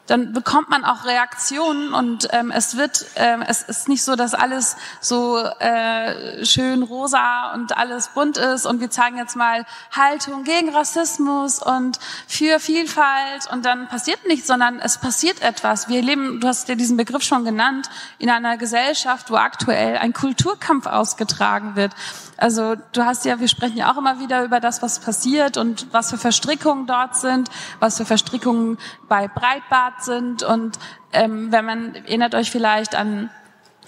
Speaker 32: dann bekommt man auch Reaktionen und ähm, es wird, ähm, es ist nicht so, dass alles so äh, schön rosa und alles bunt ist und wir zeigen jetzt mal Haltung gegen Rassismus und für Vielfalt und dann passiert nichts, sondern es passiert etwas. Wir leben, du hast ja diesen Begriff schon genannt, in einer Gesellschaft, wo aktuell ein Kulturkampf ausgetragen wird. Also du hast ja, wir sprechen ja auch immer wieder über das, was passiert und was für Verstrickungen dort sind, was für Verstrickungen bei Breitbart sind. Und ähm, wenn man erinnert euch vielleicht an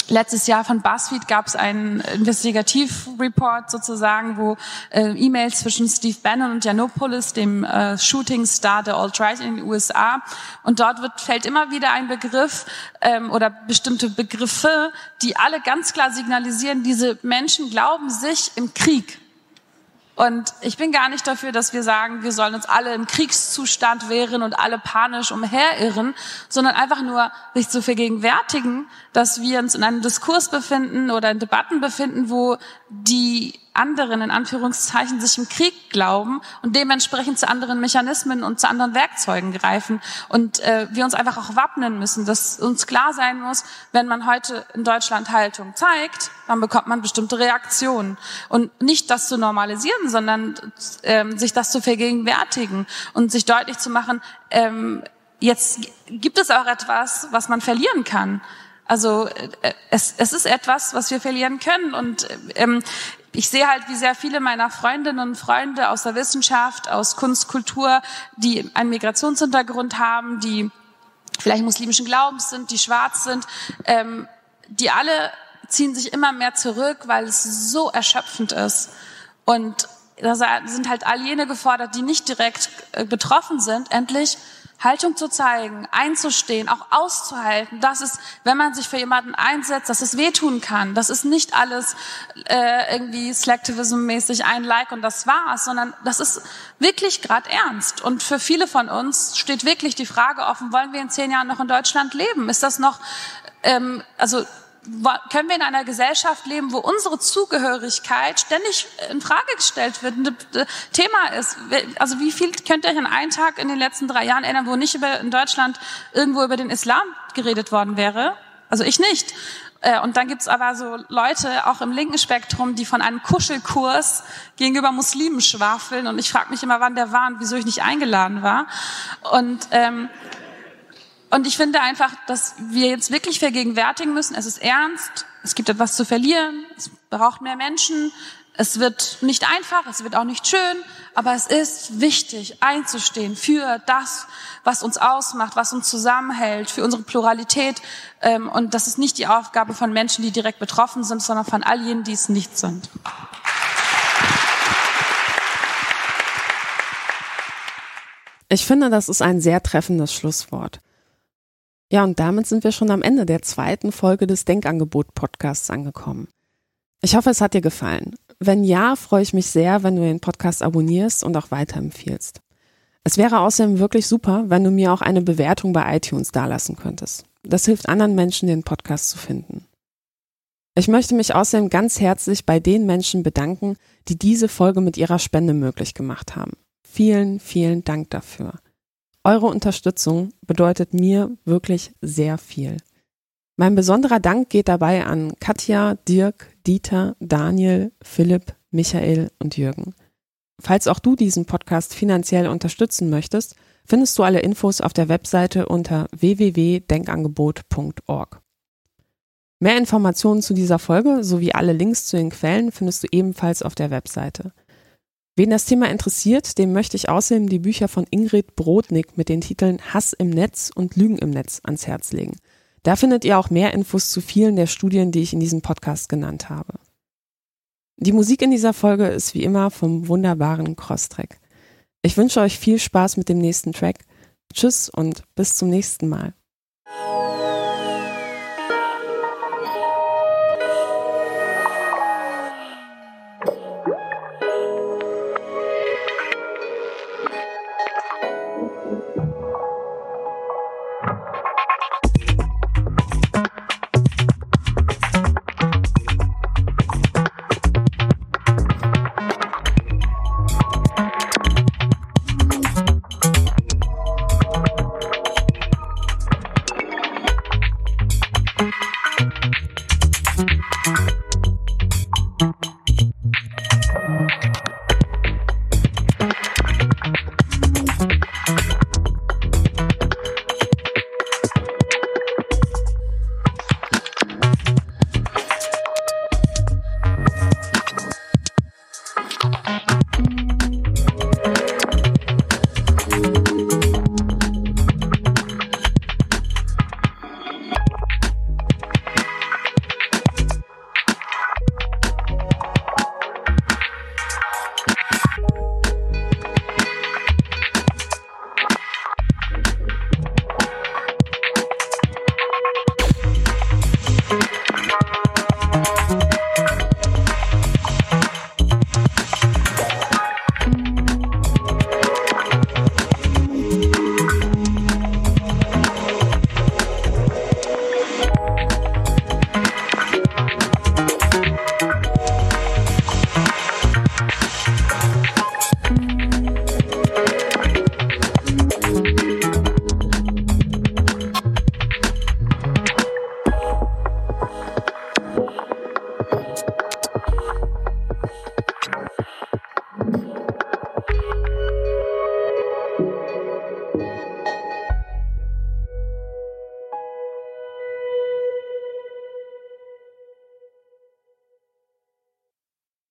Speaker 32: Letztes Jahr von BuzzFeed gab es einen Investigativreport sozusagen, wo äh, E-Mails zwischen Steve Bannon und Janopoulos, dem äh, Shooting Star der Alt-Right in den USA, und dort wird, fällt immer wieder ein Begriff ähm, oder bestimmte Begriffe, die alle ganz klar signalisieren, diese Menschen glauben sich im Krieg. Und ich bin gar nicht dafür, dass wir sagen, wir sollen uns alle im Kriegszustand wehren und alle panisch umherirren, sondern einfach nur sich zu vergegenwärtigen, dass wir uns in einem Diskurs befinden oder in Debatten befinden, wo die anderen in Anführungszeichen sich im Krieg glauben und dementsprechend zu anderen Mechanismen und zu anderen Werkzeugen greifen und äh, wir uns einfach auch wappnen müssen, dass uns klar sein muss, wenn man heute in Deutschland Haltung zeigt, dann bekommt man bestimmte Reaktionen und nicht das zu normalisieren, sondern ähm, sich das zu vergegenwärtigen und sich deutlich zu machen, ähm, jetzt gibt es auch etwas, was man verlieren kann. Also äh, es, es ist etwas, was wir verlieren können. Und ähm, ich sehe halt, wie sehr viele meiner Freundinnen und Freunde aus der Wissenschaft, aus Kunst, Kultur, die einen Migrationshintergrund haben, die vielleicht muslimischen Glaubens sind, die schwarz sind, ähm, die alle ziehen sich immer mehr zurück, weil es so erschöpfend ist. Und da sind halt all jene gefordert, die nicht direkt äh, betroffen sind, endlich Haltung zu zeigen, einzustehen, auch auszuhalten, dass es, wenn man sich für jemanden einsetzt, dass es wehtun kann. Das ist nicht alles äh, irgendwie Slacktivism-mäßig ein Like und das war's, sondern das ist wirklich gerade ernst. Und für viele von uns steht wirklich die Frage offen, wollen wir in zehn Jahren noch in Deutschland leben? Ist das noch, ähm, also können wir in einer Gesellschaft leben, wo unsere Zugehörigkeit ständig in Frage gestellt wird, ein Thema ist. Also wie viel könnt ihr euch an einen Tag in den letzten drei Jahren erinnern, wo nicht über, in Deutschland irgendwo über den Islam geredet worden wäre? Also ich nicht. Äh, und dann gibt's aber so Leute, auch im linken Spektrum, die von einem Kuschelkurs gegenüber Muslimen schwafeln. Und ich frage mich immer, wann der war und wieso ich nicht eingeladen war. Und ähm, und ich finde einfach, dass wir jetzt wirklich vergegenwärtigen müssen, es ist ernst, es gibt etwas zu verlieren, es braucht mehr Menschen, es wird nicht einfach, es wird auch nicht schön, aber es ist wichtig einzustehen für das, was uns ausmacht, was uns zusammenhält, für unsere Pluralität. Ähm, und das ist nicht die Aufgabe von Menschen, die direkt betroffen sind, sondern von all jenen, die es nicht sind.
Speaker 1: Ich finde, das ist ein sehr treffendes Schlusswort. Ja, und damit sind wir schon am Ende der zweiten Folge des Denkangebot-Podcasts angekommen. Ich hoffe, es hat dir gefallen. Wenn ja, freue ich mich sehr, wenn du den Podcast abonnierst und auch weiterempfiehlst. Es wäre außerdem wirklich super, wenn du mir auch eine Bewertung bei iTunes dalassen könntest. Das hilft anderen Menschen, den Podcast zu finden. Ich möchte mich außerdem ganz herzlich bei den Menschen bedanken, die diese Folge mit ihrer Spende möglich gemacht haben. Vielen, vielen Dank dafür. Eure Unterstützung bedeutet mir wirklich sehr viel. Mein besonderer Dank geht dabei an Katja, Dirk, Dieter, Daniel, Philipp, Michael und Jürgen. Falls auch du diesen Podcast finanziell unterstützen möchtest, findest du alle Infos auf der Webseite unter www.denkangebot.org. Mehr Informationen zu dieser Folge sowie alle Links zu den Quellen findest du ebenfalls auf der Webseite. Wen das Thema interessiert, dem möchte ich außerdem die Bücher von Ingrid Brodnik mit den Titeln Hass im Netz und Lügen im Netz ans Herz legen. Da findet ihr auch mehr Infos zu vielen der Studien, die ich in diesem Podcast genannt habe. Die Musik in dieser Folge ist wie immer vom wunderbaren Crosstrack. Ich wünsche euch viel Spaß mit dem nächsten Track. Tschüss und bis zum nächsten Mal.